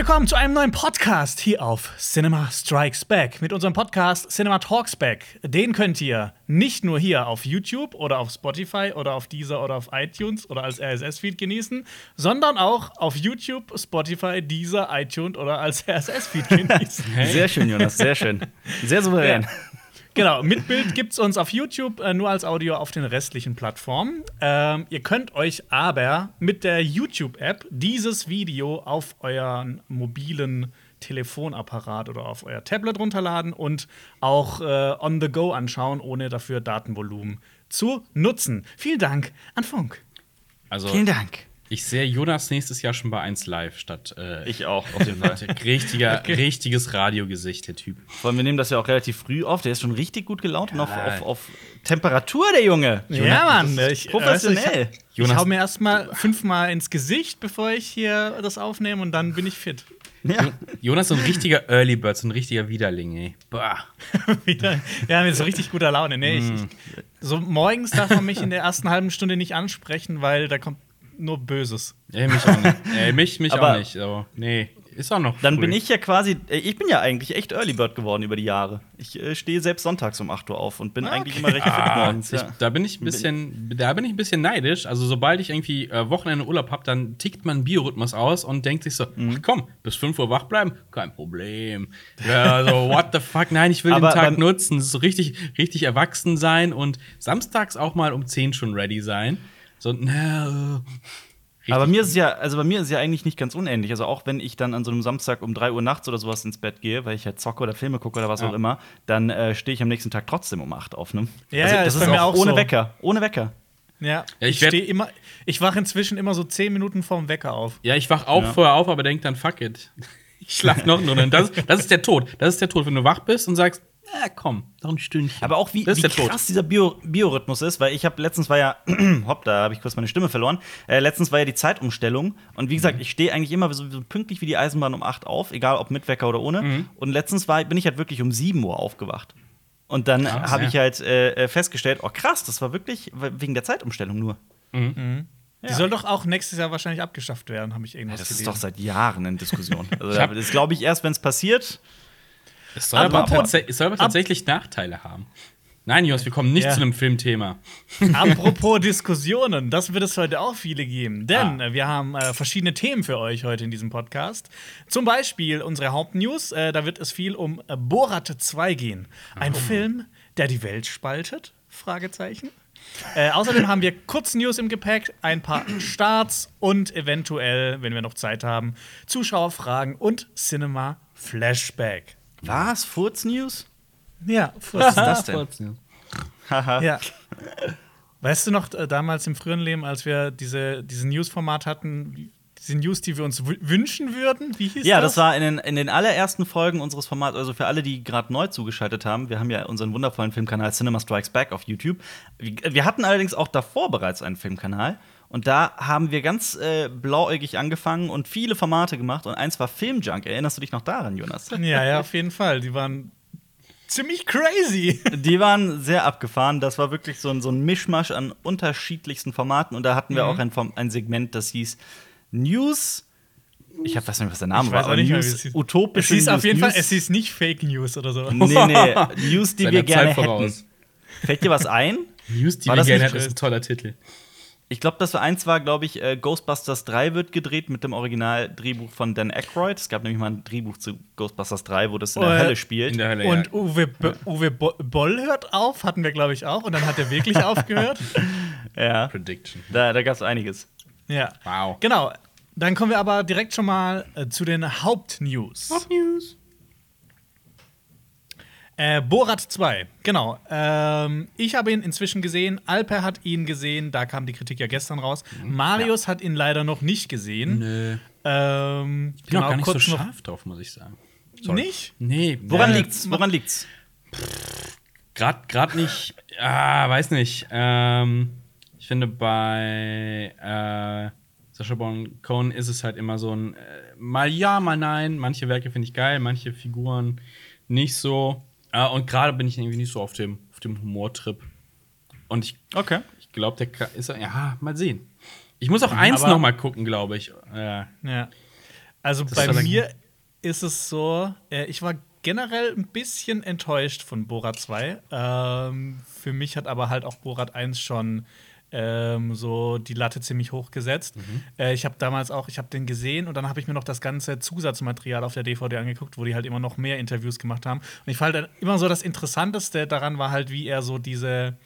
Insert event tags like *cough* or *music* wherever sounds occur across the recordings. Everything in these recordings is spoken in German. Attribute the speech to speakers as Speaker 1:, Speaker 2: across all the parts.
Speaker 1: willkommen zu einem neuen Podcast hier auf Cinema Strikes Back mit unserem Podcast Cinema Talks Back. Den könnt ihr nicht nur hier auf YouTube oder auf Spotify oder auf Deezer oder auf iTunes oder als RSS-Feed genießen, sondern auch auf YouTube, Spotify, Deezer, iTunes oder als *laughs* RSS-Feed genießen.
Speaker 2: Sehr schön, Jonas, sehr schön. Sehr souverän.
Speaker 1: Ja. Genau, mit Bild gibt es uns auf YouTube, äh, nur als Audio auf den restlichen Plattformen. Ähm, ihr könnt euch aber mit der YouTube-App dieses Video auf euren mobilen Telefonapparat oder auf euer Tablet runterladen und auch äh, on the go anschauen, ohne dafür Datenvolumen zu nutzen. Vielen Dank an Funk.
Speaker 3: Also,
Speaker 2: Vielen Dank.
Speaker 3: Ich sehe Jonas nächstes Jahr schon bei 1 Live statt. Äh,
Speaker 2: Ich auch, auf jeden Fall. *laughs*
Speaker 3: richtiger, *laughs* richtiges Radiogesicht, der Typ.
Speaker 2: Vor allem, wir nehmen das ja auch relativ früh auf. Der ist schon richtig gut gelaunt und auf, auf, auf Temperatur, der Junge.
Speaker 1: Ja, Mann.
Speaker 2: das ist
Speaker 1: Ich,
Speaker 2: professionell.
Speaker 1: Ich, ich
Speaker 3: Jonas-
Speaker 1: hau mir erstmal fünfmal ins Gesicht, bevor ich hier das aufnehme und dann bin ich fit.
Speaker 2: ja.
Speaker 3: Jonas so ein richtiger Early Bird, so ein richtiger Widerling, ey. Bah. *laughs*
Speaker 1: Wieder. Ja, mit so richtig guter Laune. Nee, ich, ich, so morgens darf man mich in der ersten halben Stunde nicht ansprechen, weil da kommt nur Böses.
Speaker 3: Ey, mich auch nicht. *laughs* Ey, mich, mich
Speaker 2: Aber-
Speaker 3: auch nicht. So, nee, ist auch noch.
Speaker 2: Dann
Speaker 3: früh.
Speaker 2: bin ich ja quasi, äh, ich bin ja eigentlich echt Early Bird geworden über die Jahre. Ich äh, stehe selbst sonntags um 8 Uhr auf und bin eigentlich immer recht fit
Speaker 3: Ah,
Speaker 2: morgens.
Speaker 3: ich,
Speaker 2: Ja.
Speaker 3: da bin ich ein bisschen, da bin ich ein bisschen neidisch. Also sobald ich irgendwie äh, Wochenende Urlaub habe, dann tickt man Biorhythmus aus und denkt sich so,
Speaker 2: Mhm.
Speaker 3: ach komm, bis 5 Uhr wach bleiben, kein Problem. Ja, so *laughs* what the fuck, nein, ich will
Speaker 2: Aber
Speaker 3: den Tag nutzen, so richtig, richtig erwachsen sein und samstags auch mal um 10 schon ready sein. So, na, äh,
Speaker 2: Aber mir ist ja, also bei mir ist es ja eigentlich nicht ganz unähnlich. Also auch wenn ich dann an so einem Samstag um 3 Uhr nachts oder sowas ins Bett gehe, weil ich halt zocke oder Filme gucke oder was
Speaker 3: Ja.
Speaker 2: auch immer, dann äh, stehe ich am nächsten Tag trotzdem um 8 auf, ne?
Speaker 1: Ja,
Speaker 2: also,
Speaker 1: ja,
Speaker 2: das
Speaker 1: ist
Speaker 2: ist
Speaker 1: bei mir
Speaker 2: auch
Speaker 1: auch
Speaker 2: ohne
Speaker 1: so.
Speaker 2: Wecker. Ohne Wecker.
Speaker 1: Ja,
Speaker 3: Ja,
Speaker 1: ich,
Speaker 3: ich
Speaker 1: stehe immer, ich wache inzwischen immer so zehn Minuten vorm Wecker auf.
Speaker 3: ja, ich wach auch
Speaker 2: Ja.
Speaker 3: vorher auf, aber denk dann, fuck it. *laughs* Ich schlaf noch nur. Das, das ist der Tod. Das ist der Tod, wenn du wach bist und sagst, ja, komm, noch ein Stündchen.
Speaker 2: Aber auch wie,
Speaker 3: Das ist
Speaker 2: wie
Speaker 3: der Tod.
Speaker 2: krass dieser Bio Biorhythmus ist, weil ich habe letztens war ja, *clears throat* hopp, da habe ich kurz meine Stimme verloren. Äh, letztens war ja die Zeitumstellung und wie gesagt,
Speaker 3: Mhm.
Speaker 2: ich stehe eigentlich immer so, so pünktlich wie die Eisenbahn um 8 auf, egal ob mit Wecker oder ohne.
Speaker 3: Mhm.
Speaker 2: Und letztens war, bin ich halt wirklich um 7 Uhr aufgewacht. Und dann
Speaker 3: Krass,
Speaker 2: habe
Speaker 3: ja.
Speaker 2: ich halt äh, äh, festgestellt, oh krass, das war wirklich wegen der Zeitumstellung nur.
Speaker 1: Die soll doch auch nächstes Jahr wahrscheinlich abgeschafft werden, habe ich irgendwas
Speaker 2: Das ist
Speaker 1: gelesen.
Speaker 2: doch seit Jahren in Diskussion. *laughs* Also, das glaube ich erst, wenn es passiert.
Speaker 3: Es soll aber, tats es soll aber tatsächlich Nachteile haben. Nein, Jungs, wir kommen nicht
Speaker 1: Ja.
Speaker 3: zu einem Filmthema.
Speaker 1: Apropos *laughs* Diskussionen, das wird es heute auch viele geben, denn
Speaker 3: Ah.
Speaker 1: wir haben äh, verschiedene Themen für euch heute in diesem Podcast. Zum Beispiel unsere Hauptnews, äh, da wird es viel um äh, Borat 2 gehen. Ein Film, der die Welt spaltet? Fragezeichen. Äh, außerdem haben wir Kurznews im Gepäck, ein paar *clears throat* Starts und eventuell, wenn wir noch Zeit haben, Zuschauerfragen und Cinema Flashback.
Speaker 2: Was? Furz News?
Speaker 1: Ja,
Speaker 2: Was ist das denn? Haha.
Speaker 1: Ja. Weißt du noch, äh, damals im früheren Leben, als wir diese, diese News-Format hatten, diese News, die wir uns wü- wünschen würden? Wie hieß
Speaker 2: Ja,
Speaker 1: das?
Speaker 2: das war in den, in den allerersten Folgen unseres Formats, also für alle, die gerade neu zugeschaltet haben. Wir haben ja unseren wundervollen Filmkanal Cinema Strikes Back auf YouTube. Wir, wir hatten allerdings auch davor bereits einen Filmkanal. Und da haben wir ganz äh, blauäugig angefangen und viele Formate gemacht. Und eins war Filmjunk. Erinnerst du dich noch daran, Jonas? *laughs*
Speaker 1: Ja, ja, auf jeden Fall. Die waren ziemlich crazy. *laughs*
Speaker 2: Die waren sehr abgefahren. Das war wirklich so ein, so ein Mischmasch an unterschiedlichsten Formaten. Und da hatten wir auch ein, ein Segment, das hieß News. Ich hab, weiß nicht, was der Name
Speaker 1: Ich
Speaker 2: war.
Speaker 1: weiß auch
Speaker 2: aber
Speaker 1: nicht mehr,
Speaker 2: News,
Speaker 1: es hieß.
Speaker 2: utopische
Speaker 1: Es hieß auf
Speaker 2: News-
Speaker 1: jeden Fall,
Speaker 2: News-
Speaker 1: es hieß nicht Fake News oder so.
Speaker 2: Nee, nee, *laughs* News, die
Speaker 3: Seiner
Speaker 2: wir gerne
Speaker 3: Zeit voraus.
Speaker 2: hätten. Fällt dir was ein?
Speaker 3: News, die
Speaker 2: War
Speaker 3: wir gerne hätten, ist ein toller Titel.
Speaker 2: Ich glaube, das war eins war, glaube ich, äh, Ghostbusters 3 wird gedreht mit dem Originaldrehbuch von Dan Aykroyd. Es gab nämlich mal ein Drehbuch zu Ghostbusters 3, wo das in der
Speaker 1: Äh,
Speaker 2: Hölle spielt.
Speaker 3: In der Hölle,
Speaker 1: Und
Speaker 3: ja.
Speaker 1: Uwe, B Uwe Bo Boll hört auf, hatten wir, glaube ich, auch. Und dann hat er wirklich *laughs* aufgehört.
Speaker 2: ja,
Speaker 3: Prediction.
Speaker 2: da, da gab es einiges.
Speaker 1: Ja.
Speaker 3: Wow.
Speaker 1: Genau. Dann kommen wir aber direkt schon mal äh, zu den Hauptnews.
Speaker 3: News.
Speaker 1: Äh, Borat 2, genau. Ähm, ich habe ihn inzwischen gesehen. Alper hat ihn gesehen. Da kam die Kritik ja gestern raus. Marius hat ihn leider noch nicht gesehen.
Speaker 3: Nö.
Speaker 1: Ähm,
Speaker 3: Ich bin auch gar nicht so scharf drauf, muss ich sagen. Sorry.
Speaker 1: Nicht?
Speaker 3: Nee.
Speaker 2: Woran
Speaker 3: äh,
Speaker 2: liegt's? Woran liegt's?
Speaker 3: Grad, grad nicht. Ah, weiß nicht. Ähm, ich finde, bei äh, Sacha Baron Cohen ist es halt immer so ein äh, mal ja, mal nein. Manche Werke finde ich geil, manche Figuren nicht so. Äh, und gerade bin ich irgendwie nicht so auf dem, auf dem Humortrip. Und ich,
Speaker 2: Okay.
Speaker 3: ich glaube, der Ka- ist ja, mal sehen. Ich muss auch eins
Speaker 1: Aber-
Speaker 3: noch mal gucken, glaube ich. Äh,
Speaker 1: Ja. Also bei mir ist es so, äh, ich war generell ein bisschen enttäuscht von Borat 2. Ähm, für mich hat aber halt auch Borat 1 schon ähm, so die Latte ziemlich hoch gesetzt. Äh, ich habe damals auch, ich habe den gesehen und dann habe ich mir noch das ganze Zusatzmaterial auf der DVD angeguckt, wo die halt immer noch mehr Interviews gemacht haben. Und ich fand dann immer so das Interessanteste daran war halt, wie er so diese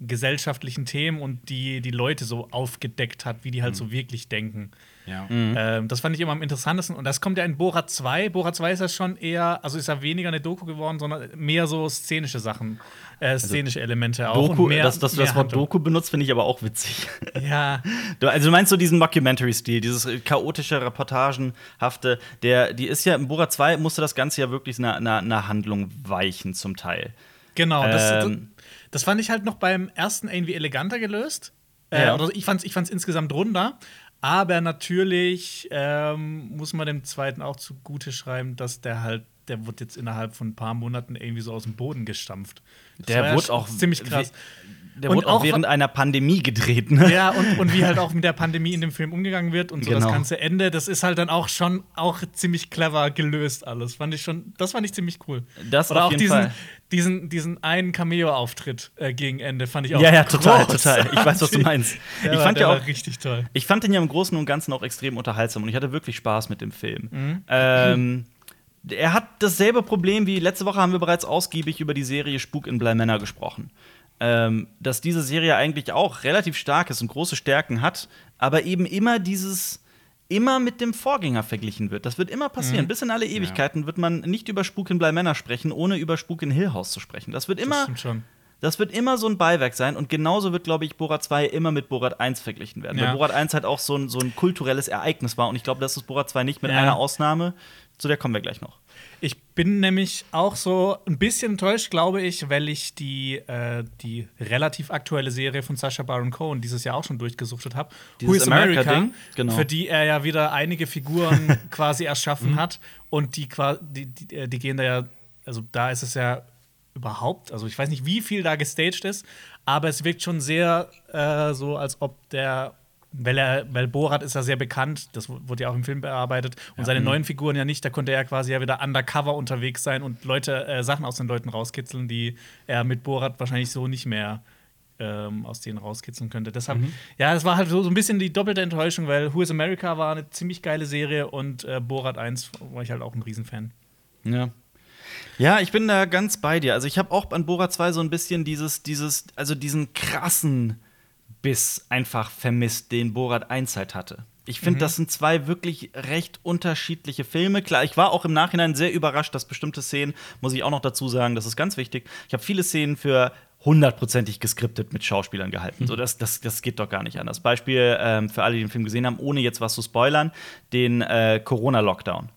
Speaker 1: gesellschaftlichen Themen und die, die Leute so aufgedeckt hat, wie die halt so wirklich denken.
Speaker 3: Ja.
Speaker 1: Ähm, das fand ich immer am interessantesten. Und das kommt ja in Borat 2. Borat 2 ist ja schon eher, also ist ja weniger eine Doku geworden, sondern mehr so szenische Sachen, äh, szenische Elemente auch.
Speaker 2: Doku,
Speaker 1: mehr,
Speaker 2: dass, dass du das Wort
Speaker 1: Handlung.
Speaker 2: Doku benutzt, finde ich aber auch witzig.
Speaker 1: Ja, *laughs*
Speaker 2: Du, also du meinst so diesen Mockumentary-Stil, dieses äh, chaotische, reportagenhafte, der, die ist ja, im Borat 2 musste das Ganze ja wirklich einer, einer, einer Handlung weichen zum Teil.
Speaker 1: genau. Das,
Speaker 2: Ähm.
Speaker 1: das fand ich halt noch beim ersten irgendwie eleganter gelöst. Äh,
Speaker 2: Ja.
Speaker 1: oder ich fand es ich fand's insgesamt runder. Aber natürlich ähm, muss man dem zweiten auch zugute schreiben, dass der halt, der wird jetzt innerhalb von ein paar Monaten irgendwie so aus dem Boden gestampft. Das
Speaker 2: Der
Speaker 1: war ja
Speaker 2: auch
Speaker 1: ziemlich krass.
Speaker 2: Der
Speaker 1: Und
Speaker 2: wurde auch
Speaker 1: auch-
Speaker 2: während einer Pandemie gedreht, ne?
Speaker 1: Ja, und, und wie halt auch mit der Pandemie in dem Film umgegangen wird und so das
Speaker 2: Genau.
Speaker 1: ganze Ende, das ist halt dann auch schon auch ziemlich clever gelöst alles. Fand ich schon, das fand ich ziemlich cool.
Speaker 2: Das
Speaker 1: Oder auch diesen,
Speaker 2: Fall.
Speaker 1: diesen, diesen einen Cameo-Auftritt äh, gegen Ende fand ich auch
Speaker 2: Ja, ja, total, total. Ich weiß, was du meinst.
Speaker 1: Der
Speaker 2: Ich fand ja auch,
Speaker 1: richtig toll.
Speaker 2: ich fand den ja im Großen und Ganzen auch extrem unterhaltsam und ich hatte wirklich Spaß mit dem Film.
Speaker 1: Mhm.
Speaker 2: Ähm, er hat dasselbe Problem wie letzte Woche haben wir bereits ausgiebig über die Serie Spuk in Bly Manor gesprochen. Ähm, dass diese Serie eigentlich auch relativ stark ist und große Stärken hat, aber eben immer dieses immer mit dem Vorgänger verglichen wird. Das wird immer
Speaker 1: Mhm.
Speaker 2: passieren. Bis in alle Ewigkeiten wird man nicht über Spuk in Bly Manor sprechen, ohne über Spuk in Hill House zu sprechen. Das wird
Speaker 1: Das
Speaker 2: immer
Speaker 1: schon.
Speaker 2: das wird immer so ein Beiwerk sein und genauso wird, glaube ich, Borat 2 immer mit Borat 1 verglichen werden.
Speaker 1: Ja.
Speaker 2: Weil Borat 1 halt auch so ein, so ein kulturelles Ereignis war und ich glaube, das ist Borat 2 nicht mit
Speaker 1: Ja.
Speaker 2: einer Ausnahme. Zu der kommen wir gleich noch.
Speaker 1: Ich bin nämlich auch so ein bisschen enttäuscht, glaube ich, weil ich die, äh, die relativ aktuelle Serie von Sacha Baron Cohen dieses Jahr auch schon durchgesuchtet habe.
Speaker 2: Dieses America-Ding? Genau.
Speaker 1: Für die er ja wieder einige Figuren *laughs* quasi erschaffen hat. Und die, die, die, äh, die gehen da ja, also da ist es ja überhaupt, also ich weiß nicht, wie viel da gestaged ist, aber es wirkt schon sehr äh, so, als ob der weil, er, weil Borat ist ja sehr bekannt, das wurde ja auch im Film bearbeitet, und seine neuen Figuren ja nicht, da konnte er quasi ja wieder undercover unterwegs sein und Leute, äh, Sachen aus den Leuten rauskitzeln, die er mit Borat wahrscheinlich so nicht mehr ähm, aus denen rauskitzeln könnte. Deshalb, ja, es war halt so, so ein bisschen die doppelte Enttäuschung, weil Who is America war eine ziemlich geile Serie und äh, Borat 1 war ich halt auch ein Riesenfan.
Speaker 2: Ja. Ja, ich bin da ganz bei dir. Also ich habe auch an Borat 2 so ein bisschen dieses, dieses, also diesen krassen Biss einfach vermisst, den Borat 1 halt hatte. Ich finde, das sind zwei wirklich recht unterschiedliche Filme. Klar, ich war auch im Nachhinein sehr überrascht, dass bestimmte Szenen, muss ich auch noch dazu sagen, das ist ganz wichtig. Ich habe viele Szenen für hundertprozentig geskriptet mit Schauspielern gehalten. So, das, das, das geht doch gar nicht anders. Beispiel ähm, für alle, die den Film gesehen haben, ohne jetzt was zu spoilern, den äh, Corona-Lockdown.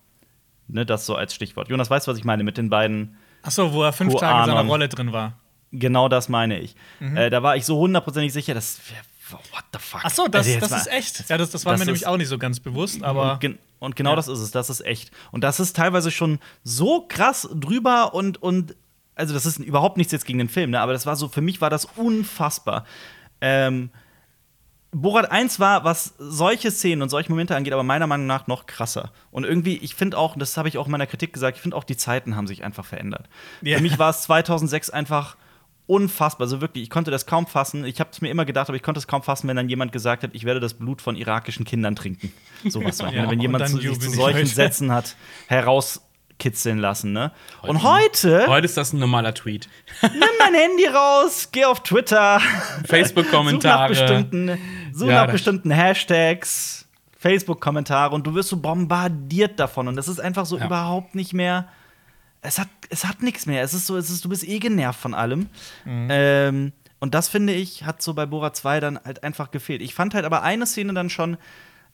Speaker 2: Ne, das so als Stichwort. Jonas, weißt du, was ich meine mit den beiden?
Speaker 1: Achso, wo er fünf Tage in seiner. Rolle drin war.
Speaker 2: Genau das meine ich. Äh, da war ich so hundertprozentig sicher, dass. What the fuck?
Speaker 1: Achso, das,
Speaker 2: Also
Speaker 1: das
Speaker 2: mal-
Speaker 1: ist echt. Ja, das, das war
Speaker 2: Das
Speaker 1: mir nämlich auch nicht so ganz bewusst, aber.
Speaker 2: Und, und genau
Speaker 1: Ja.
Speaker 2: das ist es, das ist echt. Und das ist teilweise schon so krass drüber und, und also das ist überhaupt nichts jetzt gegen den Film, ne? aber das war so, für mich war das unfassbar. Ähm, Borat 1 war, was solche Szenen und solche Momente angeht, aber meiner Meinung nach noch krasser. Und irgendwie, ich finde auch, das habe ich auch in meiner Kritik gesagt, ich finde auch, die Zeiten haben sich einfach verändert.
Speaker 1: Ja.
Speaker 2: Für mich war es 2006 einfach unfassbar. Also wirklich, ich konnte das kaum fassen. Ich habe es mir immer gedacht, aber ich konnte es kaum fassen, wenn dann jemand gesagt hat, ich werde das Blut von irakischen Kindern trinken. Sowas. *laughs*
Speaker 1: Ja,
Speaker 2: wenn
Speaker 1: und
Speaker 2: jemand zu, sich zu solchen *laughs*
Speaker 1: Leute.
Speaker 2: Sätzen hat herauskitzeln lassen. Ne? Und heute,
Speaker 3: Heute ist das ein normaler Tweet. *laughs*
Speaker 2: nimm dein Handy raus, geh auf Twitter, such nach
Speaker 3: Facebook-Kommentare.
Speaker 2: bestimmten, such
Speaker 3: Ja,
Speaker 2: nach bestimmten Hashtags, Facebook-Kommentare und du wirst so bombardiert davon. Und das ist einfach so
Speaker 3: Ja.
Speaker 2: überhaupt nicht mehr. Es hat, es hat nichts mehr. Es ist so, es ist, du bist eh genervt von allem.
Speaker 3: Mhm.
Speaker 2: Ähm, und das finde ich, hat so bei Borat 2 dann halt einfach gefehlt. Ich fand halt aber eine Szene dann schon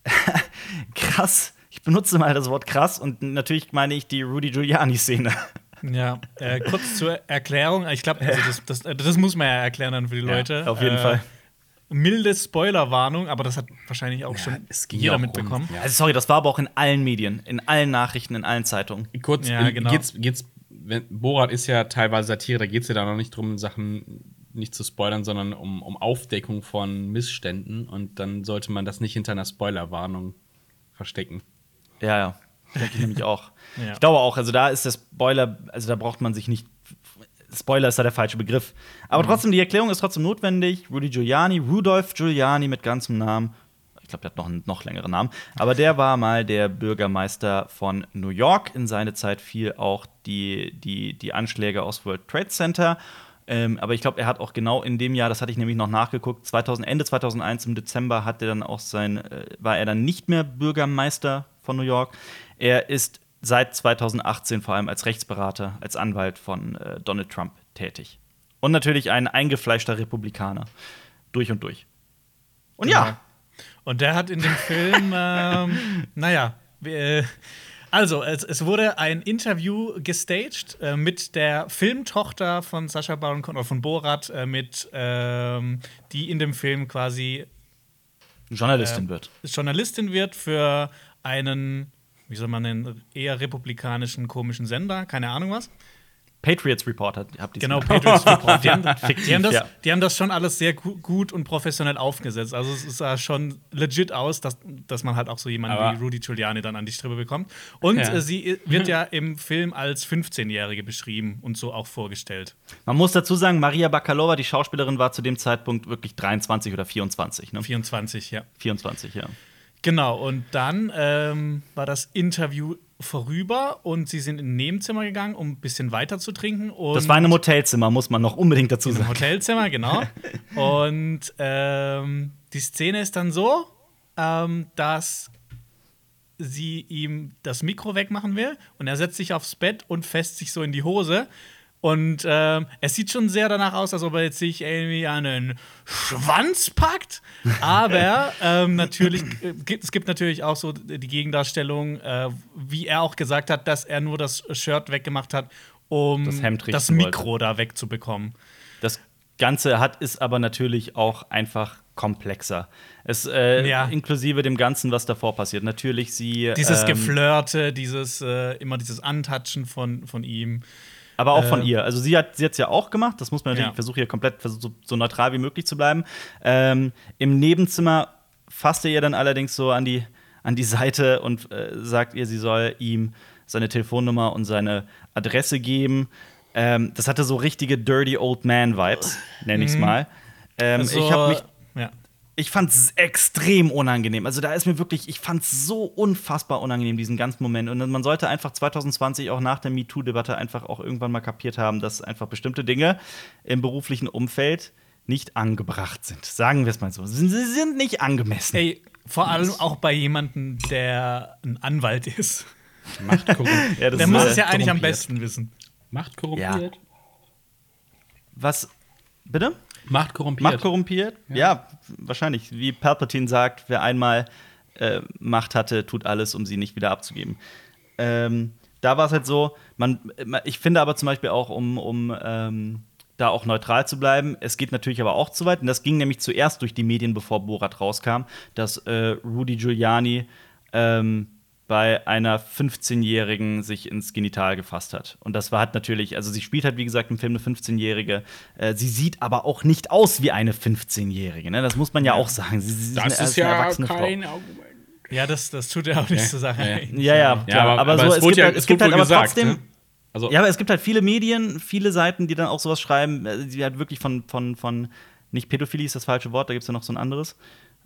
Speaker 2: *laughs* krass. Ich benutze mal das Wort krass und natürlich meine ich die Rudy Giuliani-Szene.
Speaker 1: Ja, äh, kurz zur Erklärung. Ich glaube, also das, das, das muss man ja erklären dann für die Leute.
Speaker 2: auf jeden
Speaker 1: äh,
Speaker 2: Fall.
Speaker 1: Milde Spoilerwarnung, aber das hat wahrscheinlich auch schon
Speaker 3: es ging
Speaker 1: jeder
Speaker 3: ja auch
Speaker 1: mitbekommen.
Speaker 3: um- ja.
Speaker 2: Also sorry, das war aber auch in allen Medien, in allen Nachrichten, in allen Zeitungen.
Speaker 3: Kurz,
Speaker 1: Ja,
Speaker 3: in-
Speaker 1: genau.
Speaker 3: geht's, geht's, wenn, Borat ist ja teilweise Satire, da geht es ja da noch nicht drum, Sachen nicht zu spoilern, sondern um, um Aufdeckung von Missständen. Und dann sollte man das nicht hinter einer Spoilerwarnung verstecken.
Speaker 2: Ja, ja. Denke ich nämlich auch. *laughs*
Speaker 1: Ja.
Speaker 2: Ich glaube auch, also da ist der Spoiler, also da braucht man sich nicht. Spoiler ist da der falsche Begriff. Aber trotzdem, die Erklärung ist trotzdem notwendig. Rudy Giuliani, Rudolph Giuliani mit ganzem Namen. Ich glaube, der hat noch einen noch längeren Namen. Aber der war mal der Bürgermeister von New York. In seine Zeit fiel auch die, die, die Anschläge aus World Trade Center. Ähm, aber ich glaube, er hat auch genau in dem Jahr, das hatte ich nämlich noch nachgeguckt, 2000, Ende 2001 im Dezember hat er dann auch sein, äh, war er dann nicht mehr Bürgermeister von New York. Er ist seit 2018 vor allem als Rechtsberater, als Anwalt von äh, Donald Trump tätig. Und natürlich ein eingefleischter Republikaner. Durch und durch. Und ja,
Speaker 1: Und der hat in dem Film, *laughs* ähm, naja, äh, also es, es wurde ein Interview gestaged äh, mit der Filmtochter von Sacha Baron Cohen oder von Borat, äh, mit ähm, die in dem Film quasi
Speaker 2: Journalistin wird.
Speaker 1: Journalistin wird für einen, wie soll man nennen, eher republikanischen komischen Sender, keine Ahnung was.
Speaker 2: Patriots Reporter, habt ihr
Speaker 1: Genau, Patriots Report. Die haben, *laughs* die, haben das, die haben das schon alles sehr gu gut und professionell aufgesetzt. Also es sah schon legit aus, dass, dass man halt auch so jemanden
Speaker 3: Aber-
Speaker 1: wie Rudy Giuliani dann an die Strippe bekommt. Und
Speaker 3: Ja.
Speaker 1: äh, sie wird *laughs* ja im Film als 15-Jährige beschrieben und so auch vorgestellt.
Speaker 2: Man muss dazu sagen, Maria Bakalova, die Schauspielerin, war zu dem Zeitpunkt wirklich 23 oder 24, ne?
Speaker 1: 24, ja.
Speaker 2: 24, ja.
Speaker 1: Genau, und dann ähm, war das Interview vorüber und sie sind in ein Nebenzimmer gegangen, um ein bisschen weiter zu trinken. Und
Speaker 2: Das war in einem Hotelzimmer, muss man noch unbedingt dazu sagen.
Speaker 1: Hotelzimmer, genau. *laughs* Und ähm, die Szene ist dann so, ähm, dass sie ihm das Mikro wegmachen will und er setzt sich aufs Bett und fässt sich so in die Hose. Und ähm, es sieht schon sehr danach aus, als ob er jetzt sich irgendwie einen Schwanz packt. Aber *laughs* ähm, natürlich, äh, gibt, es gibt natürlich auch so die Gegendarstellung, äh, wie er auch gesagt hat, dass er nur das Shirt weggemacht hat, um
Speaker 2: Das
Speaker 1: das
Speaker 2: wollte.
Speaker 1: Mikro da wegzubekommen.
Speaker 2: Das Ganze hat ist aber natürlich auch einfach komplexer. Es äh,
Speaker 1: Ja.
Speaker 2: inklusive dem Ganzen, was davor passiert. Natürlich sie
Speaker 1: Dieses
Speaker 2: ähm,
Speaker 1: Geflirte, dieses äh, immer dieses Antatschen von, von ihm.
Speaker 2: Aber auch von
Speaker 1: äh,
Speaker 2: ihr. Also sie hat sie ja auch gemacht. Das muss man natürlich.
Speaker 1: Ja.
Speaker 2: Ich versuche hier komplett so, so neutral wie möglich zu bleiben. Ähm, Im Nebenzimmer fasst er ihr dann allerdings so an die an die Seite und äh, sagt ihr, sie soll ihm seine Telefonnummer und seine Adresse geben. Ähm, das hatte so richtige Dirty Old Man Vibes, nenne ich es mal. Ähm,
Speaker 1: Also,
Speaker 2: ich habe mich
Speaker 1: ja.
Speaker 2: Ich fand's extrem unangenehm. Also da ist mir wirklich, ich fand's so unfassbar unangenehm, diesen ganzen Moment. Und man sollte einfach 2020 auch nach der MeToo-Debatte einfach auch irgendwann mal kapiert haben, dass einfach bestimmte Dinge im beruflichen Umfeld nicht angebracht sind. Sagen wir es mal so. Sie sind nicht angemessen.
Speaker 1: Ey, vor allem auch bei jemandem, der ein Anwalt ist.
Speaker 3: Macht korrumpiert. *laughs*
Speaker 2: Ja,
Speaker 1: Der muss es ja eigentlich am besten wissen.
Speaker 3: Macht korrumpiert.
Speaker 2: Was? Bitte?
Speaker 3: Macht korrumpiert.
Speaker 2: Macht korrumpiert? Ja. wahrscheinlich. Wie Palpatine sagt, wer einmal äh, Macht hatte, tut alles, um sie nicht wieder abzugeben. Ähm, da war es halt so, man, ich finde aber zum Beispiel auch, um, um ähm, da auch neutral zu bleiben, es geht natürlich aber auch zu weit. Und das ging nämlich zuerst durch die Medien, bevor Borat rauskam, dass äh, Rudy Giuliani ähm, bei einer 15-Jährigen sich ins Genital gefasst hat. Und das war halt natürlich, also sie spielt halt, wie gesagt, im Film eine 15-Jährige. Äh, sie sieht aber auch nicht aus wie eine 15-Jährige. Ne? Das muss man ja, auch sagen. Sie, sie
Speaker 3: Das
Speaker 2: eine-
Speaker 3: ist
Speaker 2: eine
Speaker 3: ja
Speaker 2: erwachsene Frau.
Speaker 3: kein Argument.
Speaker 1: Ja, das, das tut ja auch nichts zur Sache.
Speaker 3: ja.
Speaker 2: Ja, ja, aber, so, es, gibt
Speaker 3: ja-
Speaker 2: halt, es gibt halt aber
Speaker 3: gesagt,
Speaker 2: trotzdem.
Speaker 3: ne? Also,
Speaker 2: Ja, aber es gibt halt viele Medien, viele Seiten, die dann auch sowas schreiben, äh, die halt wirklich von, von, von nicht Pädophilie ist das falsche Wort, da gibt es ja noch so ein anderes.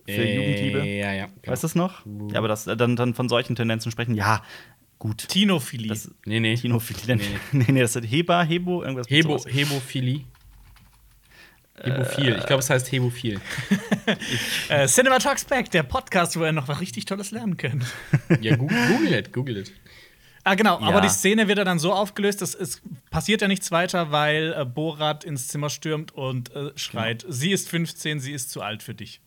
Speaker 2: Für
Speaker 3: äh,
Speaker 2: Jugendliebe.
Speaker 3: Ja, ja. genau.
Speaker 2: Weißt du das noch? Ja, aber das äh, dann, dann von solchen Tendenzen sprechen, ja, gut.
Speaker 1: Tinophilie.
Speaker 2: Das,
Speaker 3: Nee, nee.
Speaker 2: Tinophilie. *laughs* Nee, nee, das ist Heba, Hebo, irgendwas.
Speaker 3: Hebo. Hebophilie. Hebophil. Ich glaube, es heißt Hebophil. *laughs*
Speaker 1: äh, Cinema Talks Back, der Podcast, wo ihr noch was richtig Tolles lernen könnt. *laughs*
Speaker 3: Ja, google, it, google it.
Speaker 1: Ah, genau,
Speaker 2: Ja.
Speaker 1: aber die Szene wird dann so aufgelöst, dass es passiert ja nichts weiter, weil äh, Borat ins Zimmer stürmt und äh, schreit:
Speaker 2: Genau.
Speaker 1: Sie ist 15, sie ist zu alt für dich.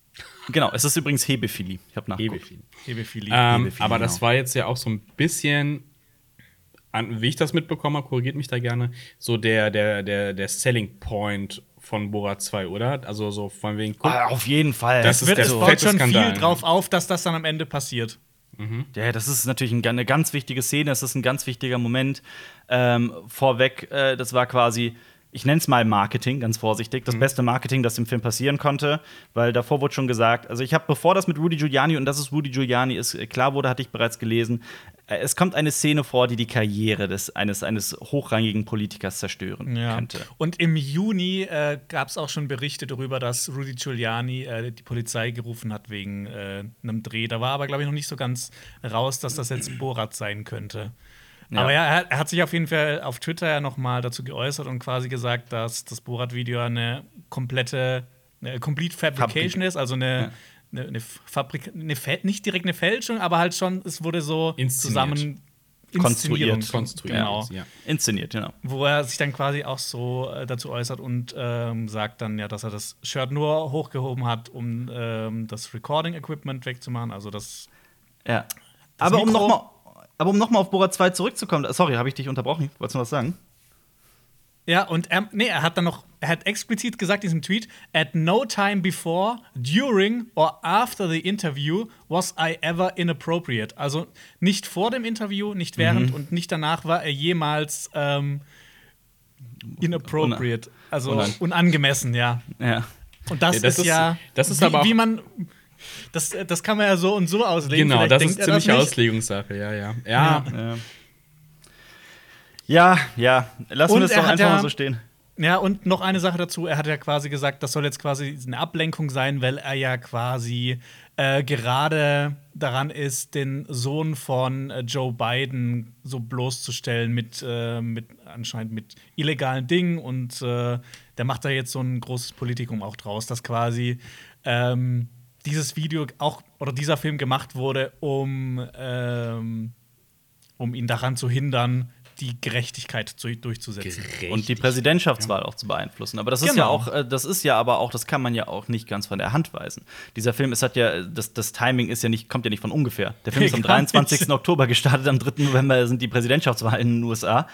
Speaker 2: Genau, es ist übrigens Hebephilie. Ich habe nachgeguckt.
Speaker 3: Hebephilie.
Speaker 1: Hebephilie.
Speaker 3: Ähm,
Speaker 2: Hebephilie,
Speaker 3: aber das
Speaker 2: genau.
Speaker 3: war jetzt ja auch so ein bisschen, an, wie ich das mitbekommen habe, korrigiert mich da gerne, so der, der, der, der Selling Point von Borat 2, oder? Also so von wegen, guck,
Speaker 2: Ah, auf jeden Fall.
Speaker 3: Das
Speaker 1: es
Speaker 3: ist
Speaker 1: wird,
Speaker 3: der
Speaker 1: es
Speaker 3: so
Speaker 1: baut schon
Speaker 3: Skandal,
Speaker 1: viel drauf auf, dass das dann am Ende passiert.
Speaker 2: Ja, das ist natürlich ein, eine ganz wichtige Szene, es ist ein ganz wichtiger Moment. Ähm, vorweg, äh, das war quasi ich nenne es mal Marketing, ganz vorsichtig, das beste Marketing, das dem Film passieren konnte, weil davor wurde schon gesagt, also ich habe, bevor das mit Rudy Giuliani und dass es Rudy Giuliani ist, äh, klar wurde, hatte ich bereits gelesen, äh, es kommt eine Szene vor, die die Karriere des, eines, eines hochrangigen Politikers zerstören könnte.
Speaker 1: Und im Juni äh, gab es auch schon Berichte darüber, dass Rudy Giuliani äh, die Polizei gerufen hat wegen äh, einem Dreh. Da war aber, glaube ich, noch nicht so ganz raus, dass das jetzt Borat sein könnte.
Speaker 2: Ja.
Speaker 1: Aber ja, er, hat- er hat sich auf jeden Fall auf Twitter ja noch mal dazu geäußert und quasi gesagt, dass das Borat-Video eine komplette, eine Complete Fabrication ist, also eine, eine, eine Fabrik, eine Fäl- nicht direkt eine Fälschung, aber halt schon, es wurde so
Speaker 3: Inszeniert.
Speaker 1: zusammen
Speaker 2: Konstruiert.
Speaker 3: Konstruiert.
Speaker 1: Genau
Speaker 3: Ja.
Speaker 2: Inszeniert, genau.
Speaker 1: wo er sich dann quasi auch so äh, dazu äußert und ähm, sagt dann ja, dass er das Shirt nur hochgehoben hat, um ähm, das Recording-Equipment wegzumachen. Also das
Speaker 2: Ja. Aber um
Speaker 1: Mikro-
Speaker 2: nochmal aber um noch mal auf Borat 2 zurückzukommen, sorry, habe ich dich unterbrochen? Wolltest du noch was sagen?
Speaker 1: ja, und er, nee, er hat dann noch, er hat explizit gesagt in diesem Tweet, at no time before, during or after the interview was I ever inappropriate. Also nicht vor dem Interview, nicht während und nicht danach war er jemals ähm, inappropriate. Also
Speaker 2: Unan-
Speaker 1: unangemessen, ja.
Speaker 2: Ja.
Speaker 1: Und das,
Speaker 3: Ja, das
Speaker 1: ist,
Speaker 3: ist-
Speaker 1: ja,
Speaker 3: das ist
Speaker 1: wie,
Speaker 3: aber
Speaker 1: wie man das, das kann man ja so und so auslegen.
Speaker 3: Genau,
Speaker 1: Vielleicht
Speaker 3: das ist ziemlich
Speaker 1: nicht.
Speaker 3: Auslegungssache, ja, ja. Ja,
Speaker 2: Ja. Ja, ja. Lassen
Speaker 1: Und
Speaker 2: wir es
Speaker 1: er
Speaker 2: doch einfach
Speaker 1: ja-
Speaker 2: mal so stehen.
Speaker 1: Ja, und noch eine Sache dazu. Er hat ja quasi gesagt, das soll jetzt quasi eine Ablenkung sein, weil er ja quasi äh, gerade daran ist, den Sohn von äh, Joe Biden so bloßzustellen mit, äh, mit anscheinend mit illegalen Dingen. Und äh, der macht da jetzt so ein großes Politikum auch draus, dass quasi ähm, dieses Video auch oder dieser Film gemacht wurde, um, ähm, um ihn daran zu hindern, die Gerechtigkeit zu, durchzusetzen.
Speaker 2: Und die Präsidentschaftswahl auch zu beeinflussen. Aber das ist ja
Speaker 1: Genau.
Speaker 2: auch, äh, das ist ja aber auch, das kann man ja auch nicht ganz von der Hand weisen. Dieser Film, es hat ja, das, das Timing ist ja nicht, kommt ja nicht von ungefähr. Der Film ist am
Speaker 1: Gar nicht.
Speaker 2: 23. Oktober gestartet, am 3. November sind die Präsidentschaftswahlen in den USA.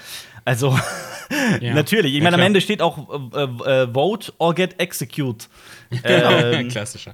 Speaker 2: Also *laughs*
Speaker 3: Ja.
Speaker 2: natürlich. Ich
Speaker 3: Ja,
Speaker 2: meine, am
Speaker 3: klar.
Speaker 2: Ende steht auch äh, äh, Vote or get execute. *laughs*
Speaker 3: Genau,
Speaker 2: Ähm,
Speaker 3: klassischer.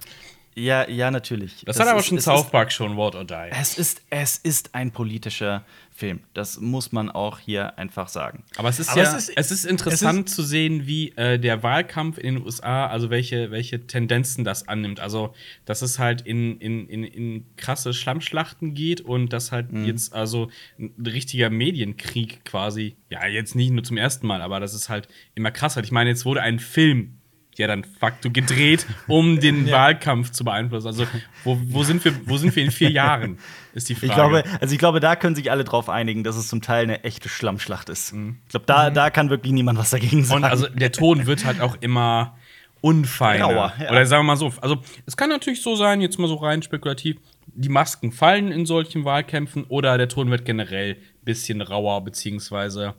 Speaker 2: Ja, ja, natürlich.
Speaker 3: Das, hat aber
Speaker 2: ist-
Speaker 3: schon
Speaker 2: es
Speaker 3: South
Speaker 2: ist-
Speaker 3: Park schon, Word or Die.
Speaker 2: Es ist, es ist ein politischer Film. Das muss man auch hier einfach sagen.
Speaker 3: Aber es ist
Speaker 1: Aber
Speaker 3: ja,
Speaker 1: es ist-
Speaker 3: es ist interessant zu sehen, wie äh, der Wahlkampf in den USA, also welche, welche Tendenzen das annimmt. Also, dass es halt in, in, in, in krasse Schlammschlachten geht und dass halt jetzt also ein richtiger Medienkrieg quasi, ja, jetzt nicht nur zum ersten Mal, aber das ist halt immer krasser. Ich meine, jetzt wurde ein Film ja dann facto gedreht, um den *laughs* Wahlkampf zu beeinflussen. Also, wo, wo, sind wir, wo sind wir in vier Jahren, ist die Frage.
Speaker 2: Ich glaube, also ich glaube, da können sich alle drauf einigen, dass es zum Teil eine echte Schlammschlacht ist. Ich glaube, da, da kann wirklich niemand was dagegen sagen.
Speaker 3: Und also der Ton wird halt auch immer unfeiner.
Speaker 2: Grauer, ja.
Speaker 3: Oder sagen wir mal so, also es kann natürlich so sein, jetzt mal so rein spekulativ, die Masken fallen in solchen Wahlkämpfen oder der Ton wird generell ein bisschen rauer, beziehungsweise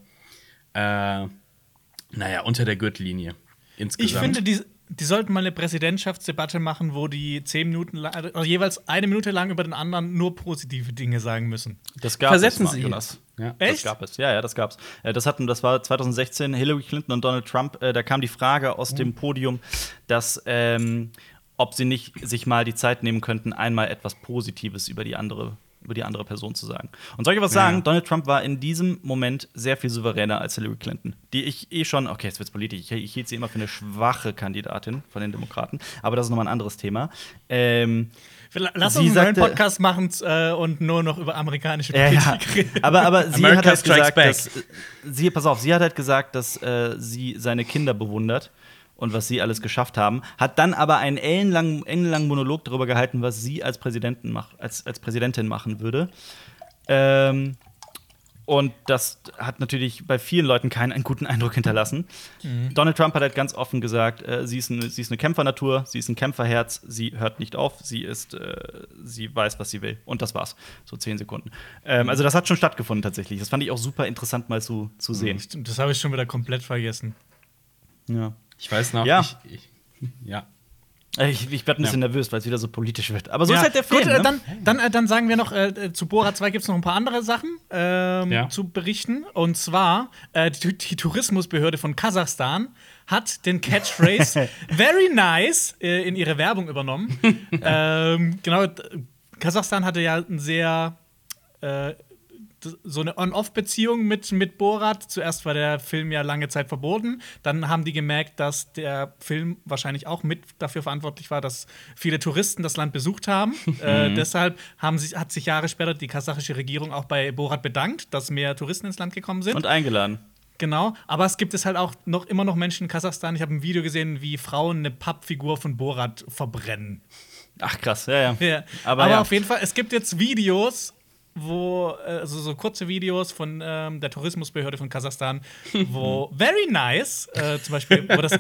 Speaker 3: äh, naja, unter der Gürtellinie insgesamt.
Speaker 1: Ich finde, die, die sollten mal eine Präsidentschaftsdebatte machen, wo die zehn Minuten lang, also jeweils eine Minute lang über den anderen nur positive Dinge sagen müssen.
Speaker 2: das gab
Speaker 3: Versetzen
Speaker 2: es mal,
Speaker 3: Sie
Speaker 2: Jonas.
Speaker 3: Ja.
Speaker 2: Das
Speaker 1: Echt?
Speaker 2: gab es. Ja, ja, das gab's. Äh, Das hatten, das war 2016 Hillary Clinton und Donald Trump. Äh, da kam die Frage aus dem Podium, dass ähm, ob sie nicht sich mal die Zeit nehmen könnten, einmal etwas Positives über die andere über die andere Person zu sagen. Und soll ich was
Speaker 3: Ja.
Speaker 2: sagen? Donald Trump war in diesem Moment sehr viel souveräner als Hillary Clinton, die ich eh schon, okay, jetzt wird's politisch, ich, ich hielt sie immer für eine schwache Kandidatin von den Demokraten, aber das ist nochmal ein anderes Thema. Ähm,
Speaker 1: Lass
Speaker 2: Sie
Speaker 1: uns einen neuen
Speaker 2: sagte-
Speaker 1: Podcast machen äh, und nur noch über amerikanische
Speaker 2: Ja, ja.
Speaker 1: Politik reden.
Speaker 2: Aber, aber sie
Speaker 3: America
Speaker 2: hat halt gesagt, dass, äh, sie, pass auf, sie hat halt gesagt, dass äh, sie seine Kinder bewundert und was sie alles geschafft haben, hat dann aber einen ellenlangen, ellenlangen Monolog darüber gehalten, was sie als, Präsidenten mach, als, als Präsidentin machen würde. Ähm, und das hat natürlich bei vielen Leuten keinen einen guten Eindruck hinterlassen. Donald Trump hat halt ganz offen gesagt, äh, sie, ist eine, sie ist eine Kämpfernatur, sie ist ein Kämpferherz, sie hört nicht auf, sie ist, äh, sie weiß, was sie will. Und das war's. So zehn Sekunden. Ähm, also das hat schon stattgefunden tatsächlich. Das fand ich auch super interessant mal zu, zu sehen.
Speaker 1: Stimmt, das habe ich schon wieder komplett vergessen.
Speaker 2: Ja.
Speaker 3: Ich weiß noch,
Speaker 2: Ja.
Speaker 3: ich, ich, ja.
Speaker 2: Äh, Ich, ich werde ein bisschen nervös, weil es wieder so politisch wird. Aber so
Speaker 1: Ja,
Speaker 2: ist halt der Film.
Speaker 1: Gut, äh,
Speaker 2: ne?
Speaker 1: dann, dann, äh, dann sagen wir noch, äh, zu Bora 2 gibt es noch ein paar andere Sachen ähm,
Speaker 3: Ja.
Speaker 1: zu berichten. Und zwar, äh, die, die Tourismusbehörde von Kasachstan hat den Catchphrase *laughs* Very nice äh, in ihre Werbung übernommen. *laughs* ähm, genau, Kasachstan hatte ja ein sehr äh, so eine On-Off-Beziehung mit, mit Borat. Zuerst war der Film ja lange Zeit verboten. Dann haben die gemerkt, dass der Film wahrscheinlich auch mit dafür verantwortlich war, dass viele Touristen das Land besucht haben. *laughs* äh, deshalb haben sich, hat sich Jahre später die kasachische Regierung auch bei Borat bedankt, dass mehr Touristen ins Land gekommen sind.
Speaker 2: Und eingeladen.
Speaker 1: Genau, aber es gibt es halt auch noch immer noch Menschen in Kasachstan. Ich habe ein Video gesehen, wie Frauen eine Pappfigur von Borat verbrennen.
Speaker 2: Ach krass, ja, ja.
Speaker 1: Ja.
Speaker 2: Aber
Speaker 1: Aber,
Speaker 2: ja.
Speaker 1: auf jeden Fall, es gibt jetzt Videos, wo, äh, also so kurze Videos von ähm, der Tourismusbehörde von Kasachstan, wo *laughs* very nice, äh, zum Beispiel, wo das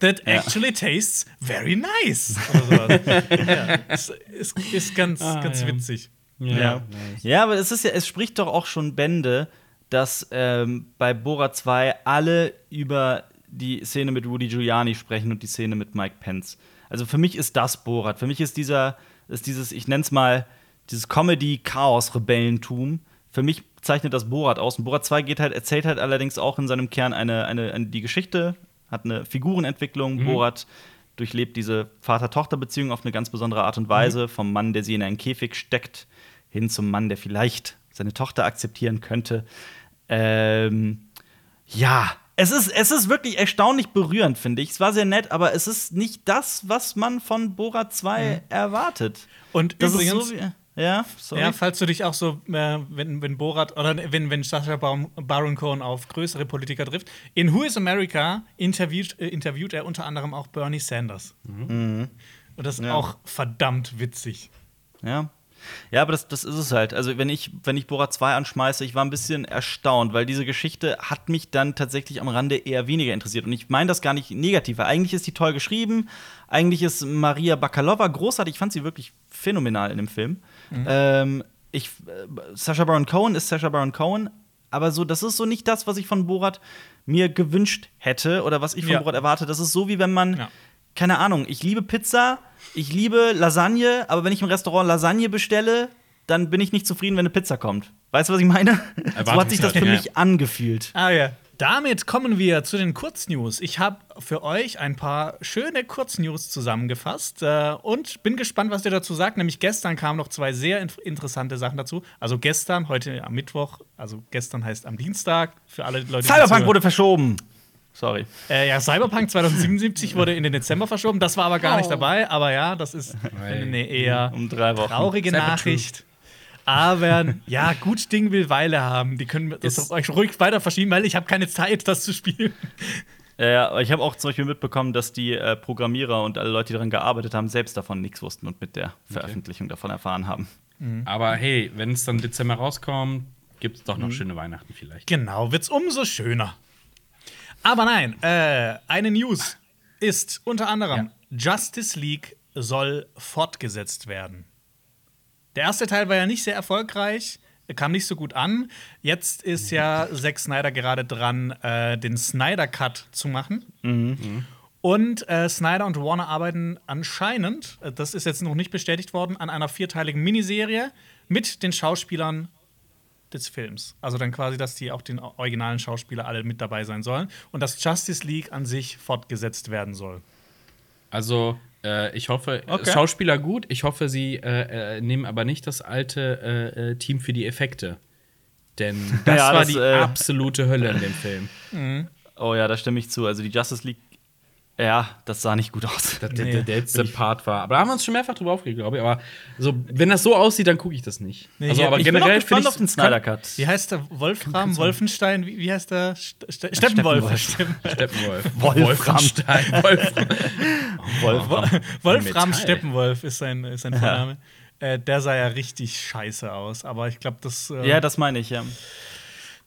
Speaker 1: That
Speaker 2: Ja.
Speaker 1: actually tastes very nice. Oder sowas. *laughs* ja, ist, ist, ist ganz,
Speaker 3: Ah,
Speaker 1: ganz
Speaker 3: ja.
Speaker 1: witzig.
Speaker 2: Ja. ja, aber es ist ja, es spricht doch auch schon Bände, dass ähm, bei Bora 2 alle über die Szene mit Rudy Giuliani sprechen und die Szene mit Mike Pence. Also für mich ist das Borat. Für mich ist dieser, ist dieses, ich nenne es mal, dieses Comedy-Chaos-Rebellentum. Für mich zeichnet das Borat aus. Und Borat 2 geht halt, erzählt halt allerdings auch in seinem Kern eine, eine, eine die Geschichte, hat eine Figurenentwicklung. Borat durchlebt diese Vater-Tochter-Beziehung auf eine ganz besondere Art und Weise, vom Mann, der sie in einen Käfig steckt, hin zum Mann, der vielleicht seine Tochter akzeptieren könnte. Ähm, ja, es ist, es ist wirklich erstaunlich berührend, finde ich. Es war sehr nett, aber es ist nicht das, was man von Borat 2 erwartet.
Speaker 1: Und
Speaker 2: Das
Speaker 1: übrigens,
Speaker 2: ist so wie. Ja, sorry.
Speaker 1: Ja, falls du dich auch so, äh, wenn, wenn Borat oder wenn, wenn Sacha Baron, Cohen auf größere Politiker trifft, in Who is America interviewt, äh, interviewt er unter anderem auch Bernie Sanders. Und das ist
Speaker 2: Ja.
Speaker 1: auch verdammt witzig.
Speaker 2: Ja. Ja, aber das, das ist es halt. Also, wenn ich, wenn ich Borat 2 anschmeiße, ich war ein bisschen erstaunt, weil diese Geschichte hat mich dann tatsächlich am Rande eher weniger interessiert. Und ich meine das gar nicht negativ, weil eigentlich ist die toll geschrieben. Eigentlich ist Maria Bakalova großartig. Ich fand sie wirklich phänomenal in dem Film. Ähm, ich, äh, Sacha Baron Cohen ist Sacha Baron Cohen, aber so, das ist so nicht das, was ich von Borat mir gewünscht hätte oder was ich von
Speaker 1: Ja.
Speaker 2: Borat erwarte. Das ist so, wie wenn man
Speaker 1: Ja.
Speaker 2: keine Ahnung, ich liebe Pizza, ich liebe Lasagne, aber wenn ich im Restaurant Lasagne bestelle, dann bin ich nicht zufrieden, wenn eine Pizza kommt. Weißt du, was ich meine? So hat sich das für
Speaker 3: Ja.
Speaker 2: mich angefühlt.
Speaker 1: Ah ja. Damit kommen wir zu den Kurznews. Ich habe für euch ein paar schöne Kurznews zusammengefasst äh, und bin gespannt, was ihr dazu sagt. Nämlich gestern kamen noch zwei sehr in interessante Sachen dazu. Also gestern, heute am Mittwoch, also gestern heißt am Dienstag, für alle Leute,
Speaker 2: Cyberpunk wurde verschoben. Sorry.
Speaker 1: Äh, ja, Cyberpunk 2077 wurde in den Dezember verschoben. Das war aber gar
Speaker 2: Oh.
Speaker 1: nicht dabei. Aber ja, das ist eine eher
Speaker 2: Um drei Wochen.
Speaker 1: traurige Nachricht. Aber ja, gut Ding will Weile haben. Die können das
Speaker 3: Ist-
Speaker 1: euch ruhig weiter verschieben, weil ich habe keine Zeit, das zu spielen.
Speaker 2: Ja, ja, aber ich habe auch zum Beispiel mitbekommen, dass die äh, Programmierer und alle Leute, die daran gearbeitet haben, selbst davon nichts wussten und mit der Veröffentlichung davon erfahren haben.
Speaker 3: Aber hey, wenn es dann Dezember rauskommt, gibt es doch noch schöne Weihnachten vielleicht.
Speaker 1: Genau, wird's umso schöner. Aber nein, äh, eine News ist unter anderem Justice League soll fortgesetzt werden. Der erste Teil war ja nicht sehr erfolgreich, kam nicht so gut an. Jetzt ist ja Zack Snyder gerade dran, äh, den Snyder Cut zu machen. Und äh, Snyder und Warner arbeiten anscheinend, äh, das ist jetzt noch nicht bestätigt worden, an einer vierteiligen Miniserie mit den Schauspielern des Films. Also dann quasi, dass die auch den originalen Schauspieler alle mit dabei sein sollen und dass Justice League an sich fortgesetzt werden soll.
Speaker 3: Also, äh, ich hoffe,
Speaker 2: Okay.
Speaker 3: Schauspieler gut. Ich hoffe, sie äh, äh, nehmen aber nicht das alte äh, äh, Team für die Effekte. Denn *laughs* das
Speaker 2: Ja,
Speaker 3: war
Speaker 2: das,
Speaker 3: die
Speaker 2: äh,
Speaker 3: absolute Hölle in dem Film.
Speaker 2: Oh ja, da stimme ich zu. Also die Justice League, ja, das sah nicht gut aus.
Speaker 3: Der,
Speaker 1: Nee.
Speaker 3: der, der letzte Part war. Aber da haben wir uns schon mehrfach drüber aufgeregt, glaube ich. Aber so, wenn das so aussieht, dann gucke ich das nicht.
Speaker 1: Nee,
Speaker 3: also, aber
Speaker 2: ich
Speaker 3: generell finde
Speaker 2: auf den Snyder Cut.
Speaker 1: Wie heißt der? Wolfram, Wolfenstein, wie, wie heißt der? St St Steppenwolf.
Speaker 2: Steppenwolf.
Speaker 3: Steppenwolf. *laughs*
Speaker 2: Wolfram.
Speaker 3: Wolfenstein. *laughs* Wolfram.
Speaker 1: Steppenwolf ist sein, ist sein Vorname. Äh, der sah ja richtig scheiße aus, aber ich glaube, das. Äh,
Speaker 2: Ja, das meine ich, ja.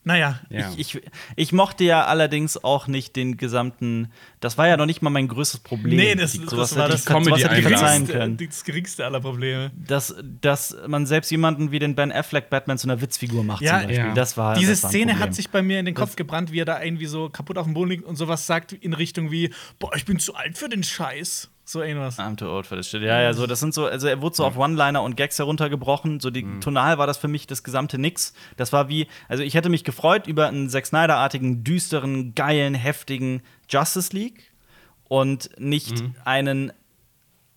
Speaker 1: Naja.
Speaker 3: Ja.
Speaker 2: Ich, ich, ich mochte ja allerdings auch nicht den gesamten. Das war ja noch nicht mal mein größtes Problem.
Speaker 1: Nee, das-
Speaker 2: Die-
Speaker 1: das
Speaker 2: sowas
Speaker 1: war
Speaker 2: hätte
Speaker 1: das
Speaker 2: ich- sowas hätte ich
Speaker 3: Comedy-Einlagen.
Speaker 2: verzeihen
Speaker 1: geringste,
Speaker 2: können.
Speaker 1: das geringste aller Probleme.
Speaker 2: Dass, dass man selbst jemanden wie den Ben Affleck Batman zu einer Witzfigur macht,
Speaker 1: Ja,
Speaker 2: zum Beispiel.
Speaker 3: ja.
Speaker 2: Das war.
Speaker 1: Diese
Speaker 2: das war
Speaker 1: Szene hat sich bei mir in den Kopf gebrannt, wie er da irgendwie so kaputt auf dem Boden liegt und sowas sagt in Richtung wie: Boah, ich bin zu alt für den Scheiß. So irgendwas.
Speaker 2: I'm too old for this shit. Ja, ja, so, das sind so, also er wurde so auf One-Liner und Gags heruntergebrochen. So die tonal war das für mich das gesamte Nix. Das war wie, also ich hätte mich gefreut über einen Zack Snyder-artigen, düsteren, geilen, heftigen Justice League und nicht einen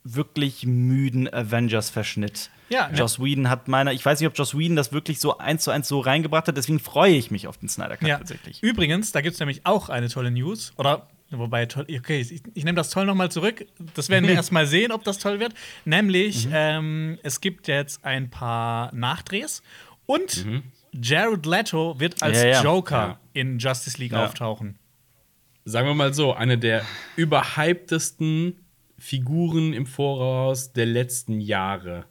Speaker 2: wirklich müden Avengers-Verschnitt.
Speaker 1: Ja, ne.
Speaker 2: Joss Whedon hat meiner, ich weiß nicht, ob Joss Whedon das wirklich so eins zu eins so reingebracht hat, deswegen freue ich mich auf den Snyder Cut
Speaker 1: Ja.
Speaker 2: tatsächlich.
Speaker 1: Übrigens, da gibt es nämlich auch eine tolle News. Oder, wobei, toll, okay, ich, ich nehme das toll nochmal zurück. Das werden wir *laughs* erst mal sehen, ob das toll wird. Nämlich, ähm, es gibt jetzt ein paar Nachdrehs und Jared Leto wird als
Speaker 2: Ja, ja.
Speaker 1: Joker
Speaker 3: Ja.
Speaker 1: in Justice League
Speaker 2: Ja.
Speaker 1: auftauchen.
Speaker 3: Sagen wir mal so, eine der überhyptesten Figuren im Voraus der letzten Jahre.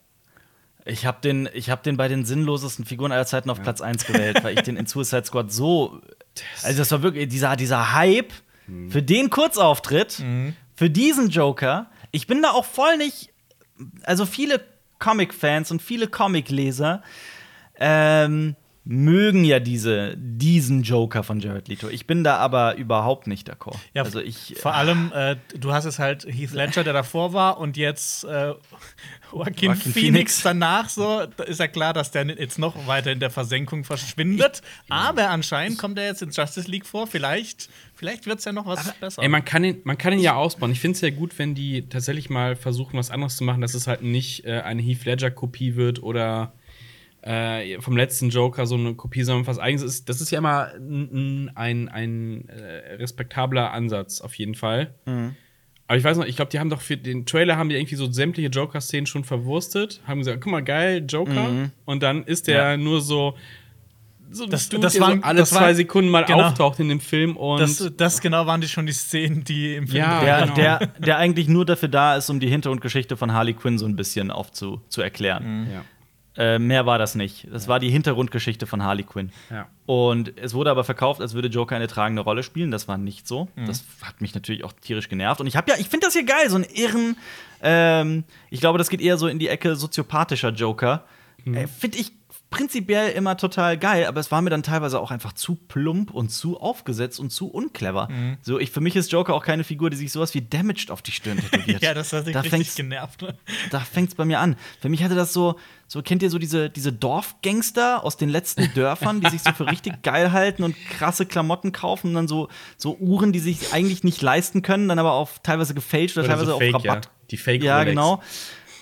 Speaker 2: Ich habe den, ich hab den bei den sinnlosesten Figuren aller Zeiten auf Platz 1 gewählt, weil ich den in *laughs* Suicide Squad so. Also, das war wirklich dieser, dieser Hype für den Kurzauftritt, für diesen Joker. Ich bin da auch voll nicht. Also, viele Comic-Fans und viele Comic-Leser ähm, mögen ja diese, diesen Joker von Jared Leto. Ich bin da aber überhaupt nicht d'accord.
Speaker 1: Ja,
Speaker 2: also ich,
Speaker 1: vor allem, äh, du hast es halt Heath Ledger, der davor war, und jetzt äh, Joaquin,
Speaker 2: Joaquin
Speaker 1: Phoenix,
Speaker 2: Phoenix.
Speaker 1: danach so, da ist ja klar, dass der jetzt noch weiter in der Versenkung verschwindet. Aber anscheinend kommt er jetzt in Justice League vor. Vielleicht, vielleicht wird es ja noch was besser.
Speaker 3: Ey, man kann ihn, man kann ihn ja ausbauen. Ich finde es ja gut, wenn die tatsächlich mal versuchen, was anderes zu machen, dass es halt nicht äh, eine Heath Ledger-Kopie wird oder äh, vom letzten Joker so eine Kopie, sondern was eigenes ist. Das ist ja immer ein, ein, ein äh, respektabler Ansatz, auf jeden Fall. Aber ich weiß noch, ich glaube, die haben doch für den Trailer haben die irgendwie so sämtliche Joker-Szenen schon verwurstet, haben gesagt, guck mal, geil, Joker. Und dann ist der
Speaker 2: Ja.
Speaker 3: nur so. So
Speaker 1: Das-
Speaker 3: Dude,
Speaker 1: das waren-
Speaker 3: so alle
Speaker 1: das
Speaker 3: zwei
Speaker 1: waren-
Speaker 3: Sekunden mal
Speaker 1: genau.
Speaker 3: auftaucht in dem Film und
Speaker 1: das, das genau waren die schon die Szenen, die im Film
Speaker 3: Ja,
Speaker 2: der,
Speaker 3: genau.
Speaker 2: der, der eigentlich nur dafür da ist, um die Hintergrundgeschichte von Harley Quinn so ein bisschen aufzu zu erklären.
Speaker 3: ja.
Speaker 2: Äh, mehr war das nicht. Das war die Hintergrundgeschichte von Harley Quinn.
Speaker 3: Ja.
Speaker 2: Und es wurde aber verkauft, als würde Joker eine tragende Rolle spielen. Das war nicht so. Das hat mich natürlich auch tierisch genervt. Und ich habe ja, ich finde das hier geil, so einen irren. Ähm, ich glaube, das geht eher so in die Ecke soziopathischer Joker. Äh, finde ich prinzipiell immer total geil, aber es war mir dann teilweise auch einfach zu plump und zu aufgesetzt und zu unclever. So, ich, für mich ist Joker auch keine Figur, die sich sowas wie Damaged auf die Stirn tätowiert. *laughs*
Speaker 1: Ja, das hat sich
Speaker 2: Da
Speaker 1: richtig
Speaker 2: fängt's-
Speaker 1: genervt. ne?
Speaker 2: da fängt's bei mir an. Für mich hatte das so, so kennt ihr so diese, diese Dorfgangster aus den letzten *laughs* Dörfern, die sich so für richtig geil halten und krasse Klamotten kaufen und dann so, so Uhren, die sich eigentlich nicht leisten können, dann aber auf teilweise gefälscht oder,
Speaker 3: Oder
Speaker 2: teilweise
Speaker 3: so
Speaker 2: auf
Speaker 3: Fake,
Speaker 2: Rabatt.
Speaker 3: ja. Die Fake
Speaker 2: Ja, genau.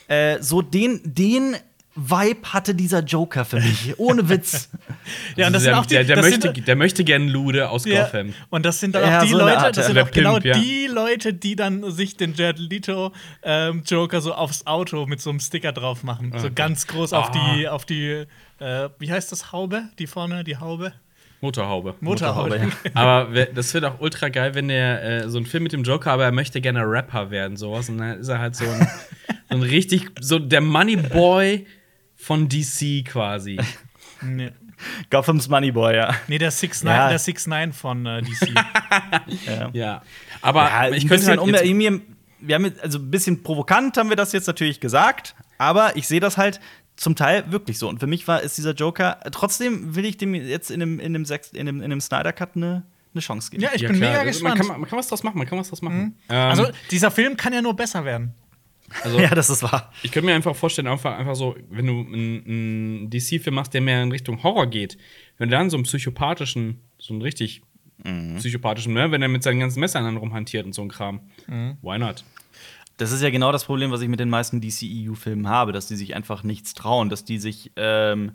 Speaker 2: Äh, so den, den Vibe hatte dieser Joker für mich. Ohne Witz. *laughs*
Speaker 1: Ja, und das sind
Speaker 3: der,
Speaker 1: auch die,
Speaker 3: der, der,
Speaker 1: das
Speaker 3: möchte,
Speaker 1: sind,
Speaker 3: der möchte gern Lude aus
Speaker 1: ja,
Speaker 3: Gotham.
Speaker 1: und das sind dann
Speaker 2: Ja,
Speaker 1: auch die
Speaker 2: so
Speaker 1: Leute,
Speaker 2: Art,
Speaker 1: das sind
Speaker 3: ja.
Speaker 1: auch genau
Speaker 3: Pimp, ja.
Speaker 1: die Leute, die dann sich den Jared Leto ähm, Joker so aufs Auto mit so einem Sticker drauf machen. So ganz groß auf
Speaker 3: Ah.
Speaker 1: die, auf die, äh, wie heißt das, Haube? Die vorne, die Haube?
Speaker 3: Motorhaube.
Speaker 1: Motorhaube.
Speaker 2: Motorhaube,
Speaker 3: aber das wird auch ultra geil, wenn der äh, so ein Film mit dem Joker, aber er möchte gerne Rapper werden, sowas. Und dann ist er halt so ein, *laughs* so ein richtig, so der Moneyboy von DC quasi. *laughs*
Speaker 1: Nee.
Speaker 2: Gotham's Moneyboy, ja.
Speaker 1: Nee, der 6
Speaker 2: Ja.
Speaker 1: der 6 9 von äh, DC. *laughs*
Speaker 3: Ja. Aber
Speaker 2: Ja,
Speaker 3: ich
Speaker 2: ein
Speaker 3: könnte
Speaker 2: bisschen
Speaker 3: halt
Speaker 2: um mir, wir haben jetzt, also ein bisschen provokant haben wir das jetzt natürlich gesagt, aber ich sehe das halt zum Teil wirklich so. Und für mich war ist dieser Joker, trotzdem will ich dem jetzt in dem, in dem, Sechs, in dem, in dem Snyder Cut eine eine Chance geben.
Speaker 1: ja, ich
Speaker 3: ja,
Speaker 1: bin
Speaker 3: klar,
Speaker 1: mega
Speaker 3: also man,
Speaker 1: gespannt.
Speaker 3: kann, man kann was draus machen, man kann was draus machen. Ähm,
Speaker 1: also, dieser Film kann ja nur besser werden.
Speaker 3: Also,
Speaker 2: ja, das ist wahr.
Speaker 3: Ich könnte mir einfach vorstellen, einfach, einfach so, wenn du einen, DC-Film machst, der mehr in Richtung Horror geht, wenn du dann so einen psychopathischen, so einen richtig psychopathischen, ne, wenn er mit seinen ganzen Messern dann rumhantiert und so ein Kram. Why not?
Speaker 2: Das ist ja genau das Problem, was ich mit den meisten DCEU-Filmen habe, dass die sich einfach nichts trauen, dass die sich ähm,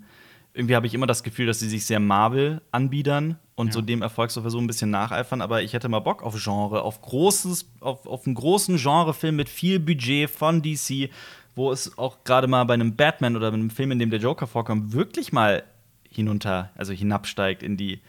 Speaker 2: irgendwie habe ich immer das Gefühl, dass sie sich sehr Marvel anbiedern und so dem Erfolg so versuchen, ein bisschen nacheifern. Aber ich hätte mal Bock auf Genre, auf großes, auf, auf einen großen Genrefilm mit viel Budget von DC, wo es auch gerade mal bei einem Batman oder bei einem Film, in dem der Joker vorkommt, wirklich mal hinunter, also hinabsteigt in die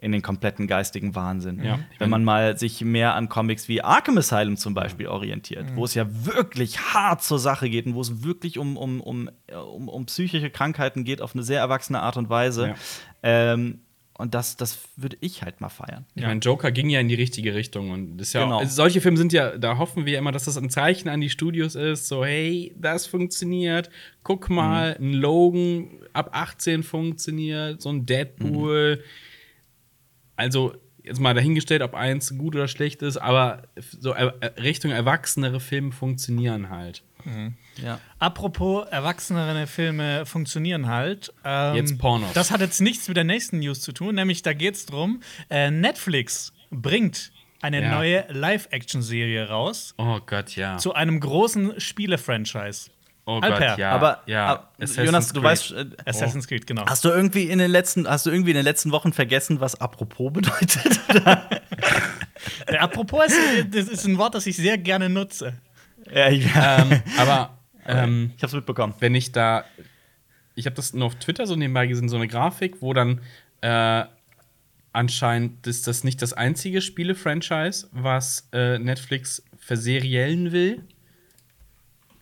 Speaker 2: in den kompletten geistigen Wahnsinn.
Speaker 3: Ja.
Speaker 2: Wenn man mal sich mehr an Comics wie Arkham Asylum zum Beispiel orientiert, wo es ja wirklich hart zur Sache geht und wo es wirklich um, um, um, um, um psychische Krankheiten geht auf eine sehr erwachsene Art und Weise.
Speaker 3: Ja.
Speaker 2: Ähm, und das, das würde ich halt mal feiern.
Speaker 3: Ich meine, Joker ging ja in die richtige Richtung und das ist ja
Speaker 2: Genau.
Speaker 3: auch, also solche Filme sind ja, da hoffen wir immer, dass das ein Zeichen an die Studios ist, so hey, das funktioniert, guck mal, ein Logan ab 18 funktioniert, so ein Deadpool. Also jetzt mal dahingestellt, ob eins gut oder schlecht ist, aber so er Richtung erwachsenere Filme funktionieren halt.
Speaker 2: Ja.
Speaker 1: Apropos erwachsenere Filme funktionieren halt. Ähm,
Speaker 3: Jetzt Pornos.
Speaker 1: Das hat jetzt nichts mit der nächsten News zu tun, nämlich da geht's drum, äh, Netflix bringt eine
Speaker 3: Ja.
Speaker 1: neue Live-Action-Serie raus
Speaker 3: Oh Gott, ja.
Speaker 1: zu einem großen Spiele-Franchise.
Speaker 3: Oh
Speaker 1: Alper,
Speaker 3: Gott, ja.
Speaker 2: aber,
Speaker 3: ja. Assassin's
Speaker 2: Jonas, du
Speaker 3: Creed.
Speaker 2: weißt, äh,
Speaker 1: Assassin's Creed, genau.
Speaker 2: hast du irgendwie in den letzten, hast du irgendwie in den letzten Wochen vergessen, was apropos bedeutet? *laughs*
Speaker 1: Äh, apropos, ist, das ist ein Wort, das ich sehr gerne nutze.
Speaker 2: ja, ich,
Speaker 3: ähm, aber *laughs* ähm,
Speaker 2: ich hab's mitbekommen.
Speaker 3: wenn ich da. Ich habe das nur auf Twitter so nebenbei gesehen, so eine Grafik, wo dann äh, anscheinend ist das nicht das einzige Spiele-Franchise, was äh, Netflix verseriellen will.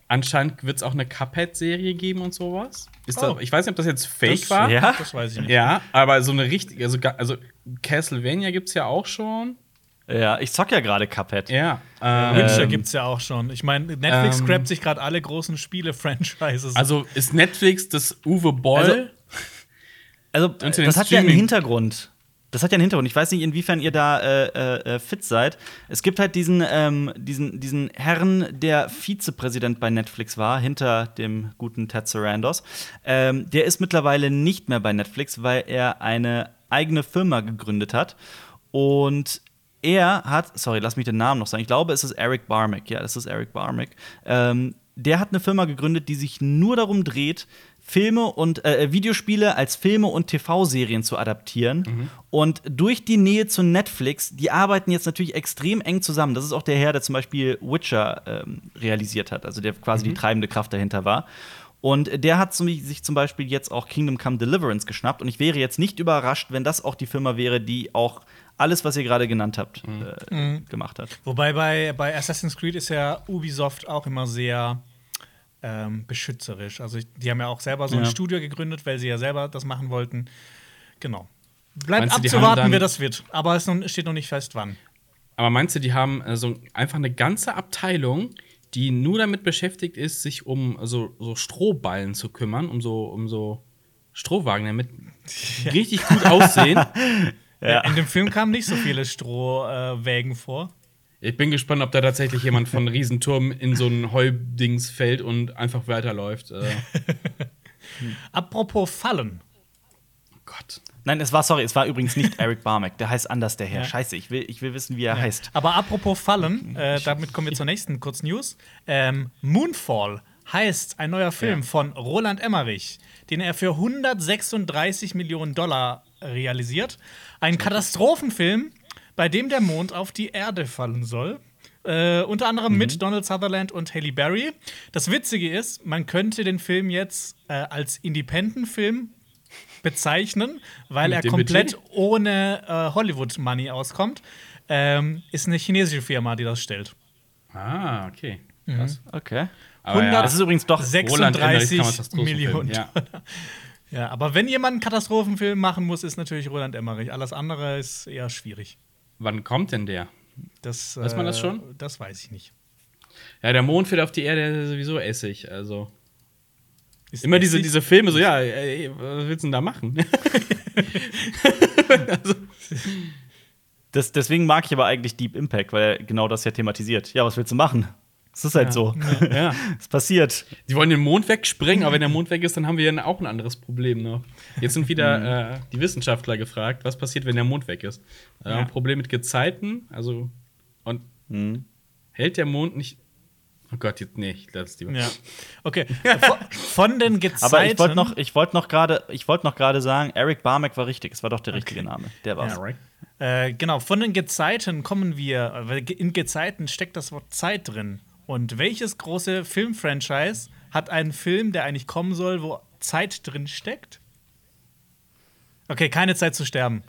Speaker 3: Anscheinend wird es auch eine Cuphead-Serie geben und sowas. Ist
Speaker 1: Oh.
Speaker 3: das, ich weiß nicht, ob das jetzt fake
Speaker 1: Das-
Speaker 3: war.
Speaker 2: Ja?
Speaker 1: Das weiß ich nicht.
Speaker 3: Ja, aber so eine richtige, also, also Castlevania gibt es ja auch schon.
Speaker 2: Ja, ich zock ja gerade Cuphead.
Speaker 3: Ja. Ähm,
Speaker 1: Witcher gibt's ja auch schon. Ich meine, Netflix
Speaker 3: Ähm,
Speaker 1: grabt sich gerade alle großen Spiele-Franchises.
Speaker 3: also ist Netflix das Uwe Boll?
Speaker 2: Also,
Speaker 3: den
Speaker 2: das hat ja einen Hintergrund. Das hat ja einen Hintergrund. Ich weiß nicht, inwiefern ihr da äh, äh, äh, fit seid. Es gibt halt diesen, ähm, diesen, diesen Herrn, der Vizepräsident bei Netflix war, hinter dem guten Ted Sarandos. Ähm, der ist mittlerweile nicht mehr bei Netflix, weil er eine eigene Firma gegründet hat. Und er hat, sorry, lass mich den Namen noch sagen. Ich glaube, es ist Eric Barmick. Ja, es ist Eric Barmick. Ähm, der hat eine Firma gegründet, die sich nur darum dreht, Filme und äh, Videospiele als Filme und TV-Serien zu adaptieren. Und durch die Nähe zu Netflix, die arbeiten jetzt natürlich extrem eng zusammen. Das ist auch der Herr, der zum Beispiel Witcher ähm, realisiert hat, also der quasi die treibende Kraft dahinter war. Und der hat sich zum Beispiel jetzt auch Kingdom Come Deliverance geschnappt. Und ich wäre jetzt nicht überrascht, wenn das auch die Firma wäre, die auch alles, was ihr gerade genannt habt, äh, gemacht hat.
Speaker 1: Wobei bei, bei Assassin's Creed ist ja Ubisoft auch immer sehr ähm, beschützerisch. Also die haben ja auch selber so ein
Speaker 2: Ja.
Speaker 1: Studio gegründet, weil sie ja selber das machen wollten. Genau. Bleibt
Speaker 3: Meinst
Speaker 1: abzuwarten, wer das wird. Aber es steht noch nicht fest, wann.
Speaker 3: Aber meinst du, die haben äh, so einfach eine ganze Abteilung, die nur damit beschäftigt ist, sich um so, so Strohballen zu kümmern, um so, um so Strohwagen, damit richtig gut aussehen? *laughs*
Speaker 2: Ja.
Speaker 1: In dem Film kamen nicht so viele Strohwägen vor.
Speaker 3: Ich bin gespannt, ob da tatsächlich jemand von Riesenturm in so ein Heudings fällt und einfach weiterläuft. Äh, *laughs*
Speaker 1: Apropos Fallen.
Speaker 3: oh Gott.
Speaker 2: Nein, es war, sorry, es war übrigens nicht *laughs* Eric Barmack. Der heißt anders, der Herr. Scheiße, ich will, ich will wissen, wie er heißt.
Speaker 1: Aber apropos Fallen, *laughs* äh, damit kommen wir zur nächsten Kurznews. Ähm, Moonfall heißt ein neuer Film von Roland Emmerich, den er für 136 Millionen Dollar realisiert. Ein Katastrophenfilm, bei dem der Mond auf die Erde fallen soll. Äh, unter anderem mit Donald Sutherland und Halle Berry. Das Witzige ist, man könnte den Film jetzt äh, als Independent-Film bezeichnen, weil
Speaker 3: Mit
Speaker 1: er komplett
Speaker 3: Budget?
Speaker 1: ohne äh, Hollywood-Money auskommt. Ähm, ist eine chinesische Firma, die das stellt.
Speaker 3: Ah, okay. Krass.
Speaker 2: Okay.
Speaker 3: Aber
Speaker 1: 100
Speaker 3: ja,
Speaker 2: Das ist übrigens doch.
Speaker 3: Roland Emmerich
Speaker 1: 36
Speaker 3: kann man Katastrophenfilm,
Speaker 1: Millionen.
Speaker 3: ja.
Speaker 1: Ja, aber wenn jemand einen Katastrophenfilm machen muss, ist natürlich Roland Emmerich. Alles andere ist eher schwierig.
Speaker 3: Wann kommt denn der?
Speaker 1: Das,
Speaker 3: Weiß man das
Speaker 1: äh,
Speaker 3: schon?
Speaker 1: Das weiß ich nicht.
Speaker 3: Ja, der Mond fällt auf die Erde, der ist sowieso Essig. Also.
Speaker 1: Ist
Speaker 3: Immer diese,
Speaker 1: Essig-
Speaker 3: diese Filme, so, ja, ey, was willst du denn da machen? *laughs*
Speaker 2: Das, deswegen mag ich aber eigentlich Deep Impact, weil er genau das ja thematisiert. Ja, was willst du machen? Es ist halt so.
Speaker 3: ja. *laughs*
Speaker 2: Es passiert.
Speaker 3: Die wollen den Mond wegsprengen, aber wenn der Mond weg ist, dann haben wir ja auch ein anderes Problem noch. Jetzt sind wieder äh, die Wissenschaftler gefragt, was passiert, wenn der Mond weg ist. Äh,
Speaker 1: Ja.
Speaker 3: Ein Problem mit Gezeiten, also und
Speaker 2: Mhm.
Speaker 3: hält der Mond nicht. Oh Gott, jetzt nee, ich lass es lieber.
Speaker 1: Ja. Okay. *laughs* Von- den Gezeiten.
Speaker 2: Aber ich wollte noch, ich wollte noch gerade, ich wollte noch gerade sagen, Eric Barmack war richtig. Es war doch der richtige Name. Der war's.
Speaker 3: Ja, right.
Speaker 1: Äh, genau, von den Gezeiten kommen wir, weil in Gezeiten steckt das Wort Zeit drin. Und welches große Filmfranchise hat einen Film, der eigentlich kommen soll, wo Zeit drin steckt? Okay, keine Zeit zu sterben.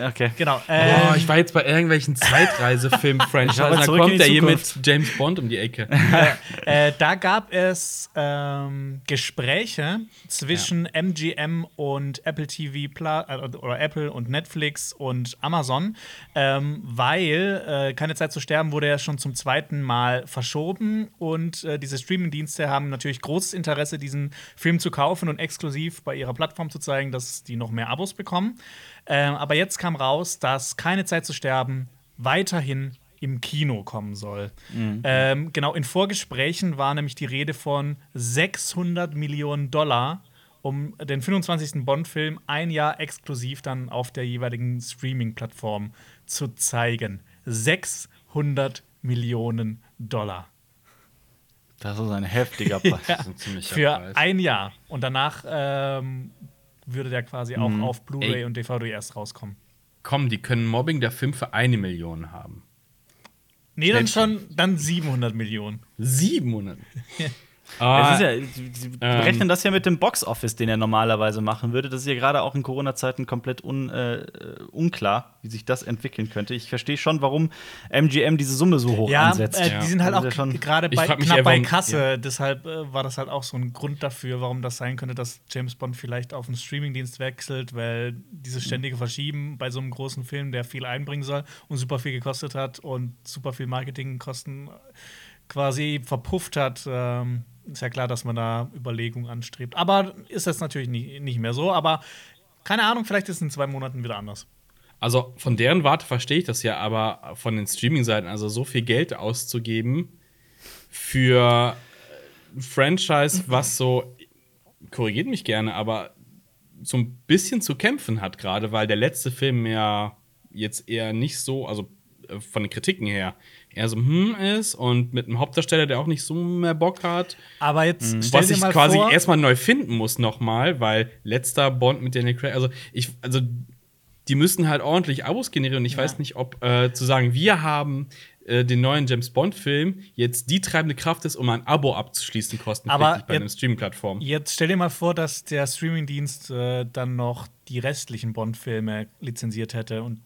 Speaker 2: Okay.
Speaker 1: Genau.
Speaker 3: Oh,
Speaker 1: Äh,
Speaker 3: ich war jetzt bei irgendwelchen Zeitreisefilm-Franchises. *laughs* Da kommt der hier mit. James Bond um die Ecke. *laughs*
Speaker 1: äh, da gab es ähm, Gespräche zwischen MGM und Apple TV Plus äh, oder Apple und Netflix und Amazon, ähm, weil äh, keine Zeit zu sterben wurde ja schon zum zweiten Mal verschoben und äh, diese Streaming-Dienste haben natürlich großes Interesse, diesen Film zu kaufen und exklusiv bei ihrer Plattform zu zeigen, dass die noch mehr Abos bekommen. Ähm, aber jetzt kam raus, dass keine Zeit zu sterben weiterhin im Kino kommen soll. Ähm, genau, in Vorgesprächen war nämlich die Rede von 600 Millionen Dollar, um den 25. Bond-Film ein Jahr exklusiv dann auf der jeweiligen Streaming-Plattform zu zeigen. 600 Millionen Dollar.
Speaker 2: Das ist ein heftiger *laughs* Preis.
Speaker 1: Ja,
Speaker 3: ein ziemlicher
Speaker 1: für
Speaker 3: Preis.
Speaker 1: ein Jahr. Und danach ähm, würde der quasi auch auf Blu-ray und DVD erst rauskommen.
Speaker 3: Komm, die können Mobbing der Film für eine Million haben.
Speaker 1: Nee, dann schon dann 700 Millionen.
Speaker 3: 700. *laughs*
Speaker 2: Es
Speaker 3: ah,
Speaker 2: ist ja, sie
Speaker 3: ähm,
Speaker 2: berechnen das ja mit dem Box-Office, den er normalerweise machen würde. Das ist ja gerade auch in Corona-Zeiten komplett un, äh, unklar, wie sich das entwickeln könnte. Ich verstehe schon, warum MGM diese Summe so hoch
Speaker 1: Ja,
Speaker 2: ansetzt.
Speaker 1: äh, die sind halt
Speaker 2: Das
Speaker 1: auch
Speaker 2: ja
Speaker 1: gerade bei, knapp
Speaker 3: eher,
Speaker 1: bei Kasse. Deshalb äh, war das halt auch so ein Grund dafür, warum das sein könnte, dass James Bond vielleicht auf einen Streamingdienst wechselt, weil dieses ständige Verschieben bei so einem großen Film, der viel einbringen soll und super viel gekostet hat und super viel Marketingkosten quasi verpufft hat. Ähm, ist ja klar, dass man da Überlegungen anstrebt. Aber ist das natürlich nie, nicht mehr so. Aber keine Ahnung, vielleicht ist es in zwei Monaten wieder anders.
Speaker 3: Also von deren Warte verstehe ich das ja, aber von den Streaming-Seiten, also so viel Geld auszugeben für ein Franchise, was so, korrigiert mich gerne, aber so ein bisschen zu kämpfen hat gerade, weil der letzte Film ja jetzt eher nicht so, also äh, von den Kritiken her, eher so hm ist und mit einem Hauptdarsteller, der auch nicht so mehr Bock hat.
Speaker 1: Aber jetzt stell
Speaker 3: Was ich
Speaker 1: mal
Speaker 3: quasi
Speaker 1: vor,
Speaker 3: erstmal neu finden muss nochmal, weil letzter Bond mit Daniel Craig, also ich, also die müssen halt ordentlich Abos generieren. Und ich
Speaker 1: Ja.
Speaker 3: weiß nicht, ob äh, zu sagen, wir haben äh, den neuen James Bond-Film jetzt die treibende Kraft ist, um ein Abo abzuschließen, kostenpflichtig
Speaker 1: Aber
Speaker 3: bei einer
Speaker 1: jetzt-
Speaker 3: Streaming-Plattform.
Speaker 1: Jetzt stell dir mal vor, dass der Streamingdienst äh, dann noch die restlichen Bond-Filme lizenziert hätte und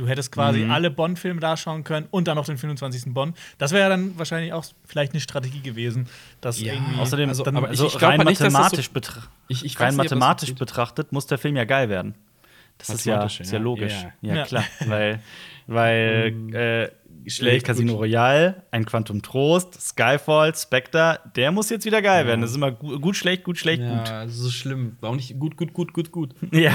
Speaker 1: du hättest quasi
Speaker 3: Mhm.
Speaker 1: alle Bond-Filme da schauen können und dann noch den 25. Bond. Das wäre ja dann wahrscheinlich auch vielleicht eine Strategie gewesen, dass
Speaker 3: Ja,
Speaker 1: irgendwie
Speaker 2: Außerdem,
Speaker 3: Also,
Speaker 2: dann,
Speaker 3: aber ich-
Speaker 2: so
Speaker 3: ich
Speaker 2: rein
Speaker 3: nicht, das
Speaker 2: mathematisch,
Speaker 3: so-
Speaker 2: betra
Speaker 3: Ich, ich
Speaker 2: rein
Speaker 3: nicht, das
Speaker 2: mathematisch
Speaker 3: geht.
Speaker 2: betrachtet muss der Film ja geil werden. Das ist ja, ist ja logisch.
Speaker 3: Ja.
Speaker 2: Ja, klar. *laughs* weil weil äh,
Speaker 3: schlecht,
Speaker 2: Casino
Speaker 3: gut.
Speaker 2: Royale, ein Quantum Trost, Skyfall, Spectre, der muss jetzt wieder geil werden. Das ist immer gu gut, schlecht, gut, schlecht,
Speaker 3: Ja, so schlimm. War auch nicht gut, gut, gut, gut, gut.
Speaker 2: gut. *laughs* Ja.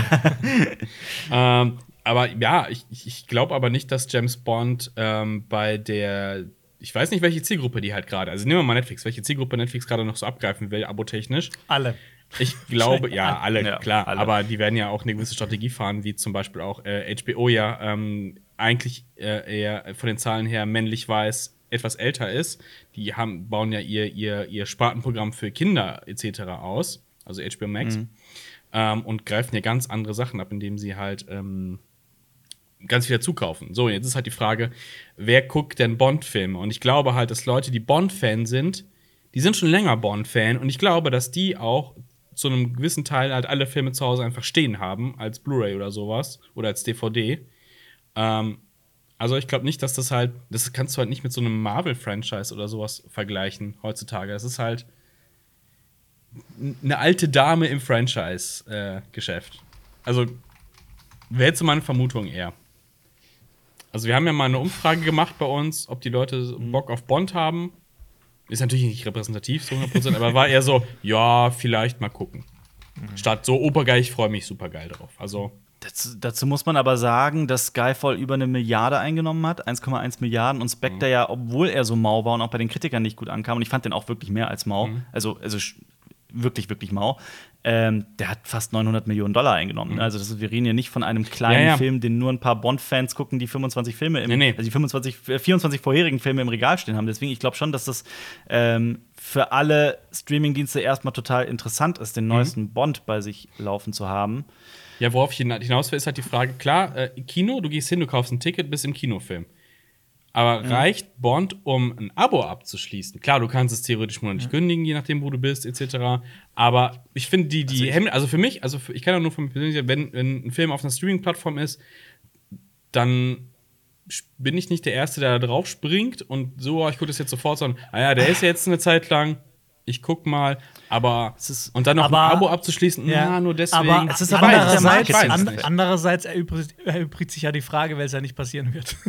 Speaker 2: *laughs*
Speaker 3: ähm, aber ja, ich, ich- glaube aber nicht, dass James Bond ähm, bei der. Ich weiß nicht, welche Zielgruppe die halt gerade. Also nehmen wir mal Netflix, welche Zielgruppe Netflix gerade noch so abgreifen will, abotechnisch.
Speaker 1: alle.
Speaker 3: Ich glaube, ja, *laughs* alle,
Speaker 2: Ja,
Speaker 3: klar.
Speaker 2: alle.
Speaker 3: Aber die werden ja auch eine gewisse Strategie fahren, wie zum Beispiel auch äh, HBO ja ähm, eigentlich äh, eher von den Zahlen her männlich weiß, etwas älter ist. Die haben, bauen ja ihr, ihr, ihr Spartenprogramm für Kinder etc. aus, also HBO Max, ähm, und greifen ja ganz andere Sachen ab, indem sie halt ähm, ganz viel zukaufen. So, jetzt ist halt die Frage, wer guckt denn Bond-Filme? Und ich glaube halt, dass Leute, die Bond-Fan sind, die sind schon länger Bond-Fan und ich glaube, dass die auch zu einem gewissen Teil halt alle Filme zu Hause einfach stehen haben, als Blu-ray oder sowas oder als DVD. Ähm, also ich glaube nicht, dass das halt, das kannst du halt nicht mit so einem Marvel-Franchise oder sowas vergleichen heutzutage. Das ist halt eine alte Dame im Franchise-Geschäft. also wäre jetzt meine Vermutung eher. Also wir haben ja mal eine Umfrage gemacht bei uns, ob die Leute Bock auf Bond haben. Ist natürlich nicht repräsentativ, so 100%, aber war eher so, ja, vielleicht mal gucken. Statt so, obergeil, ich freue mich super geil drauf. Also,
Speaker 2: Dazu, dazu muss man aber sagen, dass Skyfall über eine Milliarde eingenommen hat, 1,1 Milliarden und Spectre ja, obwohl er so mau war und auch bei den Kritikern nicht gut ankam, und ich fand den auch wirklich mehr als mau, also, also sch- wirklich, wirklich mau, ähm, der hat fast 900 Millionen Dollar eingenommen. ne? Also das ist, wir reden ja nicht von einem kleinen
Speaker 3: Ja, ja.
Speaker 2: Film, den nur ein paar Bond-Fans gucken, die 25 Filme im,
Speaker 3: Nee, nee.
Speaker 2: also die 25, äh, 24 vorherigen Filme im Regal stehen haben. Deswegen, ich glaube schon, dass das ähm, für alle Streamingdienste erstmal total interessant ist, den neuesten Bond bei sich laufen zu haben.
Speaker 3: ja, worauf ich hina- hinaus will, ist halt die Frage, klar, äh, Kino, du gehst hin, du kaufst ein Ticket, bist im Kinofilm. Aber reicht Bond, um ein Abo abzuschließen? Klar, du kannst es theoretisch monatlich kündigen, je nachdem, wo du bist, etc. Aber ich finde, die, die Hemmnisse, also für mich, also für, ich kann ja nur von mir persönlich, sagen, wenn, wenn ein Film auf einer Streaming-Plattform ist, dann bin ich nicht der Erste, der da drauf springt und so, oh, ich gucke das jetzt sofort, sondern, ah ja, der *laughs* ist jetzt eine Zeit lang, ich guck mal, aber
Speaker 2: Es ist-
Speaker 3: und dann noch
Speaker 1: aber-
Speaker 3: ein Abo abzuschließen, ja, nur deswegen.
Speaker 1: Aber
Speaker 2: Es ist
Speaker 1: andererseits, andererseits erübrigt, erübrigt sich ja die Frage, weil es ja nicht passieren wird. *laughs*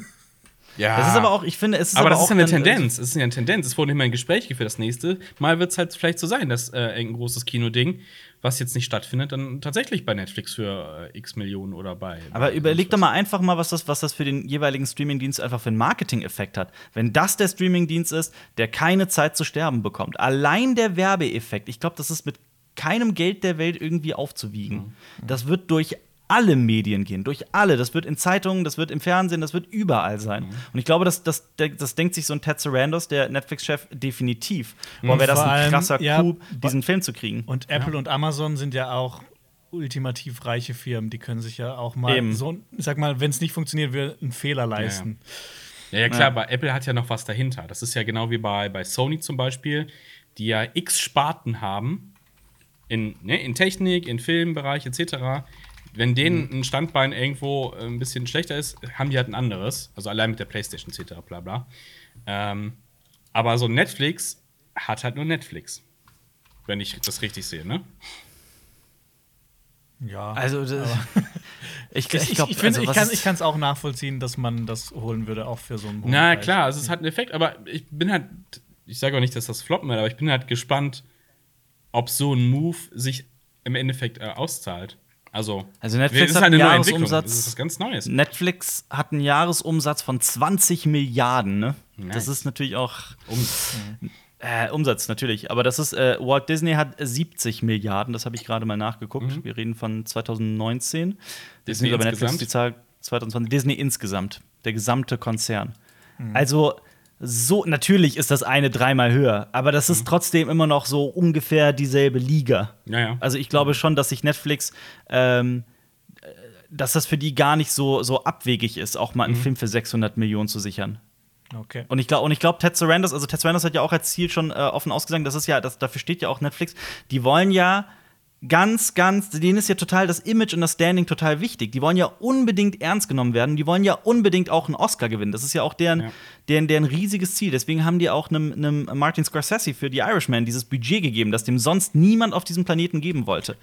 Speaker 3: ja.
Speaker 2: Das ist aber auch, ich finde, es ist
Speaker 3: aber,
Speaker 2: aber,
Speaker 3: das ist ja eine
Speaker 2: dann-
Speaker 3: Tendenz. Es ist ja eine Tendenz. Es wurde immer ein Gespräch geführt. Das nächste Mal wird es halt vielleicht so sein, dass äh, ein großes Kinoding, was jetzt nicht stattfindet, dann tatsächlich bei Netflix für äh, x Millionen oder bei.
Speaker 2: Aber
Speaker 3: bei
Speaker 2: überleg doch mal einfach mal, was das, was das für den jeweiligen Streamingdienst einfach für einen Marketing-Effekt hat. Wenn das der Streamingdienst ist, der keine Zeit zu sterben bekommt. Allein der Werbeeffekt, ich glaube, das ist mit keinem Geld der Welt irgendwie aufzuwiegen. Das wird durch alle Medien gehen, durch alle. Das wird in Zeitungen, das wird im Fernsehen, das wird überall sein.
Speaker 1: Mhm.
Speaker 2: Und ich glaube, das, das, das denkt sich so ein Ted Sarandos, der Netflix-Chef, definitiv. Boah, wäre das ein
Speaker 1: allem,
Speaker 2: krasser
Speaker 1: ja,
Speaker 2: Coup, diesen Film zu kriegen.
Speaker 1: Und Apple und Amazon sind ja auch ultimativ reiche Firmen. Die können sich ja auch mal
Speaker 2: Eben.
Speaker 1: so, sag mal, wenn es nicht funktioniert, wir einen Fehler leisten.
Speaker 3: Ja, ja, klar, aber Apple hat ja noch was dahinter. Das ist ja genau wie bei, bei Sony zum Beispiel, die ja x Sparten haben in, ne, in Technik, in Filmbereich etc. Wenn denen ein Standbein irgendwo äh, ein bisschen schlechter ist, haben die halt ein anderes. Also allein mit der Playstation etc. bla bla. Ähm, aber so Netflix hat halt nur Netflix. Wenn ich das richtig sehe, ne?
Speaker 1: Ja.
Speaker 2: Also, das, *laughs* ich,
Speaker 1: ich,
Speaker 2: ich glaube,
Speaker 1: ich, finde,
Speaker 2: also,
Speaker 1: ich kann es auch nachvollziehen, dass man das holen würde, auch für so einen
Speaker 3: Na
Speaker 1: Preis.
Speaker 3: klar, also es hat einen Effekt, aber ich bin halt, ich sage auch nicht, dass das floppen wird, aber ich bin halt gespannt, ob so ein Move sich im Endeffekt äh, auszahlt. Also,
Speaker 2: Also Netflix hat einen. Jahresumsatz-
Speaker 3: Das ist was ganz Neues.
Speaker 2: Netflix hat einen Jahresumsatz von 20 Milliarden, ne? Das
Speaker 3: Nice.
Speaker 2: ist natürlich auch
Speaker 3: Um,
Speaker 2: äh, Umsatz, natürlich. Aber das ist, äh, Walt Disney hat 70 Milliarden, das habe ich gerade mal nachgeguckt. Wir reden von 2019.
Speaker 3: Mhm. Disney
Speaker 2: Disney aber Netflix
Speaker 3: insgesamt?
Speaker 2: die Zahl 2020. Disney insgesamt, der gesamte Konzern.
Speaker 3: Mhm.
Speaker 2: Also so, natürlich ist das eine dreimal höher, aber das
Speaker 3: Mhm.
Speaker 2: ist trotzdem immer noch so ungefähr dieselbe Liga.
Speaker 3: Ja, ja.
Speaker 2: Also ich glaube schon, dass sich Netflix, ähm, äh, dass das für die gar nicht so, so abwegig ist, auch mal einen Film für 600 Millionen zu sichern.
Speaker 1: Okay.
Speaker 2: Und ich glaube, glaube, Ted Sarandos, also Ted Sarandos hat ja auch als Ziel schon äh, offen ausgesagt, das ist ja, das, dafür steht ja auch Netflix, die wollen ja ganz, ganz, denen ist ja total das Image und das Standing total wichtig. Die wollen ja unbedingt ernst genommen werden. Die wollen ja unbedingt auch einen Oscar gewinnen. Das ist ja auch deren,
Speaker 3: Ja.
Speaker 2: deren, deren riesiges Ziel. Deswegen haben die auch einem, einem Martin Scorsese für The Irishman dieses Budget gegeben, das dem sonst niemand auf diesem Planeten geben wollte.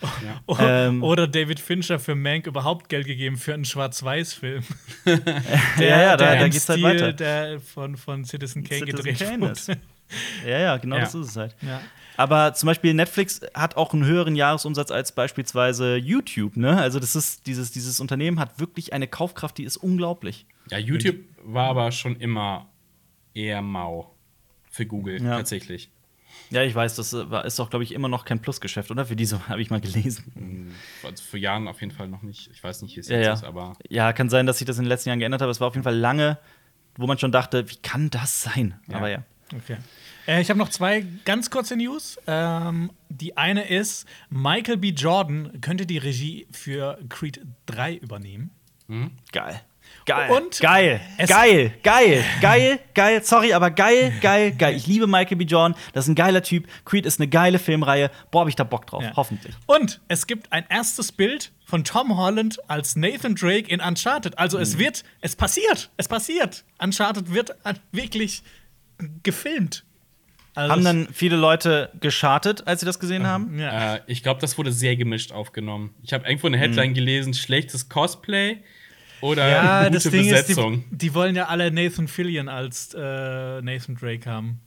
Speaker 1: O-
Speaker 2: Ähm. *laughs*
Speaker 1: Oder David Fincher für Mank überhaupt Geld gegeben für einen Schwarz-Weiß-Film. *laughs*
Speaker 2: ja, ja, da, da geht's halt weiter.
Speaker 1: Der von, von Citizen Kane
Speaker 2: Citizen
Speaker 1: gedreht
Speaker 2: Kane ist. Ja, ja, genau
Speaker 3: Ja.
Speaker 2: das ist es halt.
Speaker 1: Ja.
Speaker 2: Aber zum Beispiel Netflix hat auch einen höheren Jahresumsatz als beispielsweise YouTube. Ne? Also das ist dieses, dieses Unternehmen hat wirklich eine Kaufkraft, die ist unglaublich.
Speaker 3: ja, YouTube war aber schon immer eher mau für Google,
Speaker 2: Ja.
Speaker 3: tatsächlich.
Speaker 2: Ja, ich weiß, das äh, war- ist doch, glaube ich, immer noch kein Plusgeschäft, oder? Für diese *laughs* habe ich mal gelesen.
Speaker 3: Also für Jahren auf jeden Fall noch nicht. Ich weiß nicht, wie es
Speaker 2: Ja,
Speaker 3: jetzt
Speaker 2: ja.
Speaker 3: ist, aber
Speaker 2: Ja, kann sein, dass sich das in den letzten Jahren geändert hat, aber es war auf jeden Fall lange, wo man schon dachte, wie kann das sein?
Speaker 3: Ja.
Speaker 2: Aber ja.
Speaker 1: Okay. Äh, ich habe noch zwei ganz kurze News. Ähm, die eine ist, Michael B. Jordan könnte die Regie für Creed 3 übernehmen.
Speaker 2: Geil. Geil.
Speaker 1: Und
Speaker 2: geil. Geil. Geil. Geil. Geil. Sorry, aber geil, geil, geil. Ich liebe Michael B. Jordan. Das ist ein geiler Typ. Creed ist eine geile Filmreihe. Boah, hab ich da Bock drauf.
Speaker 1: Ja.
Speaker 2: Hoffentlich.
Speaker 1: Und es gibt ein erstes Bild von Tom Holland als Nathan Drake in Uncharted. Also
Speaker 2: Mhm.
Speaker 1: es wird, es passiert, es passiert. Uncharted wird wirklich gefilmt. Also
Speaker 2: Haben dann viele Leute geschartet, als sie das gesehen haben?
Speaker 1: ja.
Speaker 3: Äh, ich glaube, das wurde sehr gemischt aufgenommen. Ich habe irgendwo eine Headline gelesen: schlechtes Cosplay oder
Speaker 1: ja,
Speaker 3: gute
Speaker 1: das Ding ist,
Speaker 3: Besetzung.
Speaker 1: die, die wollen ja alle Nathan Fillion als äh, Nathan Drake haben.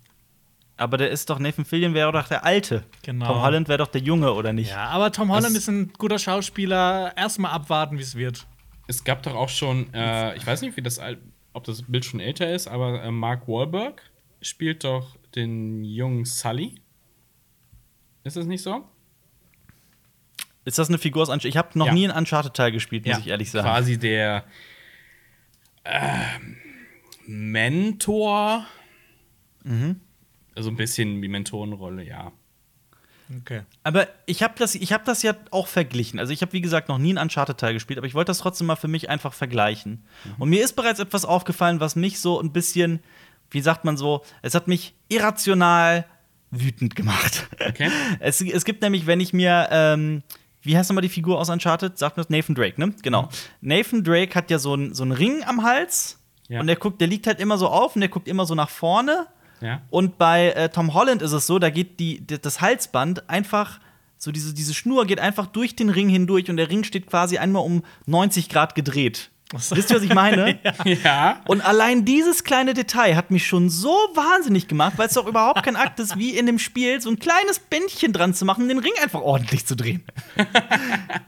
Speaker 2: Aber der ist doch, Nathan Fillion wäre doch der Alte.
Speaker 1: Genau.
Speaker 2: Tom Holland wäre doch der Junge, oder nicht?
Speaker 1: Ja, aber Tom Holland
Speaker 3: Das-
Speaker 1: ist ein guter Schauspieler. Erstmal abwarten, wie es wird.
Speaker 3: es gab doch auch schon, äh, ich weiß nicht, wie das, ob das Bild schon älter ist, aber äh, Mark Wahlberg spielt doch den jungen Sully. Ist das nicht so?
Speaker 2: Ist das eine Figur aus Uncharted? Ich habe noch
Speaker 3: Ja.
Speaker 2: nie einen Uncharted-Teil gespielt, muss ich ehrlich sagen.
Speaker 3: Quasi der ähm, Mentor.
Speaker 2: Mhm.
Speaker 3: Also ein bisschen die Mentorenrolle, ja.
Speaker 1: Okay.
Speaker 2: Aber ich habe das, ich hab das ja auch verglichen. Also ich habe, wie gesagt, noch nie einen Uncharted-Teil gespielt, aber ich wollte das trotzdem mal für mich einfach vergleichen. Und mir ist bereits etwas aufgefallen, was mich so ein bisschen, wie sagt man so, es hat mich irrational wütend gemacht.
Speaker 3: Okay. *laughs*
Speaker 2: Es, es gibt nämlich, wenn ich mir, ähm, wie heißt nochmal die Figur aus Uncharted? Sagt mir das Nathan Drake, ne? Genau. Nathan Drake hat ja so einen so Ring am Hals
Speaker 3: Ja.
Speaker 2: und der guckt, der liegt halt immer so auf und der guckt immer so nach vorne.
Speaker 3: Ja.
Speaker 2: Und bei äh, Tom Holland ist es so, da geht die, das Halsband einfach, so diese, diese Schnur geht einfach durch den Ring hindurch und der Ring steht quasi einmal um 90 Grad gedreht. *laughs* Wisst ihr, was ich meine? *laughs*
Speaker 3: Ja.
Speaker 2: Und allein dieses kleine Detail hat mich schon so wahnsinnig gemacht, weil es doch überhaupt kein Akt ist, wie in dem Spiel so ein kleines Bändchen dran zu machen, den Ring einfach ordentlich zu drehen. *laughs*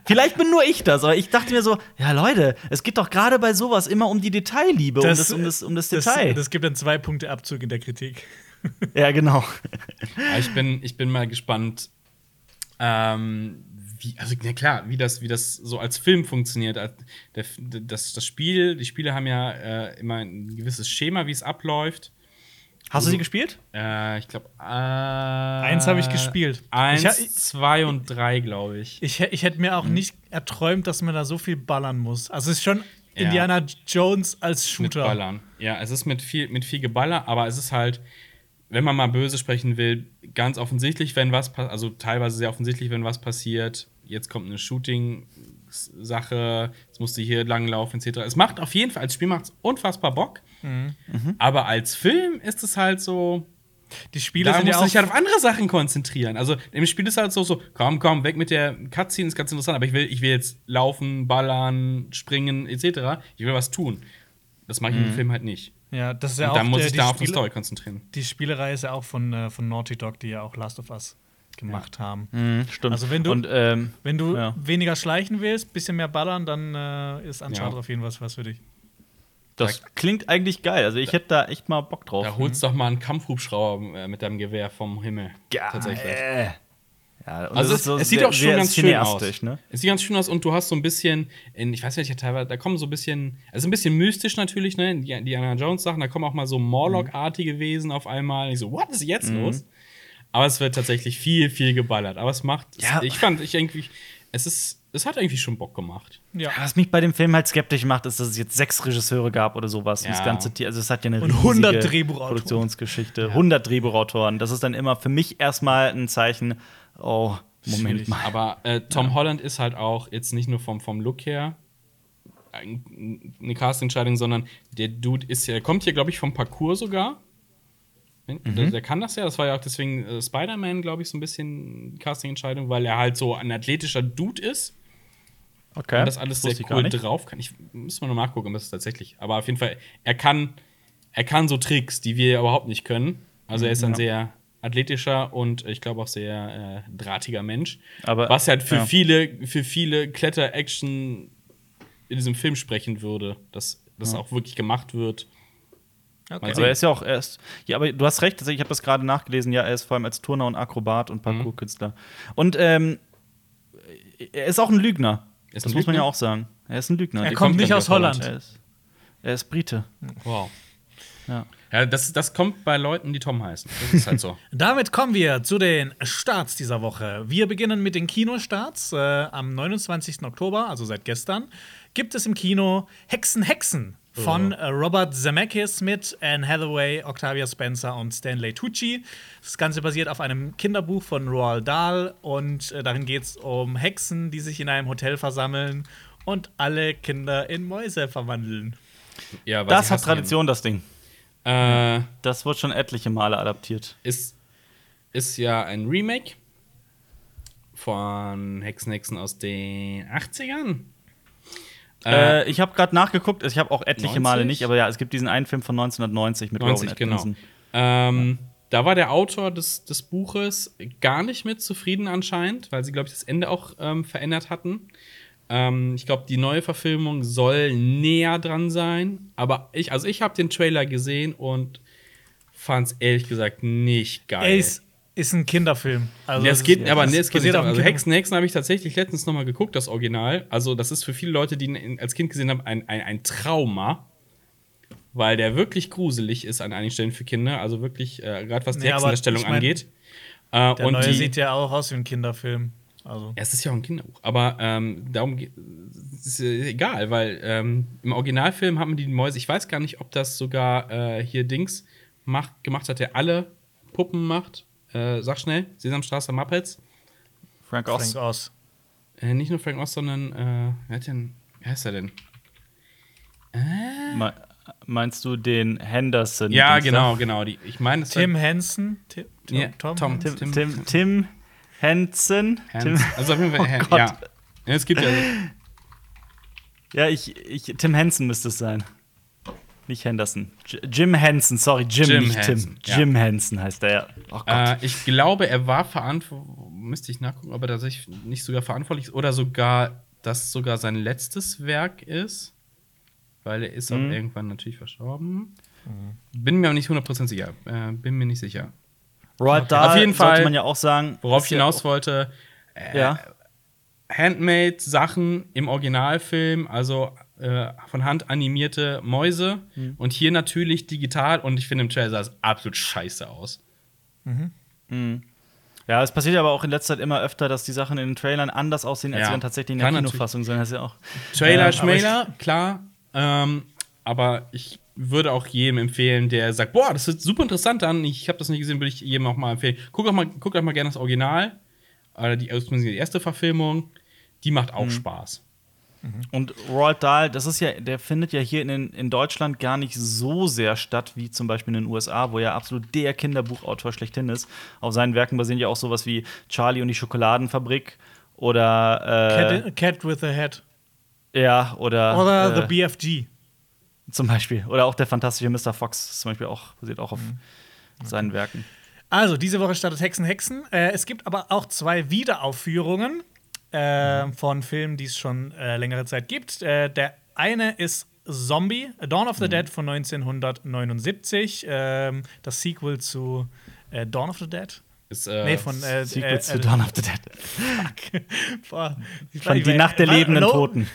Speaker 2: Vielleicht bin nur ich das, aber ich dachte mir so, ja Leute, es geht doch gerade bei sowas immer um die Detailliebe, um das, um das, um das Detail.
Speaker 1: Das, das gibt dann zwei Punkte Abzug in der Kritik.
Speaker 2: ja, genau.
Speaker 3: Aber ich bin, ich bin mal gespannt, ähm, wie, also na klar, wie das, wie das so als Film funktioniert. Als- Der, das, das Spiel, die Spiele haben ja äh, immer ein gewisses Schema, wie es abläuft.
Speaker 2: Hast du sie gespielt?
Speaker 3: Äh, ich glaube, äh,
Speaker 1: Eins habe ich gespielt.
Speaker 3: Eins,
Speaker 1: Ich
Speaker 3: zwei und drei, glaube ich.
Speaker 1: Ich, ich hätte mir auch
Speaker 3: Mhm.
Speaker 1: nicht erträumt, dass man da so viel ballern muss. Also es ist schon
Speaker 3: Ja.
Speaker 1: Indiana Jones als
Speaker 3: Mit
Speaker 1: Shooter.
Speaker 3: Ballern. Ja, es ist mit viel, mit viel Geballer, aber es ist halt, wenn man mal böse sprechen will, ganz offensichtlich, wenn was passiert, also teilweise sehr offensichtlich, wenn was passiert. Jetzt kommt eine Shooting-Sache, jetzt musst du hier langlaufen, etc. Es macht auf jeden Fall, als Spiel macht es unfassbar Bock.
Speaker 1: Mhm.
Speaker 3: Aber als Film ist es halt so,
Speaker 1: Die Spiele
Speaker 3: da
Speaker 1: sind
Speaker 3: musst
Speaker 1: ja
Speaker 3: du
Speaker 1: auch
Speaker 3: dich halt auf andere Sachen konzentrieren. Also im Spiel ist halt so, so komm, komm, weg mit der Cutscene, ist ganz interessant, aber ich will, ich will jetzt laufen, ballern, springen, etc. Ich will was tun. Das mache ich im Film halt nicht.
Speaker 1: Ja, das ist ja
Speaker 3: Und
Speaker 1: auch
Speaker 3: dann muss
Speaker 1: der-
Speaker 3: ich
Speaker 1: die
Speaker 3: da auf die
Speaker 1: Spiele-
Speaker 3: Story konzentrieren.
Speaker 1: Die Spielereihe ist ja auch von, äh, von Naughty Dog, die ja auch Last of Us gemacht haben.
Speaker 2: Mhm, stimmt.
Speaker 1: Also wenn du-
Speaker 2: Und, ähm,
Speaker 1: Wenn du
Speaker 2: Ja.
Speaker 1: weniger schleichen willst, bisschen mehr ballern, dann äh, ist Uncharted
Speaker 3: Ja.
Speaker 1: auf jeden Fall was für dich.
Speaker 2: das klingt eigentlich geil. Also ich hätte da echt mal Bock drauf.
Speaker 3: Da holst doch mal einen Kampfhubschrauber äh, mit deinem Gewehr vom Himmel. Tatsächlich.
Speaker 2: Ja, und
Speaker 3: Also es,
Speaker 2: ist so
Speaker 3: es sieht
Speaker 2: sehr-
Speaker 3: auch schon ganz schön aus.
Speaker 2: Ne?
Speaker 3: Es sieht ganz schön aus und du hast so ein bisschen, in, ich weiß nicht, teilweise, da kommen so ein bisschen, also ein bisschen mystisch natürlich, ne? Die, die Indiana Jones Sachen, da kommen auch mal so Morlock-artige Wesen auf einmal. Und ich so, what ist jetzt los? Aber es wird tatsächlich viel, viel geballert. Aber es macht,
Speaker 2: Ja.
Speaker 3: ich fand, ich irgendwie, es ist, es hat irgendwie schon Bock gemacht.
Speaker 1: Ja.
Speaker 2: Was mich bei dem Film halt skeptisch macht, ist, dass es jetzt sechs Regisseure gab oder sowas.
Speaker 3: Ja.
Speaker 2: Das ganze Tier, also es hat ja eine
Speaker 1: Und 100
Speaker 2: riesige
Speaker 1: Drehbuchautoren.
Speaker 2: Produktionsgeschichte, 100 Drehbuchautoren. Das ist dann immer für mich erstmal ein Zeichen. Oh, Moment
Speaker 1: Schwierig.
Speaker 2: mal.
Speaker 3: Aber äh, Tom Holland ist halt auch jetzt nicht nur vom, vom Look her ein- eine Castingentscheidung, sondern der Dude ist ja, kommt hier, glaube ich, vom Parcours sogar. Der, der kann das ja, das war ja auch deswegen äh, Spider-Man, glaube ich, so ein bisschen Castingentscheidung, weil er halt so ein athletischer Dude ist
Speaker 2: Okay.
Speaker 3: und das alles sehr cool drauf kann. Ich muss mal noch nachgucken, was es tatsächlich. Aber auf jeden Fall, er kann, er kann so Tricks, die wir überhaupt nicht können. Also er ist ein
Speaker 2: Ja.
Speaker 3: sehr athletischer und ich glaube auch sehr äh, drahtiger Mensch.
Speaker 2: Aber-
Speaker 3: was halt für
Speaker 2: ja.
Speaker 3: viele, für viele Kletter-Action in diesem Film sprechen würde, dass das auch wirklich gemacht wird.
Speaker 1: Okay.
Speaker 2: Aber er ist ja auch erst. Ja, aber du hast recht, tatsächlich, ich habe das gerade nachgelesen. Ja, er ist vor allem als Turner und Akrobat und Parkour-Künstler. Und ähm, er ist auch ein Lügner.
Speaker 3: Ist
Speaker 2: das
Speaker 3: ein
Speaker 2: muss man ja auch sagen. Er ist ein Lügner.
Speaker 1: Er
Speaker 2: Die
Speaker 1: kommt
Speaker 3: kommt
Speaker 1: nicht
Speaker 3: gar
Speaker 1: aus
Speaker 3: nicht aus
Speaker 1: Holland.
Speaker 2: Er ist, er ist Brite.
Speaker 3: Wow.
Speaker 2: Ja.
Speaker 3: Ja, das, das kommt bei Leuten, die Tom heißen. Das ist halt so. *laughs*
Speaker 1: Damit kommen wir zu den Starts dieser Woche. Wir beginnen mit den Kinostarts. Äh, am 29. Oktober, also seit gestern, gibt es im Kino Hexen Hexen von äh, Robert Zemeckis mit Anne Hathaway, Octavia Spencer und Stanley Tucci. Das Ganze basiert auf einem Kinderbuch von Roald Dahl und äh, darin geht es um Hexen, die sich in einem Hotel versammeln und alle Kinder in Mäuse verwandeln.
Speaker 3: Ja,
Speaker 2: Das hat Tradition, das Ding.
Speaker 3: Äh,
Speaker 2: Das wird schon etliche Male adaptiert.
Speaker 3: ist, ist ja ein Remake von Hexen Hexen aus den 80ern.
Speaker 2: Äh, ich habe gerade nachgeguckt, ich habe auch etliche
Speaker 3: 90?
Speaker 2: Male nicht, aber ja, es gibt diesen einen Film von 1990 mit
Speaker 3: 90,
Speaker 2: Rowan
Speaker 3: genau. Ähm, Da war der Autor des, des Buches gar nicht mit zufrieden anscheinend, weil sie, glaube ich, das Ende auch ähm, verändert hatten. Ähm, ich glaube, die neue Verfilmung soll näher dran sein. Aber ich, also ich habe den Trailer gesehen und fand es ehrlich gesagt nicht geil.
Speaker 1: Ey, ist, ein Kinderfilm. Also
Speaker 3: Ja, es geht,
Speaker 1: ist-
Speaker 3: aber nee, es geht nicht. Also. Hexen, Hexen habe ich tatsächlich letztens noch mal geguckt, das Original. Also das ist für viele Leute, die ihn als Kind gesehen haben, ein, ein, ein Trauma, weil der wirklich gruselig ist an einigen Stellen für Kinder. Also wirklich, äh, gerade was die
Speaker 1: Nee,
Speaker 3: Hexendarstellung
Speaker 1: ich mein,
Speaker 3: angeht. Äh,
Speaker 1: Der neue
Speaker 3: die,
Speaker 1: sieht ja auch aus wie ein Kinderfilm. Also.
Speaker 3: ja, es ist ja auch ein Kinderbuch. Aber ähm, darum geht es ist äh, egal, weil ähm, im Originalfilm haben die Mäuse, ich weiß gar nicht, ob das sogar äh, hier Dings macht, gemacht hat, der alle Puppen macht. Äh, sag schnell, Sesamstraße Muppets.
Speaker 2: Frank Oz.
Speaker 1: Frank Oz.
Speaker 3: Äh, nicht nur Frank Oz, sondern, äh, wer, hat denn, wer heißt er denn?
Speaker 2: Me- Meinst du den Henderson?
Speaker 3: Ja, genau, genau. Die, ich meine,
Speaker 1: Tim Henson. Tim, Tom,
Speaker 3: Ja,
Speaker 1: Tom,
Speaker 3: Tom.
Speaker 1: Hansen?
Speaker 2: Tim, Tim, Tim Henson.
Speaker 3: Hans.
Speaker 2: Tim,
Speaker 3: Also auf jeden Fall, *laughs*
Speaker 2: Oh Gott.
Speaker 3: ja. Es gibt ja.
Speaker 2: ja, ich, ich, Tim Henson müsste es sein. Nicht Henderson. Jim Henson, sorry, Jim,
Speaker 3: Jim
Speaker 2: nicht
Speaker 3: Henson,
Speaker 2: Tim.
Speaker 3: ja.
Speaker 2: Jim Henson heißt er, ja. Oh.
Speaker 3: Äh, ich glaube, er war verantwortlich, müsste ich nachgucken, ob er tatsächlich nicht sogar verantwortlich ist oder sogar, dass sogar sein letztes Werk ist. Weil er ist auch
Speaker 2: Mhm.
Speaker 3: irgendwann natürlich verstorben. Bin mir aber nicht 100% sicher. Äh, bin mir nicht sicher.
Speaker 2: Roald Dahl
Speaker 3: Auf jeden Fall,
Speaker 2: sollte man ja auch sagen.
Speaker 3: Worauf ich hinaus wollte, äh,
Speaker 2: Ja.
Speaker 3: Handmade-Sachen im Originalfilm, also äh, von Hand animierte Mäuse.
Speaker 2: Mhm.
Speaker 3: Und hier natürlich digital. Und ich finde, im Trailer sah es absolut scheiße aus.
Speaker 2: Ja, es passiert aber auch in letzter Zeit immer öfter, dass die Sachen in den Trailern anders aussehen, als
Speaker 3: Ja.
Speaker 2: sie dann tatsächlich in der Kinofassung sind. Das ist ja auch.
Speaker 3: Trailer,
Speaker 1: aber
Speaker 3: Schmäler, klar. Ähm, aber ich würde auch jedem empfehlen, der sagt, boah, das ist super interessant an. Ich habe das nicht gesehen, würde ich jedem auch mal empfehlen. Guckt auch mal, guckt auch mal gerne das Original. Oder die, zumindest die erste Verfilmung. Die macht auch Spaß.
Speaker 2: Und Roald Dahl, das ist ja, der findet ja hier in, in Deutschland gar nicht so sehr statt wie zum Beispiel in den USA, wo er absolut der Kinderbuchautor schlechthin ist. Auf seinen Werken basieren ja auch sowas wie Charlie und die Schokoladenfabrik oder äh,
Speaker 1: Cat, Cat with a Head.
Speaker 2: ja oder
Speaker 1: Oder
Speaker 2: äh,
Speaker 1: The BFG.
Speaker 2: Zum Beispiel oder auch der fantastische Mr. Fox zum Beispiel auch basiert auch auf seinen Werken.
Speaker 1: Also, diese Woche startet Hexen, Hexen. Äh, es gibt aber auch zwei Wiederaufführungen äh, von Filmen, die es schon äh, längere Zeit gibt. Äh, der eine ist Zombie, Dawn of the Dead von 1979. Ähm, das Sequel zu äh, Dawn of the Dead.
Speaker 3: Ist, äh,
Speaker 1: Nee, von äh,
Speaker 2: Sequel
Speaker 1: äh, äh,
Speaker 2: Dawn of the Dead. *laughs*
Speaker 1: Boah, ich
Speaker 2: Von die Nacht der lebenden
Speaker 1: Hallo?
Speaker 2: Toten.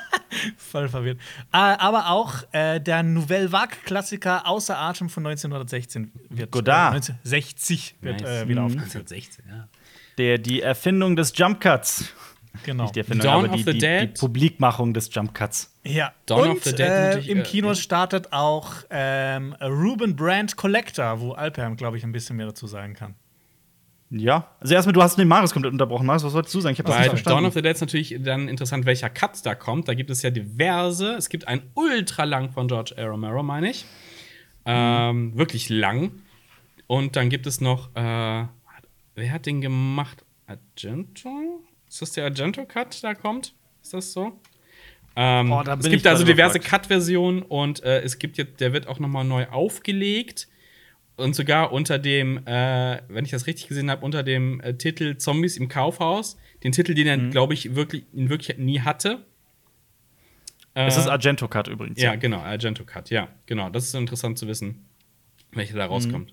Speaker 2: *laughs*
Speaker 1: Voll verwirrt. Äh, aber auch äh, der Nouvelle Vague-Klassiker Außer Atem von 1916 wird
Speaker 2: Godard.
Speaker 1: Äh, 1960 wird
Speaker 3: Nice.
Speaker 1: äh, wieder
Speaker 2: Mhm.
Speaker 1: aufgeführt.
Speaker 3: 1916, ja.
Speaker 2: Der, die Erfindung des Jump Cuts.
Speaker 1: Genau.
Speaker 2: Nicht die Erfindung,
Speaker 3: Dawn
Speaker 2: aber die,
Speaker 3: of the
Speaker 2: die, die? Publikmachung des Jump Cuts.
Speaker 1: Ja,
Speaker 3: Dawn
Speaker 1: und
Speaker 3: of the Dead
Speaker 1: äh,
Speaker 3: natürlich,
Speaker 1: im
Speaker 3: äh,
Speaker 1: Kino
Speaker 3: ja.
Speaker 1: startet auch ähm, Ruben Brand Collector, wo Alperm, glaube ich, ein bisschen mehr dazu sagen kann.
Speaker 2: Ja. Also erstmal, du hast den Marius komplett unterbrochen. Marius, was wolltest du sagen? Ich habe das
Speaker 3: Bei
Speaker 2: nicht verstanden.
Speaker 3: Dawn of the Dead ist natürlich dann interessant, welcher Cut da kommt. Da gibt es ja diverse. Es gibt einen ultra lang von George A. Romero, meine ich. Ähm, wirklich lang. Und dann gibt es noch, äh, wer hat den gemacht? Argento? Ist das der Argento-Cut, da kommt? Ist das so? Ähm,
Speaker 2: Oh, da bin
Speaker 3: es gibt
Speaker 2: ich
Speaker 3: also diverse. Cut-Versionen und äh, es gibt jetzt, der wird auch noch mal neu aufgelegt und sogar unter dem, äh, wenn ich das richtig gesehen habe, unter dem äh, Titel Zombies im Kaufhaus, den Titel, den er,
Speaker 2: Mhm.
Speaker 3: glaube ich, wirklich in Wirklichkeit nie hatte.
Speaker 2: Es
Speaker 3: Äh,
Speaker 2: ist Argento Cut übrigens.
Speaker 3: ja, genau, Argento Cut, ja, genau. Das ist interessant zu wissen, welcher da rauskommt.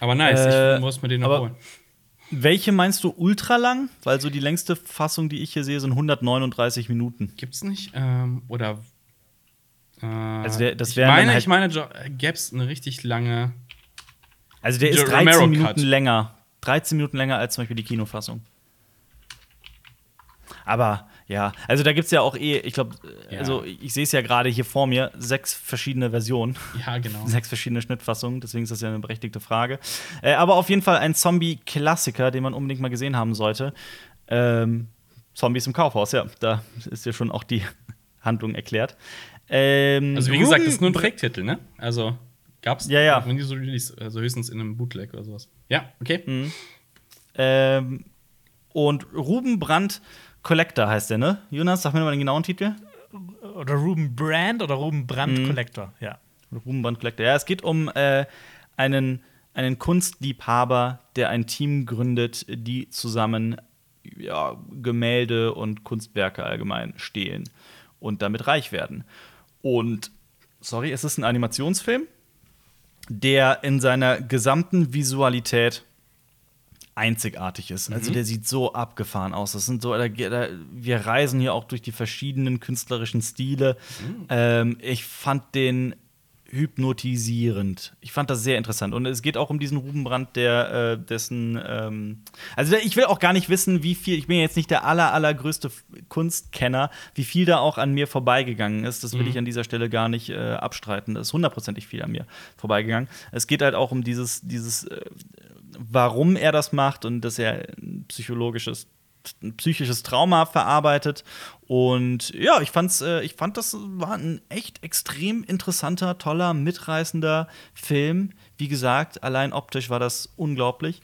Speaker 3: Aber nice,
Speaker 2: Mhm. Äh,
Speaker 3: ich muss mir den noch holen.
Speaker 2: Welche meinst du ultra lang? Weil so die längste Fassung, die ich hier sehe, sind 139 Minuten.
Speaker 3: Gibt's nicht? Ähm, oder. Äh,
Speaker 2: Also der- das
Speaker 3: ich
Speaker 2: wären dann
Speaker 3: meine,
Speaker 2: halt-
Speaker 3: ich meine, Jo- gäb's eine richtig lange.
Speaker 2: Also der ist
Speaker 3: Der
Speaker 2: 13
Speaker 3: Romero
Speaker 2: Minuten
Speaker 3: Cut.
Speaker 2: länger. 13 Minuten länger als zum Beispiel die Kinofassung. Aber ja, also da gibt es ja auch eh, ich glaube,
Speaker 3: Ja.
Speaker 2: also ich sehe es ja gerade hier vor mir, sechs verschiedene Versionen.
Speaker 3: Ja, genau. *laughs*
Speaker 2: Sechs verschiedene Schnittfassungen, deswegen ist das ja eine berechtigte Frage. Äh, aber auf jeden Fall ein Zombie-Klassiker, den man unbedingt mal gesehen haben sollte. Ähm, Zombies im Kaufhaus, ja, da ist ja schon auch die *laughs* Handlung erklärt. Ähm,
Speaker 3: Also wie gesagt, das ist nur ein Projekttitel, ne? Also gab's
Speaker 2: Ja, ja.
Speaker 3: wenn die so release, also höchstens in einem Bootleg oder sowas. Ja, okay.
Speaker 2: Mhm. Ähm, und Ruben Brandt Collector heißt der, ne? Jonas, sag mir mal den genauen Titel.
Speaker 1: Oder Ruben Brand oder Ruben Brand
Speaker 2: Mhm.
Speaker 1: Collector, ja.
Speaker 2: Ruben Brandt Collector. Ja, es geht um äh, einen, einen Kunstliebhaber, der ein Team gründet, die zusammen ja, Gemälde und Kunstwerke allgemein stehlen und damit reich werden. Und, sorry, es ist ein Animationsfilm, der in seiner gesamten Visualität einzigartig ist. Also der sieht so abgefahren aus. Das sind so, da, da, wir reisen hier auch durch die verschiedenen künstlerischen Stile. Ähm, ich fand den hypnotisierend. Ich fand das sehr interessant. Und es geht auch um diesen Ruben Brandt, der äh, dessen ähm also ich will auch gar nicht wissen, wie viel, ich bin jetzt nicht der aller, allergrößte Kunstkenner, wie viel da auch an mir vorbeigegangen ist. Das will ich an dieser Stelle gar nicht äh, abstreiten. Da ist hundertprozentig viel an mir vorbeigegangen. Es geht halt auch um dieses, dieses äh, warum er das macht und dass er ein psychologisches ein psychisches Trauma verarbeitet und ja, ich fand's äh, ich fand das war ein echt extrem interessanter, toller, mitreißender Film. Wie gesagt, allein optisch war das unglaublich.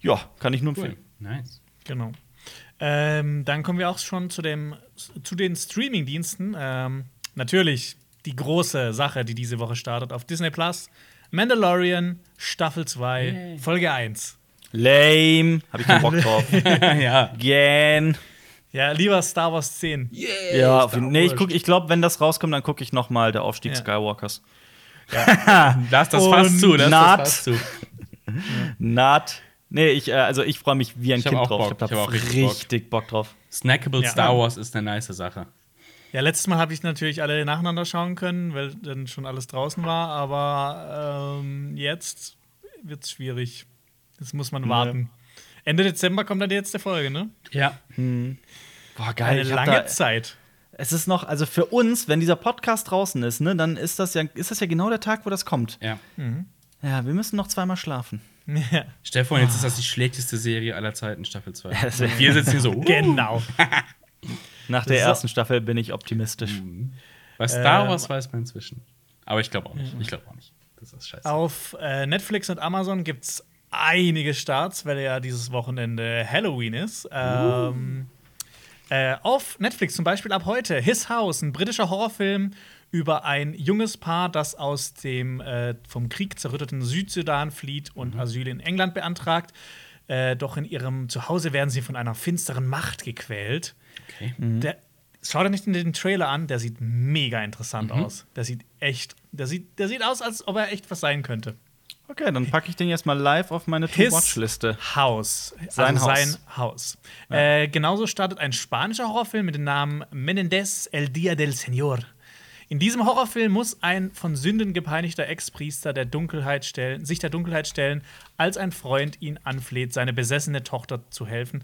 Speaker 2: Ja, kann ich nur
Speaker 3: Cool.
Speaker 2: empfehlen.
Speaker 3: Nice.
Speaker 1: Genau. Ähm, dann kommen wir auch schon zu, dem, zu den Streaming-Diensten. Ähm, natürlich die große Sache, die diese Woche startet auf Disney Plus. Mandalorian, Staffel 2,
Speaker 3: Yay.
Speaker 1: Folge 1.
Speaker 2: Lame, habe ich keinen Bock drauf. *laughs*
Speaker 3: ja.
Speaker 2: Gern.
Speaker 1: Ja, lieber Star Wars 10.
Speaker 2: Ja, auf jeden, nee, ich guck, ich glaube, wenn das rauskommt, dann gucke ich noch mal der Aufstieg
Speaker 1: Ja.
Speaker 2: Skywalkers. *laughs*
Speaker 3: Lass das
Speaker 1: Und
Speaker 3: fast zu, *laughs* lass
Speaker 2: Naht.
Speaker 3: das fast zu.
Speaker 2: Not Nee, ich, äh, also ich freue mich wie ein
Speaker 3: Ich
Speaker 2: Kind drauf.
Speaker 3: Bock.
Speaker 2: Ich habe
Speaker 3: hab auch richtig
Speaker 2: richtig Bock. drauf.
Speaker 3: Snackable
Speaker 1: Ja.
Speaker 3: Star Wars ist eine nice Sache.
Speaker 1: Ja, letztes Mal habe ich natürlich alle nacheinander schauen können, weil dann schon alles draußen war. Aber ähm, jetzt wird es schwierig. Jetzt muss man warten. Ende Dezember kommt dann die letzte Folge, ne?
Speaker 3: Ja.
Speaker 2: Boah, geil.
Speaker 1: Eine lange
Speaker 2: da,
Speaker 1: Zeit.
Speaker 2: es ist noch, also für uns, wenn dieser Podcast draußen ist, ne, dann ist das ja, ist das ja genau der Tag, wo das kommt.
Speaker 3: Ja.
Speaker 2: Ja, wir müssen noch zweimal schlafen. *laughs*
Speaker 1: Ja,
Speaker 3: vor, jetzt ist das die schlechteste Serie aller Zeiten, Staffel 2. *laughs*
Speaker 2: das wär-
Speaker 3: Und wir sitzen hier so, uh,
Speaker 1: genau. *laughs*
Speaker 2: Nach der
Speaker 1: So.
Speaker 2: ersten Staffel bin ich optimistisch.
Speaker 3: Bei Star
Speaker 1: Ähm,
Speaker 3: Wars weiß man inzwischen. Aber ich glaube auch nicht. Ich glaube auch nicht. Das ist scheiße.
Speaker 1: Auf äh, Netflix und Amazon gibt es einige Starts, weil ja dieses Wochenende Halloween ist. Ähm, äh, auf Netflix zum Beispiel ab heute His House, ein britischer Horrorfilm über ein junges Paar, das aus dem äh, vom Krieg zerrütteten Südsudan flieht und Asyl in England beantragt. Äh, doch in ihrem Zuhause werden sie von einer finsteren Macht gequält.
Speaker 3: Okay.
Speaker 1: Der, schau dir nicht den Trailer an, der sieht mega interessant aus. Der sieht echt, der sieht, der sieht aus, als ob er echt was sein könnte.
Speaker 2: Okay, dann packe ich den jetzt mal live auf meine To-Watch-Liste.
Speaker 1: Haus.
Speaker 2: Sein
Speaker 1: also
Speaker 2: Haus.
Speaker 1: Sein Haus. Äh, genauso startet ein spanischer Horrorfilm mit dem Namen Menendez El Día del Señor. In diesem Horrorfilm muss ein von Sünden gepeinigter Ex-Priester der Dunkelheit stellen, sich der Dunkelheit stellen, als ein Freund ihn anfleht, seine besessene Tochter zu helfen.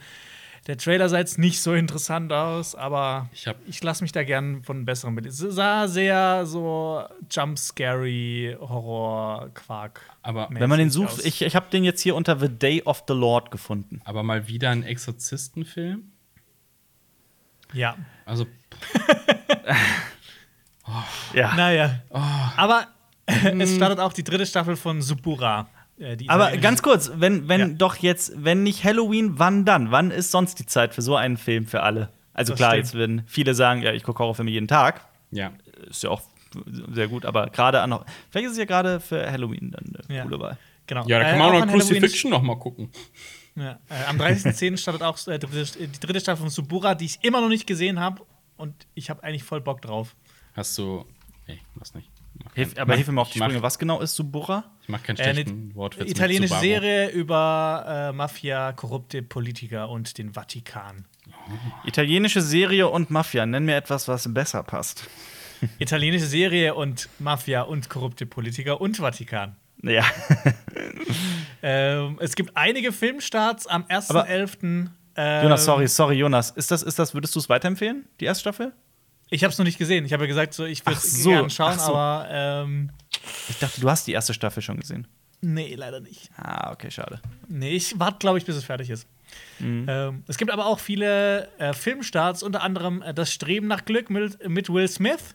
Speaker 1: Der Trailer sah jetzt nicht so interessant aus, aber
Speaker 3: Ich
Speaker 1: ich lasse mich da gern von besseren mit. Es sah sehr so Jump-Scary Horror-Quark.
Speaker 3: Aber-
Speaker 2: Wenn man den sucht,
Speaker 1: aus.
Speaker 2: ich, ich habe den jetzt hier unter The Day of the Lord gefunden.
Speaker 3: Aber mal wieder ein Exorzistenfilm.
Speaker 1: Ja.
Speaker 3: Also, *laughs*
Speaker 2: Ja.
Speaker 1: Naja.
Speaker 3: Oh.
Speaker 1: Aber *laughs* es startet auch die dritte Staffel von Subura. Äh, die
Speaker 2: Aber ganz kurz, wenn, wenn
Speaker 1: Ja.
Speaker 2: doch jetzt, wenn nicht Halloween, wann dann? Wann ist sonst die Zeit für so einen Film für alle? Also
Speaker 1: Das
Speaker 2: klar,
Speaker 1: stimmt.
Speaker 2: jetzt werden viele sagen, ja, ich gucke Horrorfilme jeden Tag.
Speaker 3: ja.
Speaker 2: Ist ja auch sehr gut, aber gerade an vielleicht ist es ja gerade für Halloween dann eine
Speaker 1: Ja.
Speaker 2: coole Wahl.
Speaker 1: Genau.
Speaker 3: Ja, da
Speaker 1: Äh,
Speaker 3: kann man
Speaker 1: auch
Speaker 3: auch noch Crucifixion noch mal gucken.
Speaker 1: Ja, äh, am 30.10. startet auch äh, die dritte- Staffel von Subura, die ich immer noch nicht gesehen habe. Und ich habe eigentlich voll Bock drauf.
Speaker 3: Hast du. Nee, mach's nicht.
Speaker 2: Hilf, aber hilf mir mal auf die Sprünge. Was genau ist Subura?
Speaker 3: Ich mach keinen
Speaker 1: Äh,
Speaker 3: schlechten
Speaker 1: eine
Speaker 3: Wortwitz.
Speaker 1: italienische. Serie über äh, Mafia, korrupte Politiker und den Vatikan.
Speaker 2: Italienische Serie und Mafia. Nenn mir etwas, was besser passt. *laughs*
Speaker 1: Italienische Serie und Mafia und korrupte Politiker und Vatikan.
Speaker 2: Ja. *laughs*
Speaker 1: Ähm, es gibt einige Filmstarts am 1.11. Ähm,
Speaker 2: Jonas, sorry, sorry, Jonas. Ist das, ist das, würdest du es weiterempfehlen, die erste Staffel?
Speaker 1: Ich habe es noch nicht gesehen. Ich habe ja gesagt, so, ich würde es
Speaker 2: so,
Speaker 1: gerne schauen,
Speaker 2: so.
Speaker 1: aber ähm,
Speaker 2: Ich dachte, du hast die erste Staffel schon gesehen.
Speaker 1: nee, leider nicht.
Speaker 2: Ah, okay, schade.
Speaker 1: Nee, ich warte, glaube ich, bis es fertig ist.
Speaker 2: Mhm.
Speaker 1: Ähm, es gibt aber auch viele äh, Filmstarts, unter anderem äh, Das Streben nach Glück mit, mit Will Smith.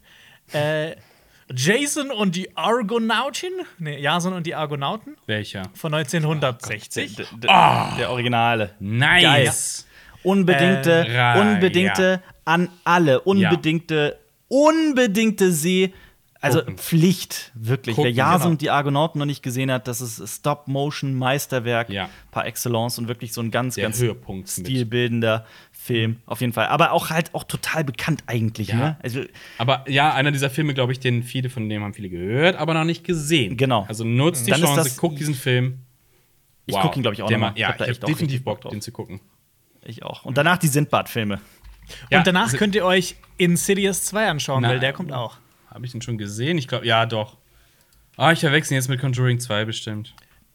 Speaker 1: Äh, *laughs* Jason und die Argonautin. Nee, Jason und die Argonauten
Speaker 3: Welcher?
Speaker 1: von 1960.
Speaker 2: D Der Originale.
Speaker 3: Nice.
Speaker 2: Unbedingte,
Speaker 3: Äh, ra-
Speaker 2: unbedingte an alle, unbedingte, unbedingte See. Also
Speaker 3: Gucken.
Speaker 2: Pflicht, wirklich.
Speaker 3: Gucken,
Speaker 2: Wer Jason
Speaker 1: genau.
Speaker 2: und die Argonauten noch nicht gesehen hat, das ist Stop-Motion-Meisterwerk
Speaker 3: Ja.
Speaker 2: par excellence und wirklich so ein ganz,
Speaker 3: Der
Speaker 2: ganz
Speaker 3: Höhepunkt mit.
Speaker 2: stilbildender Film, auf jeden Fall. Aber auch halt auch total bekannt eigentlich,
Speaker 3: Ja.
Speaker 2: ne? Also,
Speaker 3: Aber ja, einer dieser Filme, glaube ich, den viele von dem haben viele gehört, aber noch nicht gesehen.
Speaker 2: Genau.
Speaker 3: Also nutzt die
Speaker 2: Dann
Speaker 3: Chance,
Speaker 2: das-
Speaker 3: guck diesen Film.
Speaker 2: ich gucke ihn, glaube ich, auch
Speaker 3: Der
Speaker 2: noch mal.
Speaker 3: ma- Ja, ich habe definitiv Bock,
Speaker 2: drauf.
Speaker 3: den zu gucken.
Speaker 2: Ich auch. Und danach die Sindbad-Filme.
Speaker 3: Ja,
Speaker 1: und danach
Speaker 3: se-
Speaker 1: könnt ihr euch Insidious 2 anschauen,
Speaker 3: Na,
Speaker 1: weil der kommt auch.
Speaker 3: Habe ich den schon gesehen? Ich glaube, ja, doch. Ah, ich verwechsel ihn jetzt mit Conjuring 2 bestimmt.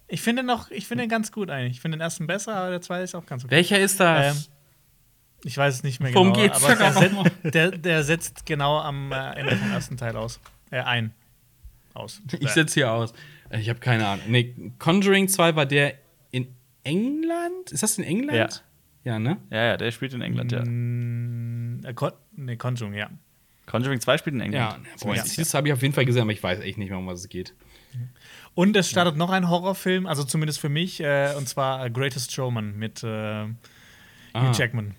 Speaker 1: Ich finde noch, ich finde den ganz gut eigentlich. Ich finde den ersten besser, aber der zweite ist auch ganz okay.
Speaker 3: Welcher ist das?
Speaker 1: Ähm, Ich weiß es nicht mehr
Speaker 3: Worum
Speaker 1: genau.
Speaker 3: geht's
Speaker 1: aber der, *laughs* set, der, der setzt genau am äh, Ende vom ersten Teil aus. Äh, ein. Aus. *laughs*
Speaker 3: ich setze hier aus. Äh, Ich habe keine Ahnung. Nee, Conjuring 2 war der in England? Ist das in England? Ja, ne?
Speaker 2: Ja, ja, der spielt in England, ja.
Speaker 1: Mm, äh, Con nee, Conjuring, ja.
Speaker 2: Conjuring 2 spielt in England.
Speaker 3: Ja, boah, das habe ich auf jeden Fall gesehen, aber ich weiß echt nicht mehr, um was es geht.
Speaker 1: Und es startet noch ein Horrorfilm, also zumindest für mich, äh, und zwar äh, Greatest Showman mit äh, Hugh
Speaker 3: Ah.
Speaker 1: Jackman.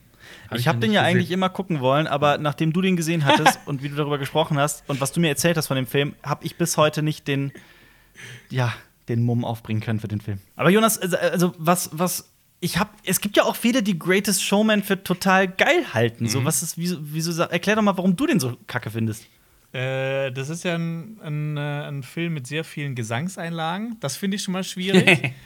Speaker 3: Hab
Speaker 2: ich habe den ja
Speaker 3: gesehen.
Speaker 2: eigentlich immer gucken wollen, aber nachdem du den gesehen hattest *laughs* und wie du darüber gesprochen hast und was du mir erzählt hast von dem Film, habe ich bis heute nicht den, ja, den Mumm aufbringen können für den Film. Aber Jonas, also, also was, was, ich habe, es gibt ja auch viele, die Greatest Showman für total geil halten.
Speaker 3: Mhm.
Speaker 2: So, was ist, wieso, wieso, erklär doch mal, warum du den so kacke findest.
Speaker 1: Äh, das ist ja ein, ein, äh, ein Film mit sehr vielen Gesangseinlagen. Das finde ich schon mal schwierig. *laughs*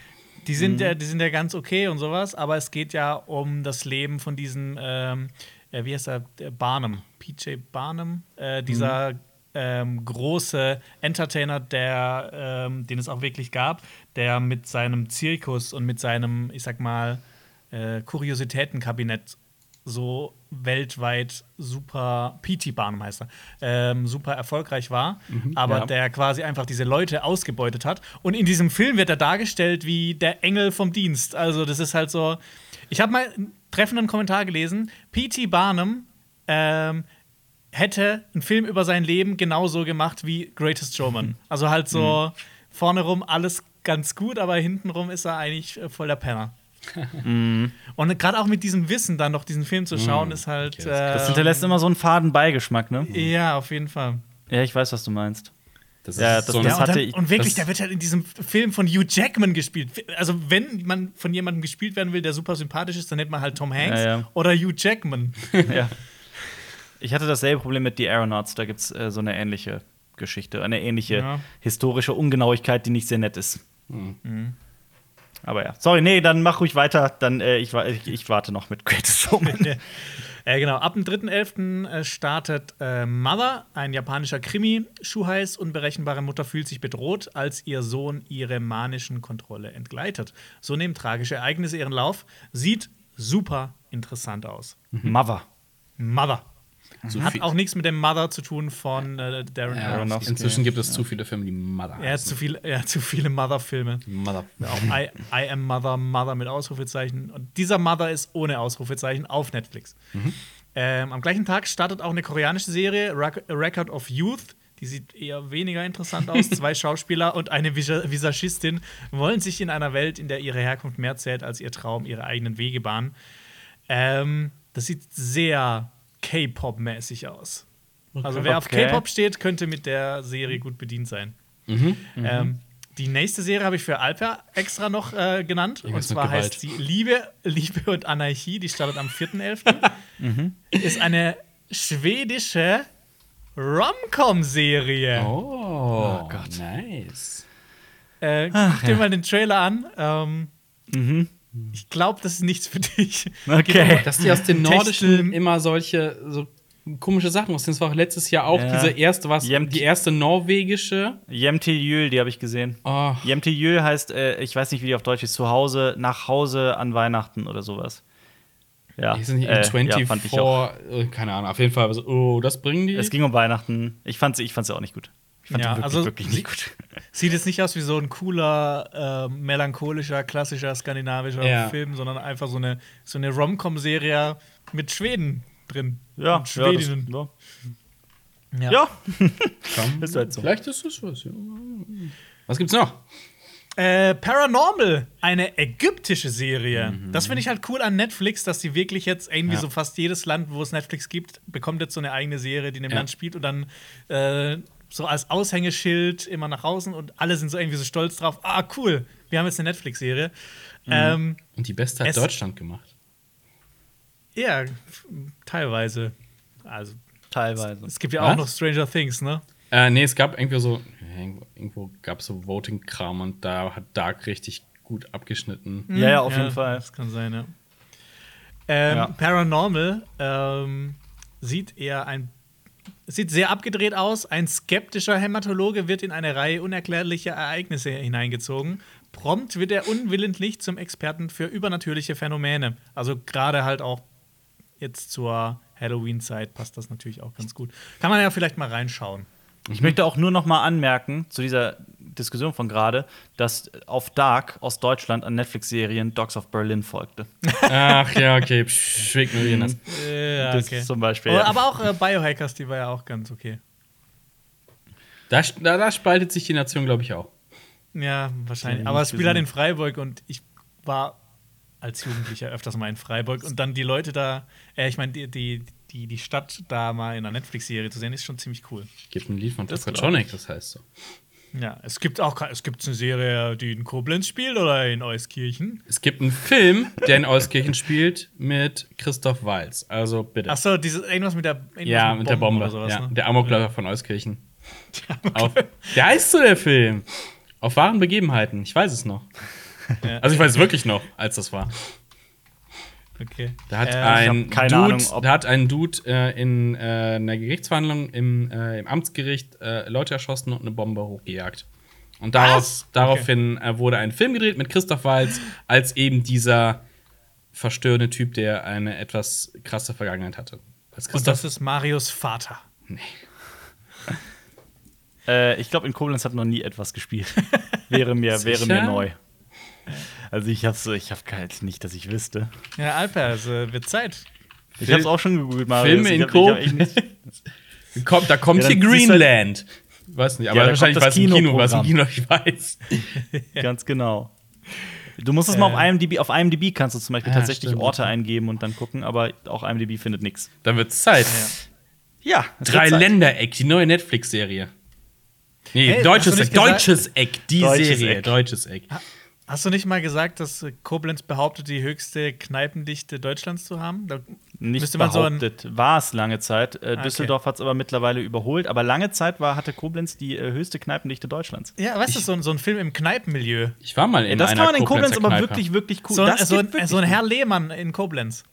Speaker 1: Die sind, ja, die sind ja ganz okay und sowas, aber es geht ja um das Leben von diesem, ähm, äh, wie heißt er, Der Barnum, PJ Barnum, äh, dieser ähm, große Entertainer, der, ähm, den es auch wirklich gab, der mit seinem Zirkus und mit seinem, ich sag mal, äh, Kuriositätenkabinett so weltweit super, P.T. Barnum heißt er, ähm, super erfolgreich war, aber
Speaker 2: ja.
Speaker 1: der quasi einfach diese Leute ausgebeutet hat. Und in diesem Film wird er dargestellt wie der Engel vom Dienst. Also, das ist halt so. Ich habe mal einen treffenden Kommentar gelesen: P.T. Barnum ähm, hätte einen Film über sein Leben genauso gemacht wie Greatest Showman. *laughs* Also halt so vorne rum alles ganz gut, aber hintenrum ist er eigentlich äh, voll der Penner. *laughs* Und gerade auch mit diesem Wissen dann noch diesen Film zu schauen, ist halt.
Speaker 3: Okay, das-
Speaker 2: Das
Speaker 1: ähm,
Speaker 2: hinterlässt immer so einen faden Beigeschmack, ne?
Speaker 1: Ja, auf jeden Fall.
Speaker 2: Ja, ich weiß, was du meinst.
Speaker 3: Das
Speaker 2: Ja, das-
Speaker 3: so
Speaker 2: das
Speaker 1: Ja, und,
Speaker 2: hatte
Speaker 1: dann,
Speaker 2: ich-
Speaker 1: und wirklich,
Speaker 3: das-
Speaker 1: der wird halt in diesem Film von Hugh Jackman gespielt. Also, wenn man von jemandem gespielt werden will, der super sympathisch ist, dann nennt man halt Tom Hanks
Speaker 2: Ja, ja.
Speaker 1: oder Hugh Jackman. *laughs*
Speaker 2: ja. Ich hatte dasselbe Problem mit The Aeronauts. Da gibt es äh, so eine ähnliche Geschichte, eine ähnliche
Speaker 1: Ja.
Speaker 2: historische Ungenauigkeit, die nicht sehr nett ist. Aber ja, sorry, nee, dann mach ruhig weiter. Dann äh, ich, ich, ich warte noch mit Greatest Showman. *laughs*
Speaker 1: äh, genau, ab dem 3.11. äh, startet äh, Mother, ein japanischer Krimi. Shuhais unberechenbare Mutter fühlt sich bedroht, als ihr Sohn ihre manischen Kontrolle entgleitet. So nehmen tragische Ereignisse ihren Lauf. Sieht super interessant aus.
Speaker 2: Mother.
Speaker 1: Mother.
Speaker 3: Zu
Speaker 1: Hat
Speaker 3: viel-
Speaker 1: auch nichts mit dem Mother zu tun von äh, Darren
Speaker 3: Ja,
Speaker 1: Aronofsky.
Speaker 3: inzwischen gibt es zu viele Filme, die Mother
Speaker 1: Er hat zu, viel, er hat zu viele Mother-Filme.
Speaker 3: Mother.
Speaker 1: Auch I, I Am Mother, Mother mit Ausrufezeichen. Und dieser Mother ist ohne Ausrufezeichen auf Netflix. Ähm, am gleichen Tag startet auch eine koreanische Serie, Record of Youth. Die sieht eher weniger interessant aus. *laughs* Zwei Schauspieler und eine Visa- Visagistin wollen sich in einer Welt, in der ihre Herkunft mehr zählt als ihr Traum, ihre eigenen Wege bahnen. Ähm, das sieht sehr K-Pop-mäßig aus. Also wer auf
Speaker 2: Okay.
Speaker 1: K-Pop steht, könnte mit der Serie gut bedient sein.
Speaker 3: Mhm.
Speaker 1: Ähm, die nächste Serie habe ich für Alper extra noch äh, genannt. Und
Speaker 3: Irgendwas mit
Speaker 1: zwar heißt sie Liebe, Liebe und Anarchie. Die startet am 4.11. *laughs* Ist eine schwedische Rom-Com-Serie.
Speaker 3: Oh,
Speaker 2: Gott.
Speaker 3: nice.
Speaker 1: Äh, guck dir mal den Trailer an. Ähm,
Speaker 2: Mhm.
Speaker 1: Ich glaube, das ist nichts für dich. *laughs*
Speaker 2: Okay.
Speaker 3: Dass die aus den
Speaker 1: Techtel-
Speaker 3: Nordischen immer solche so komische Sachen rausziehen. Das war auch letztes Jahr auch
Speaker 2: Ja.
Speaker 3: diese erste, was,
Speaker 2: Jemt-
Speaker 3: die erste norwegische.
Speaker 2: Jemtil Jül, die habe ich gesehen.
Speaker 3: Oh,
Speaker 2: Jemtil Jül heißt, äh, ich weiß nicht, wie die auf Deutsch ist, zu Hause, nach Hause an Weihnachten oder sowas. Ja,
Speaker 3: nicht in
Speaker 2: äh,
Speaker 3: 24,
Speaker 2: ja, fand ich auch.
Speaker 3: äh, keine Ahnung, auf jeden Fall. So, oh, das bringen die.
Speaker 2: Es ging um Weihnachten. Ich fand sie ich fand's auch nicht gut. Fand
Speaker 1: Ja,
Speaker 2: die wirklich,
Speaker 1: also
Speaker 2: wirklich nicht gut. *laughs*
Speaker 1: Sieht jetzt nicht aus wie so ein cooler, äh, melancholischer, klassischer skandinavischer
Speaker 3: Ja.
Speaker 1: Film, sondern einfach so eine, so eine Rom-Com-Serie mit Schweden drin.
Speaker 2: Ja,
Speaker 1: Und
Speaker 2: ja, das,
Speaker 1: Schwedinnen.
Speaker 2: ja. ja. *laughs*
Speaker 3: Komm,
Speaker 2: Ist halt so.
Speaker 3: Vielleicht ist das was. Ja. Was gibt's noch?
Speaker 1: Äh, Paranormal, eine ägyptische Serie.
Speaker 2: Mhm.
Speaker 1: Das finde ich halt cool an Netflix, dass sie wirklich jetzt irgendwie
Speaker 3: Ja.
Speaker 1: so fast jedes Land, wo es Netflix gibt, bekommt jetzt so eine eigene Serie, die in dem
Speaker 3: Ja.
Speaker 1: Land spielt und dann äh, so als Aushängeschild immer nach außen und alle sind so irgendwie so stolz drauf. Ah, cool, wir haben jetzt eine Netflix-Serie.
Speaker 2: Mhm.
Speaker 1: Ähm,
Speaker 3: Und die beste hat Deutschland gemacht.
Speaker 1: ja, teilweise. Also,
Speaker 2: Teilweise.
Speaker 1: es gibt ja
Speaker 3: Was?
Speaker 1: auch noch Stranger Things, ne?
Speaker 3: Äh, nee, es gab irgendwie so, irgendwo, irgendwo gab es so Voting-Kram und da hat Dark richtig gut abgeschnitten.
Speaker 2: Ja, ja, auf jeden Fall.
Speaker 1: Das kann sein, ja. Ähm,
Speaker 2: Ja.
Speaker 1: Paranormal ähm, sieht eher ein sieht sehr abgedreht aus. Ein skeptischer Hämatologe wird in eine Reihe unerklärlicher Ereignisse hineingezogen. Prompt wird er unwillentlich zum Experten für übernatürliche Phänomene. Also gerade halt auch jetzt zur Halloween-Zeit passt das natürlich auch ganz gut. Kann man ja vielleicht mal reinschauen.
Speaker 2: Ich möchte auch nur noch mal anmerken zu dieser Diskussion von gerade, dass auf Dark aus Deutschland an Netflix-Serien Dogs of Berlin folgte.
Speaker 3: Ach ja, okay, psch, wir ignorieren das. *laughs*
Speaker 1: Ja,
Speaker 2: Das zum Beispiel.
Speaker 1: Aber,
Speaker 2: Ja.
Speaker 1: aber auch äh, Biohackers, die war ja auch ganz okay.
Speaker 3: Da, da, da spaltet sich die Nation, glaube ich, auch.
Speaker 1: Ja, wahrscheinlich. Aber es spielt halt in Freiburg und ich war als Jugendlicher öfters mal in Freiburg und dann die Leute da, äh, ich meine, die, die, die, die Stadt da mal in einer Netflix-Serie zu sehen, ist schon ziemlich cool.
Speaker 3: Gibt ein Lied von Tokotronic, das heißt so.
Speaker 1: Ja, es gibt auch es gibt eine Serie, die in Koblenz spielt oder in Euskirchen.
Speaker 3: Es gibt einen Film, der in Euskirchen spielt, mit Christoph Walz. Also bitte.
Speaker 1: Achso, dieses irgendwas mit der irgendwas
Speaker 3: ja, mit der Bombe.
Speaker 1: oder sowas,
Speaker 3: ja,
Speaker 1: ne?
Speaker 3: Der Amokläufer von Euskirchen. Auf, der heißt so der Film. Auf wahren Begebenheiten. Ich weiß es noch. *laughs* Also ich weiß wirklich noch, als das war.
Speaker 1: Okay.
Speaker 3: Da hat
Speaker 1: Äh,
Speaker 3: ein
Speaker 2: keine
Speaker 3: Dude,
Speaker 2: Ahnung, ob-
Speaker 3: da hat ein Dude äh, in äh, einer Gerichtsverhandlung im, äh, im Amtsgericht äh, Leute erschossen und eine Bombe hochgejagt. Und darauf,
Speaker 1: Was?
Speaker 3: daraufhin äh, wurde ein Film gedreht mit Christoph Waltz als eben dieser verstörende Typ, der eine etwas krasse Vergangenheit hatte.
Speaker 1: Und das ist Marios Vater.
Speaker 2: Äh, ich glaube, in Koblenz hat noch nie etwas gespielt. *laughs* wäre mir, wäre mir
Speaker 3: Sicher?
Speaker 2: neu. Also ich hab's, ich hab halt nicht, dass ich wüsste.
Speaker 1: Ja, Alper, es äh, wird Zeit.
Speaker 2: Ich
Speaker 3: Fil-
Speaker 2: hab's auch schon gegoogelt, Marius.
Speaker 3: Filme in *laughs* kommt, da kommt
Speaker 2: Ja,
Speaker 3: hier
Speaker 2: halt-
Speaker 3: Greenland. Weiß nicht, aber
Speaker 2: Ja,
Speaker 3: wahrscheinlich weiß
Speaker 2: das
Speaker 3: im Kino, was im
Speaker 2: Kinoprogramm.
Speaker 3: Kino ich weiß. *laughs*
Speaker 2: Ganz genau. Du musst es mal auf IMDb, auf IMDb kannst du zum Beispiel
Speaker 3: Ah,
Speaker 2: tatsächlich
Speaker 3: stimmt.
Speaker 2: Orte eingeben und dann gucken, aber auch IMDb findet nichts.
Speaker 3: Dann wird's Zeit.
Speaker 2: Ja, es
Speaker 3: Drei. Ländereck, die neue Netflix-Serie. Nee,
Speaker 1: Hey,
Speaker 3: deutsches Eck, deutsches Eck, die
Speaker 2: Deutsches
Speaker 3: Serie,
Speaker 2: Eck.
Speaker 3: deutsches Eck.
Speaker 1: Hast du nicht mal gesagt, dass äh, Koblenz behauptet, die höchste Kneipendichte Deutschlands zu haben? Da
Speaker 2: Nicht
Speaker 1: müsste man so
Speaker 2: behauptet, war es lange Zeit. Äh,
Speaker 1: okay.
Speaker 2: Düsseldorf hat es aber mittlerweile überholt. Aber lange Zeit war, hatte Koblenz die äh, höchste Kneipendichte Deutschlands.
Speaker 1: Ja, weißt du, so, ein- so ein Film im Kneipenmilieu.
Speaker 3: Ich war mal in
Speaker 2: das
Speaker 3: einer
Speaker 2: kann man in Koblenz aber wirklich, wirklich cool.
Speaker 1: So, ein-
Speaker 2: das
Speaker 1: so, ein,
Speaker 2: wirklich
Speaker 1: so ein. Herr Lehmann in Koblenz.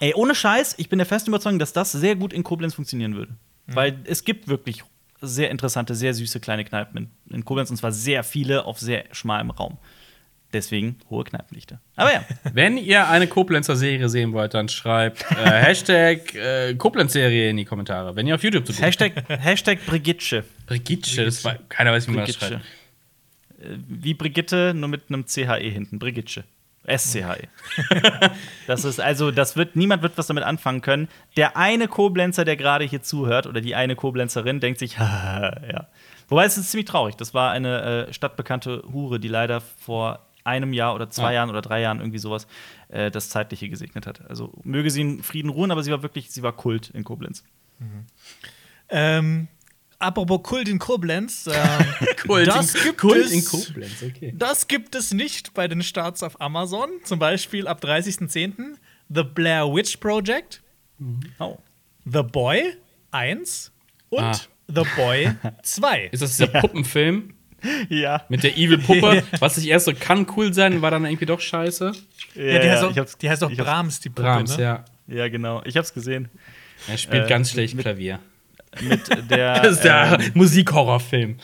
Speaker 2: Ey, ohne Scheiß, ich bin der festen Überzeugung, dass das sehr gut in Koblenz funktionieren würde. Weil es gibt wirklich sehr interessante, sehr süße kleine Kneipen in, in Koblenz und zwar sehr viele auf sehr schmalem Raum. Deswegen hohe Kneipendichte. Aber ja, *laughs*
Speaker 3: Wenn ihr eine Koblenzer Serie sehen wollt, dann schreibt äh, *laughs* Hashtag äh, Koblenz-Serie in die Kommentare. Wenn ihr auf YouTube zu tun
Speaker 2: Hashtag, Hashtag Brigitte.
Speaker 3: Brigitte, das war, keiner weiß, wie man das schreibt.
Speaker 2: Äh, Wie Brigitte, nur mit einem CHE hinten. Brigitte. SCHE. *laughs* das ist also, das wird, niemand wird was damit anfangen können. Der eine Koblenzer, der gerade hier zuhört, oder die eine Koblenzerin, denkt sich, ja. Wobei es ist ziemlich traurig. Das war eine äh, stadtbekannte Hure, die leider vor einem Jahr oder zwei
Speaker 3: Ah.
Speaker 2: Jahren oder drei Jahren irgendwie sowas äh, das Zeitliche gesegnet hat. Also möge sie in Frieden ruhen, aber sie war wirklich, sie war Kult in Koblenz.
Speaker 1: Ähm, apropos Kult in Koblenz. Ähm, *laughs*
Speaker 3: Kult,
Speaker 1: das
Speaker 3: in,
Speaker 1: gibt
Speaker 3: Kult
Speaker 1: es,
Speaker 3: in Koblenz, okay.
Speaker 1: Das gibt es nicht bei den Starts auf Amazon. Zum Beispiel ab 30.10. The Blair Witch Project,
Speaker 2: Oh.
Speaker 1: The Boy 1 und
Speaker 3: Ah.
Speaker 1: The Boy *laughs* 2.
Speaker 3: Ist das dieser Puppenfilm
Speaker 2: Ja.
Speaker 3: mit der Evil-Puppe, *laughs* was sich erst so kann cool sein, war dann irgendwie doch scheiße?
Speaker 1: Ja, die, heißt auch,
Speaker 2: ich hab's-
Speaker 1: die heißt auch
Speaker 2: ich
Speaker 1: Brahms, die Puppe.
Speaker 3: Brahms,
Speaker 1: ne?
Speaker 3: ja.
Speaker 2: Ja, genau. Ich hab's gesehen.
Speaker 3: Er spielt
Speaker 2: Äh,
Speaker 3: ganz schlecht
Speaker 2: mit-
Speaker 3: Klavier.
Speaker 2: Mit der, *laughs*
Speaker 3: Das ist der
Speaker 2: ähm,
Speaker 3: Musikhorrorfilm.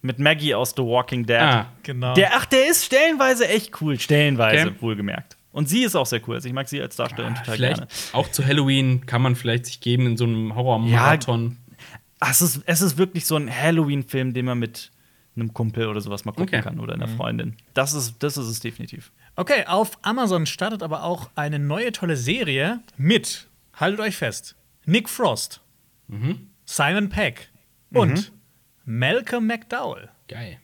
Speaker 2: mit Maggie aus The Walking Dead.
Speaker 3: Ah,
Speaker 1: Genau.
Speaker 2: Der, ach, der ist stellenweise echt cool. Stellenweise,
Speaker 3: Okay.
Speaker 2: wohlgemerkt. Und sie ist auch sehr cool. Also ich mag sie als Darstellerin total
Speaker 3: vielleicht
Speaker 2: gerne.
Speaker 3: auch zu Halloween kann man vielleicht sich geben in so einem Horror-Marathon.
Speaker 2: Ach, es, ist, es ist wirklich so ein Halloween-Film, den man mit einem Kumpel oder sowas mal gucken
Speaker 3: Okay.
Speaker 2: kann oder einer Freundin. Das ist, das ist es definitiv.
Speaker 1: Okay, auf Amazon startet aber auch eine neue tolle Serie mit, haltet euch fest, Nick Frost, Simon Peck und Malcolm McDowell.
Speaker 3: Geil.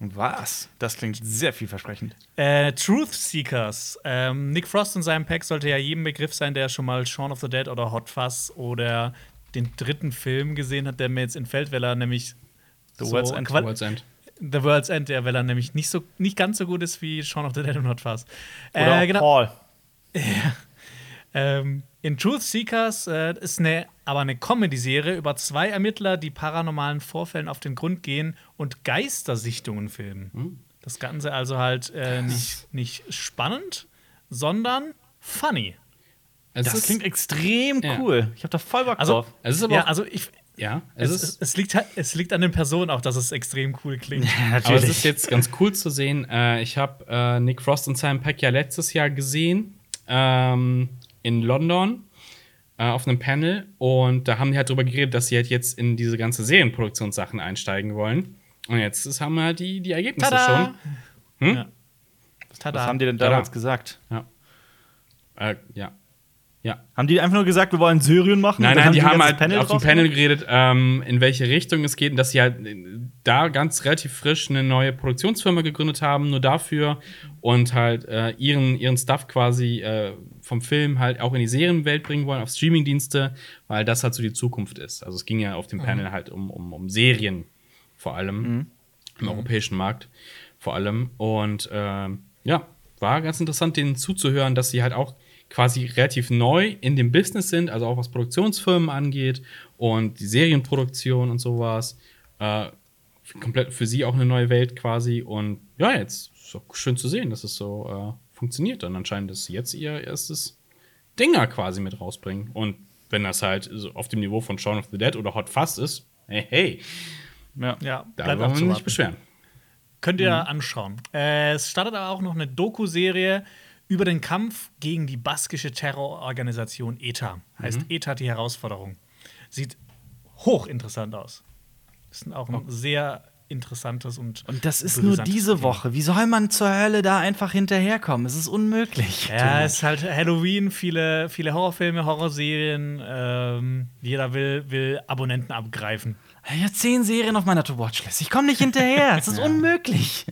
Speaker 2: Was? Das klingt sehr vielversprechend.
Speaker 1: Äh, Truth Seekers. Ähm, Nick Frost und Simon Peck sollte ja jedem Begriff sein, der schon mal Shaun of the Dead oder Hot Fuzz oder den dritten Film gesehen hat, der mir jetzt entfällt, weil er nämlich
Speaker 2: The
Speaker 1: so
Speaker 2: World's End.
Speaker 1: Qual-
Speaker 3: World's End.
Speaker 1: The World's End, ja, weil er nämlich nicht so nicht ganz so gut ist wie Shaun of the Dead und Hot Fuzz.
Speaker 2: Oder
Speaker 1: Äh, genau.
Speaker 2: Paul. *laughs*
Speaker 1: Ähm, in Truth Seekers äh, ist eine, aber eine Comedy-Serie über zwei Ermittler, die paranormalen Vorfällen auf den Grund gehen und Geistersichtungen filmen. Das Ganze also halt äh, nicht, nicht spannend, sondern funny.
Speaker 3: Es
Speaker 2: Das
Speaker 3: ist,
Speaker 2: klingt extrem
Speaker 3: Ja.
Speaker 2: cool. Ich habe da voll Bock
Speaker 1: Also,
Speaker 2: drauf.
Speaker 3: es ist aber
Speaker 1: ja, also ich,
Speaker 3: ja, es
Speaker 1: es,
Speaker 3: ist,
Speaker 1: es, liegt, halt- es liegt an den Personen auch, dass es extrem cool klingt. *laughs*
Speaker 3: aber es ist jetzt ganz cool zu sehen. Äh, ich habe äh, Nick Frost und Simon Peck ja letztes Jahr gesehen ähm, in London äh, auf einem Panel und da haben die halt drüber geredet, dass sie halt jetzt in diese ganze Serienproduktionssachen einsteigen wollen. Und jetzt ist, haben wir halt die, die Ergebnisse
Speaker 1: Tada!
Speaker 3: schon. Hm?
Speaker 1: Ja. Tada.
Speaker 2: Was haben die denn
Speaker 3: Tada.
Speaker 2: damals gesagt?
Speaker 3: Ja. Äh, ja. Ja.
Speaker 2: Haben die einfach nur gesagt, wir wollen Serien machen?
Speaker 3: Nein, nein, die
Speaker 2: ein
Speaker 3: haben halt auf dem Panel geredet, ähm, in welche Richtung es geht und dass sie halt äh, da ganz relativ frisch eine neue Produktionsfirma gegründet haben, nur dafür und halt äh, ihren, ihren Stuff quasi äh, vom Film halt auch in die Serienwelt bringen wollen, auf Streamingdienste, weil das halt so die Zukunft ist. Also es ging ja auf dem Panel halt um, um, um Serien vor allem, im europäischen Markt vor allem. Und ähm, ja, war ganz interessant, denen zuzuhören, dass sie halt auch quasi relativ neu in dem Business sind, also auch was Produktionsfirmen angeht und die Serienproduktion und sowas. Äh, komplett für sie auch eine neue Welt quasi. Und ja, jetzt ist auch schön zu sehen, dass es so äh, funktioniert. Dann anscheinend ist jetzt ihr erstes Dinger quasi mit rausbringen. Und wenn das halt so auf dem Niveau von Shaun of the Dead oder Hot Fast ist, hey, hey,
Speaker 2: Ja.
Speaker 1: Ja,
Speaker 3: da
Speaker 1: bleibt
Speaker 3: wollen wir uns nicht beschweren.
Speaker 1: Könnt ihr anschauen. Äh, es startet aber auch noch eine Doku-Serie über den Kampf gegen die baskische Terrororganisation ETA. Heißt ETA die Herausforderung. Sieht hochinteressant aus. Ist auch ein sehr interessantes und
Speaker 2: Und das ist nur diese
Speaker 1: Thema.
Speaker 2: Woche. Wie soll man zur Hölle da einfach hinterherkommen? Es ist unmöglich.
Speaker 1: Ja, es ist halt Halloween, viele, viele Horrorfilme, Horrorserien. Ähm, jeder will, will Abonnenten abgreifen.
Speaker 2: Ich habe zehn Serien auf meiner To-Watch-List. Ich komme nicht hinterher. Es ist *laughs* unmöglich.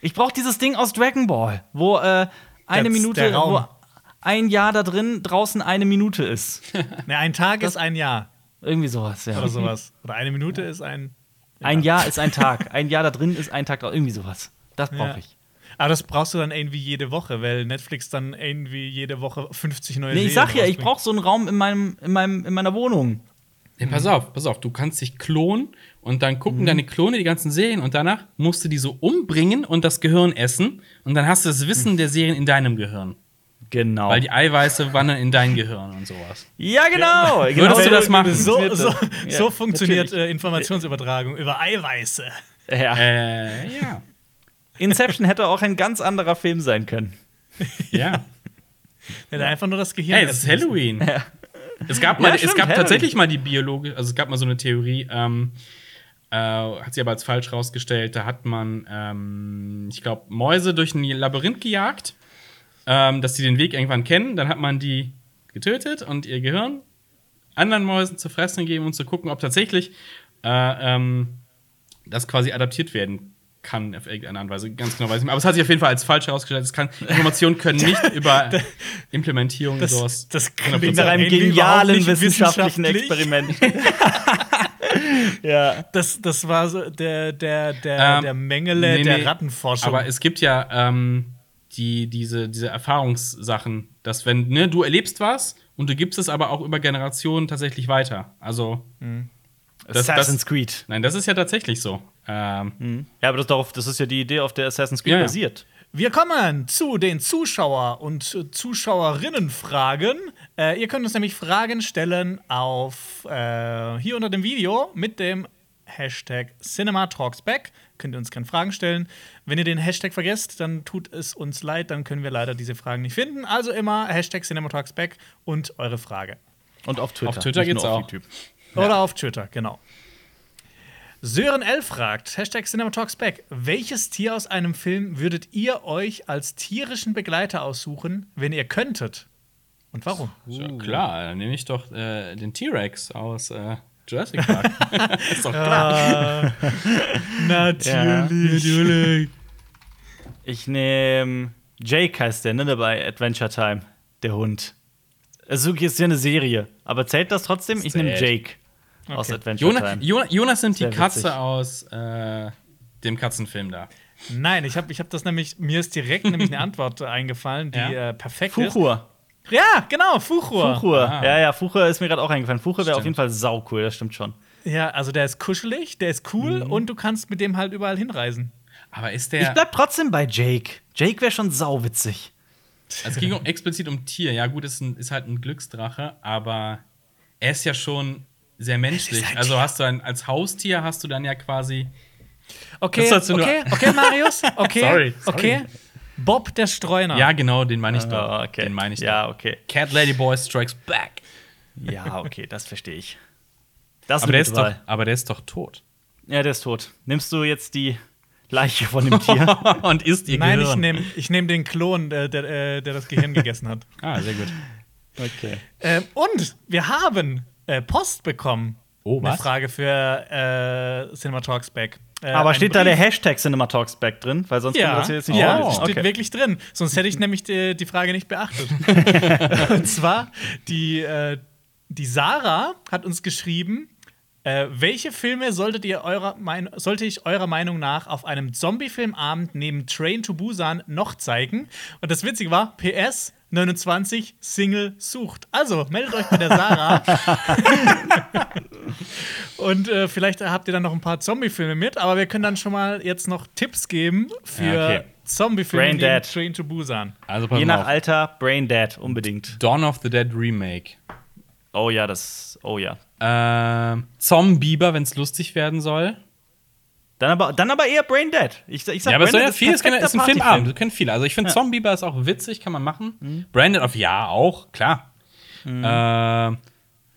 Speaker 2: Ich brauche dieses Ding aus Dragon Ball, wo äh, eine
Speaker 1: Das-
Speaker 2: Minute,
Speaker 1: der Raum.
Speaker 2: wo ein Jahr da drin draußen eine Minute ist. *laughs*
Speaker 1: Ne, ein Tag ist ein Jahr
Speaker 2: Irgendwie sowas, ja.
Speaker 1: oder sowas. *laughs* Oder eine Minute ist ein.
Speaker 2: Ein Jahr ist ein Tag. Ein Jahr da drin ist ein Tag. Irgendwie sowas. Das brauche
Speaker 1: Ja.
Speaker 2: ich.
Speaker 1: Aber das brauchst du dann irgendwie jede Woche, weil Netflix dann irgendwie jede Woche 50 neue
Speaker 2: Nee, ich sag ja, ich brauche so einen Raum in, meinem, in, meinem, in meiner Wohnung.
Speaker 3: Nee, pass auf, pass auf, du kannst dich klonen und dann gucken deine Klone die ganzen Serien und danach musst du die so umbringen und das Gehirn essen und dann hast du das Wissen der Serien in deinem Gehirn.
Speaker 2: Genau.
Speaker 3: Weil die Eiweiße wandern in dein Gehirn und sowas.
Speaker 2: ja, genau. genau.
Speaker 3: Würdest du das machen?
Speaker 1: So, so,
Speaker 2: Ja,
Speaker 1: so funktioniert äh, Informationsübertragung über Eiweiße.
Speaker 2: Ja.
Speaker 3: Äh, ja.
Speaker 2: Inception hätte auch ein ganz anderer Film sein können.
Speaker 3: Ja. *laughs*
Speaker 1: Wenn er einfach nur das Gehirn.
Speaker 3: Hey, es ist. Halloween. Es gab, mal,
Speaker 2: Ja,
Speaker 3: es
Speaker 2: stimmt,
Speaker 3: gab
Speaker 2: Halloween.
Speaker 3: tatsächlich mal die biologische, also es gab mal so eine Theorie, ähm, äh, hat sie aber als falsch rausgestellt. Da hat man, ähm, ich glaube, Mäuse durch ein Labyrinth gejagt, ähm, dass sie den Weg irgendwann kennen. Dann hat man die getötet und ihr Gehirn anderen Mäusen zu fressen gegeben und zu gucken, ob tatsächlich äh, ähm, das quasi adaptiert werden kann auf irgendeine Art und Weise. Ganz genau weiß ich nicht. Aber es hat sich auf jeden Fall als falsch herausgestellt. Es kann, Informationen können nicht *laughs* über Implementierung
Speaker 1: Das,
Speaker 3: sowas.
Speaker 1: das
Speaker 3: 100%.
Speaker 1: klingt
Speaker 2: Nach einem genialen
Speaker 1: nicht
Speaker 2: wissenschaftlichen
Speaker 1: wissenschaftlich.
Speaker 2: Experiment. *laughs* *laughs* ja.
Speaker 1: Das, das war so der, der, der,
Speaker 3: Ähm,
Speaker 1: der Mengele
Speaker 3: nee,
Speaker 1: der. Rattenforschung.
Speaker 3: Aber es gibt ja ähm, die, diese, diese Erfahrungssachen, dass wenn ne, du erlebst was und du gibst es aber auch über Generationen tatsächlich weiter. Also, Das-
Speaker 2: Assassin's
Speaker 3: das-
Speaker 2: Creed.
Speaker 3: nein, das ist ja tatsächlich so. Ähm,
Speaker 2: Ja, aber das, darauf, das ist ja die Idee, auf der Assassin's Creed
Speaker 3: Ja, ja.
Speaker 1: Wir kommen zu den Zuschauer- und Zuschauerinnenfragen. Äh, ihr könnt uns nämlich Fragen stellen auf äh, hier unter dem Video mit dem Hashtag CinemaTalksBack. Könnt ihr uns gerne Fragen stellen. Wenn ihr den Hashtag vergesst, dann tut es uns leid, dann können wir leider diese Fragen nicht finden. Also immer Hashtag CinemaTalksBack und eure Frage.
Speaker 2: Und auf Twitter.
Speaker 3: Auf Twitter geht's
Speaker 2: auf
Speaker 3: auch.
Speaker 2: YouTube.
Speaker 1: Oder auf Twitter, genau. Sören L. fragt, Hashtag CinemaTalksBack, welches Tier aus einem Film würdet ihr euch als tierischen Begleiter aussuchen, wenn ihr könntet? Und warum?
Speaker 3: ja klar, dann nehme ich doch äh, den T-Rex aus äh, Jurassic Park. *laughs* ist doch klar. *laughs*
Speaker 1: Natürlich.
Speaker 2: Ich nehme Jake heißt der, ne, bei Adventure Time. Der Hund. Also ist ja eine Serie. Aber zählt das trotzdem? Ich nehme
Speaker 3: Zählt.
Speaker 2: Jake aus
Speaker 1: Okay.
Speaker 2: Adventure
Speaker 3: Jonas,
Speaker 2: Time.
Speaker 3: Jo- Jonas nimmt die Katze
Speaker 2: witzig.
Speaker 3: aus äh, dem Katzenfilm da.
Speaker 1: Nein, ich habe ich hab das nämlich, mir ist direkt nämlich eine Antwort eingefallen, die
Speaker 3: Ja?
Speaker 1: äh, perfekt
Speaker 2: Fuchur.
Speaker 1: ist. Ja, genau, Fuchur.
Speaker 2: Fuchur.
Speaker 3: Ah.
Speaker 2: Ja, ja, Fuchur ist mir gerade auch eingefallen. Fuchur wäre auf jeden Fall saucool, das stimmt schon.
Speaker 1: Ja, also der ist kuschelig, der ist cool
Speaker 2: Mhm.
Speaker 1: und du kannst mit dem halt überall hinreisen.
Speaker 3: Aber ist
Speaker 2: Ich
Speaker 3: der.
Speaker 2: bleib trotzdem bei Jake. Jake wäre schon sauwitzig.
Speaker 3: Es ging um, explizit um Tier. Ja, gut, ist, ein, ist halt ein Glücksdrache, aber er ist ja schon sehr menschlich. Also hast du ein, als Haustier hast du dann ja quasi.
Speaker 1: Okay, okay, okay, Marius, *laughs* okay,
Speaker 3: Sorry, sorry.
Speaker 1: okay. Bob der Streuner.
Speaker 3: Ja, genau, den meine ich doch.
Speaker 2: Ah, okay.
Speaker 3: Den meine ich
Speaker 2: Ja,
Speaker 3: doch.
Speaker 2: okay.
Speaker 3: Cat Lady Boy Strikes Back.
Speaker 2: Ja, okay, das verstehe ich. *laughs* Das
Speaker 3: Aber der, ist doch, aber der ist doch tot.
Speaker 2: Ja, der ist tot. Nimmst du jetzt die Leiche von dem Tier? *laughs*
Speaker 3: Und isst ihr
Speaker 1: Nein, ich
Speaker 3: Gehirn.
Speaker 1: nehme ich nehm den Klon, der, der, äh, der das Gehirn gegessen hat.
Speaker 3: Ah, sehr gut.
Speaker 2: okay.
Speaker 1: Ähm, und wir haben äh, Post bekommen.
Speaker 3: Oh,
Speaker 1: Eine
Speaker 3: was?
Speaker 1: Frage für äh, Cinema Talks Back. Äh,
Speaker 2: Aber steht da der
Speaker 1: Brief.
Speaker 2: Hashtag CinemaTalksback drin? Weil sonst können wir
Speaker 1: Ja,
Speaker 2: das hier jetzt nicht
Speaker 1: ja
Speaker 2: vorlesen.
Speaker 1: steht
Speaker 2: Okay.
Speaker 1: wirklich drin. Sonst hätte ich nämlich die, die Frage nicht beachtet. *laughs* *laughs* Und zwar, die, äh, die Sarah hat uns geschrieben, Äh, welche Filme solltet ihr eurer mein sollte ich eurer Meinung nach auf einem Zombie-Filmabend neben Train to Busan noch zeigen? Und das Witzige war, PS 29 Single sucht. Also meldet euch bei der Sarah. *laughs* Und äh, vielleicht habt ihr dann noch ein paar Zombie-Filme mit, aber wir können dann schon mal jetzt noch Tipps geben für
Speaker 3: Ja, okay.
Speaker 1: Zombie-Filme
Speaker 2: Brain
Speaker 1: neben
Speaker 2: Dead.
Speaker 1: Train to Busan.
Speaker 3: Also
Speaker 2: Je nach
Speaker 3: auf.
Speaker 2: Alter, Brain Dead, unbedingt.
Speaker 3: Dawn of the Dead Remake.
Speaker 2: Oh ja, das. Oh ja.
Speaker 3: Ähm, Zombieber, wenn es lustig werden soll.
Speaker 2: Dann aber, dann aber eher Brain Dead. Ich, ich sag,
Speaker 3: Ja, aber es soll
Speaker 2: Brain
Speaker 3: ja
Speaker 2: Dead
Speaker 3: viel, es kann- ist ein. Filmabend, das können viele. Also ich finde
Speaker 2: Ja.
Speaker 3: Zombieber ist auch witzig, kann man machen. Branded auf ja auch, klar. Ähm,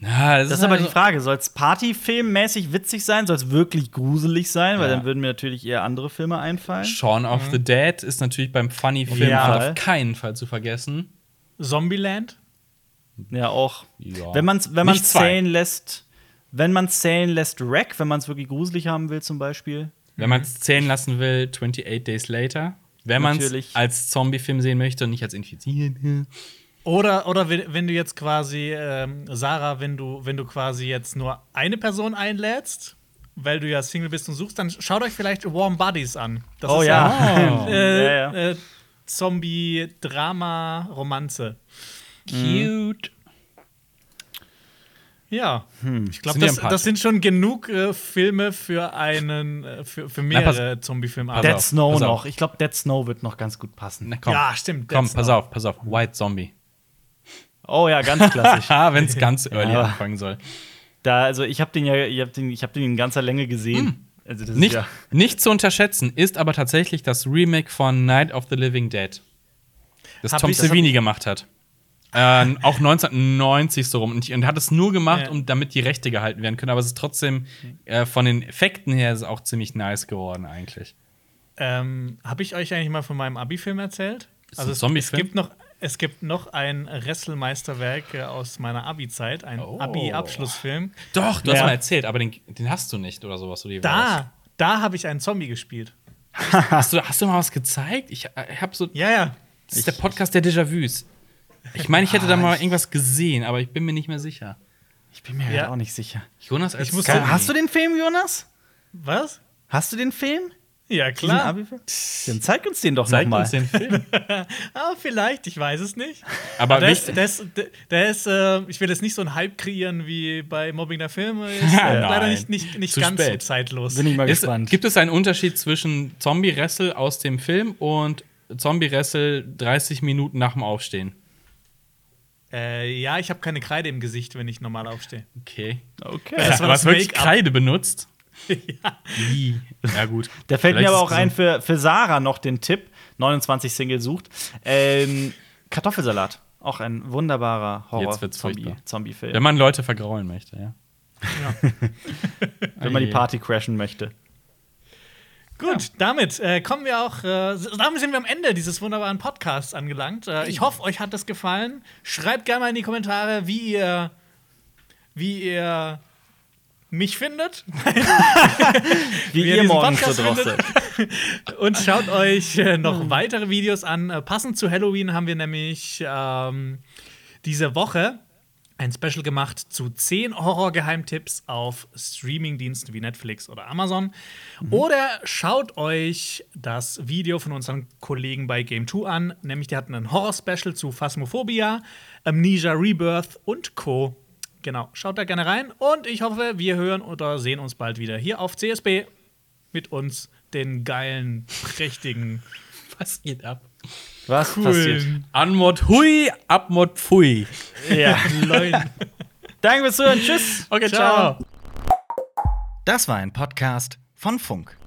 Speaker 3: na, das,
Speaker 2: Das ist aber
Speaker 3: also-
Speaker 2: die Frage, soll es Partyfilmmäßig witzig sein? Soll es wirklich gruselig sein? Weil
Speaker 3: Ja.
Speaker 2: dann würden mir natürlich eher andere Filme einfallen.
Speaker 3: Shaun of the Dead ist natürlich beim Funny-Film
Speaker 2: jeden
Speaker 3: auf keinen Fall zu vergessen.
Speaker 1: Zombieland?
Speaker 2: Ja, auch.
Speaker 3: Ja.
Speaker 2: Wenn man es wenn man's zählen lässt, wenn man zählen lässt, Wreck, wenn man es wirklich gruselig haben will, zum Beispiel.
Speaker 3: Wenn man es zählen lassen will, 28 Days Later. Wenn man es als Zombie-Film sehen möchte und nicht als infiziert.
Speaker 1: Oder, oder wenn du jetzt quasi, ähm, Sarah, wenn du, wenn du quasi jetzt nur eine Person einlädst, weil du ja Single bist und suchst, dann schaut euch vielleicht Warm Bodies an. Das
Speaker 2: Oh
Speaker 1: ist
Speaker 2: ja. *laughs*
Speaker 1: Äh,
Speaker 2: Ja, ja.
Speaker 1: Äh, Zombie-Drama-Romanze.
Speaker 3: Cute.
Speaker 1: Ja, ich glaube, das, das sind schon genug äh, Filme für einen, äh, für, für
Speaker 3: pass-
Speaker 1: mehrere Zombie-Filme.
Speaker 3: pass
Speaker 2: Dead
Speaker 3: auf,
Speaker 2: Snow
Speaker 3: pass auf.
Speaker 2: noch. Ich glaube, Dead Snow wird noch ganz gut passen.
Speaker 3: Na komm.
Speaker 1: Ja, stimmt,
Speaker 3: Komm,
Speaker 1: Dead
Speaker 3: pass
Speaker 1: Snow.
Speaker 3: auf, pass auf. White Zombie.
Speaker 2: Oh ja, ganz klassisch. *laughs*
Speaker 3: Ah, wenn es ganz early
Speaker 2: Ja.
Speaker 3: anfangen soll.
Speaker 2: da, also ich habe den ja, ich habe den, ich habe den in ganzer Länge gesehen. Also das
Speaker 3: Nicht,
Speaker 2: ist ja.
Speaker 3: nicht zu unterschätzen ist aber tatsächlich das Remake von Night of the Living Dead. Das
Speaker 1: Hab
Speaker 3: Tom
Speaker 1: ich- das hab
Speaker 3: Savini gemacht hat. Äh, auch 1990 so rum. Und ich- und hat es nur gemacht,
Speaker 1: Ja.
Speaker 3: um damit die Rechte gehalten werden können. Aber es ist trotzdem äh, von den Effekten her ist es auch ziemlich nice geworden eigentlich.
Speaker 1: Ähm, Habe ich euch eigentlich mal von meinem Abi-Film erzählt?
Speaker 3: Ist
Speaker 1: Also es, es
Speaker 3: Zombie-Film?
Speaker 1: gibt noch es gibt noch ein Wrestelmeisterwerk äh, aus meiner Abi-Zeit, ein
Speaker 3: Oh.
Speaker 1: Abi-Abschlussfilm.
Speaker 3: Doch, du hast
Speaker 2: Ja.
Speaker 3: mal erzählt, aber den, den hast du nicht oder sowas. Oder
Speaker 1: Da, da habe ich einen Zombie gespielt.
Speaker 3: Hast du, hast du mal was gezeigt? Ich, äh, ich habe so.
Speaker 1: Ja, ja.
Speaker 3: Das ist der Podcast der Déjà-vus. Ich meine, ich hätte da mal irgendwas gesehen, aber ich bin mir nicht mehr sicher.
Speaker 2: Ich bin mir
Speaker 1: Ja.
Speaker 2: halt auch nicht sicher.
Speaker 3: Jonas als
Speaker 1: Ich muss
Speaker 3: Zombie.
Speaker 2: Hast du den Film, Jonas?
Speaker 1: Was?
Speaker 2: Hast du den Film?
Speaker 1: Ja, klar.
Speaker 2: Dann zeig uns den doch
Speaker 3: Zeig
Speaker 2: noch mal.
Speaker 3: uns den Film. *laughs*
Speaker 1: Ah, vielleicht, ich weiß es nicht.
Speaker 3: Aber
Speaker 1: Der ist, der ist, der ist äh, ich will jetzt nicht so einen Hype kreieren wie bei Mobbing der Filme. *laughs* Ist äh,
Speaker 3: Nein.
Speaker 1: leider nicht, nicht, nicht
Speaker 3: Zu
Speaker 1: ganz
Speaker 3: spät.
Speaker 1: so zeitlos.
Speaker 2: Bin ich mal
Speaker 3: Ist,
Speaker 2: gespannt.
Speaker 3: gibt es einen Unterschied zwischen Zombie-Wrestle aus dem Film und Zombie-Wrestle 30 Minuten nach dem Aufstehen?
Speaker 1: Äh, ja, ich habe keine Kreide im Gesicht, wenn ich normal aufstehe.
Speaker 3: Okay.
Speaker 2: okay.
Speaker 1: Das war
Speaker 3: du hast
Speaker 1: das
Speaker 3: wirklich
Speaker 1: Make-up.
Speaker 3: Kreide benutzt? *laughs*
Speaker 1: ja.
Speaker 3: Wie? Ja, gut.
Speaker 2: Da fällt
Speaker 3: Vielleicht
Speaker 2: mir aber auch ein für, für Sarah noch den Tipp: 29 Single sucht. Ähm, Kartoffelsalat. Auch ein wunderbarer
Speaker 3: Jetzt wird's
Speaker 2: Horror-Zombie-
Speaker 3: furchtbar.
Speaker 2: Zombie-Film.
Speaker 3: Wenn man Leute vergraulen möchte, ja. *laughs*
Speaker 2: wenn man die. Party crashen möchte.
Speaker 1: Gut, damit äh, kommen wir auch, äh, damit sind wir am Ende dieses wunderbaren Podcasts angelangt. Äh, ich hoffe, euch hat das gefallen. Schreibt gerne mal in die Kommentare, wie ihr, wie ihr mich findet. *laughs*
Speaker 2: Wie,
Speaker 1: Wie ihr
Speaker 2: morgens so drauf seid.
Speaker 1: Und schaut euch äh, noch weitere Videos an. Äh, passend zu Halloween haben wir nämlich ähm, diese Woche ein Special gemacht zu 10 Horror-Geheimtipps auf Streamingdiensten wie Netflix oder Amazon. Oder schaut euch das Video von unseren Kollegen bei Game 2 an. Nämlich, die hatten ein Horror-Special zu Phasmophobia, Amnesia Rebirth und Co. Genau, schaut da gerne rein. Und ich hoffe, wir hören oder sehen uns bald wieder hier auf CSB mit uns, den geilen, *laughs* prächtigen,
Speaker 3: Was geht ab?
Speaker 2: Was passiert?
Speaker 1: coolen
Speaker 3: Anmod hui, abmod pfui.
Speaker 2: Ja.
Speaker 1: Leuten.
Speaker 2: Danke fürs Zuhören. Tschüss.
Speaker 3: Okay,
Speaker 1: Ciao.
Speaker 2: Das war ein Podcast von Funk.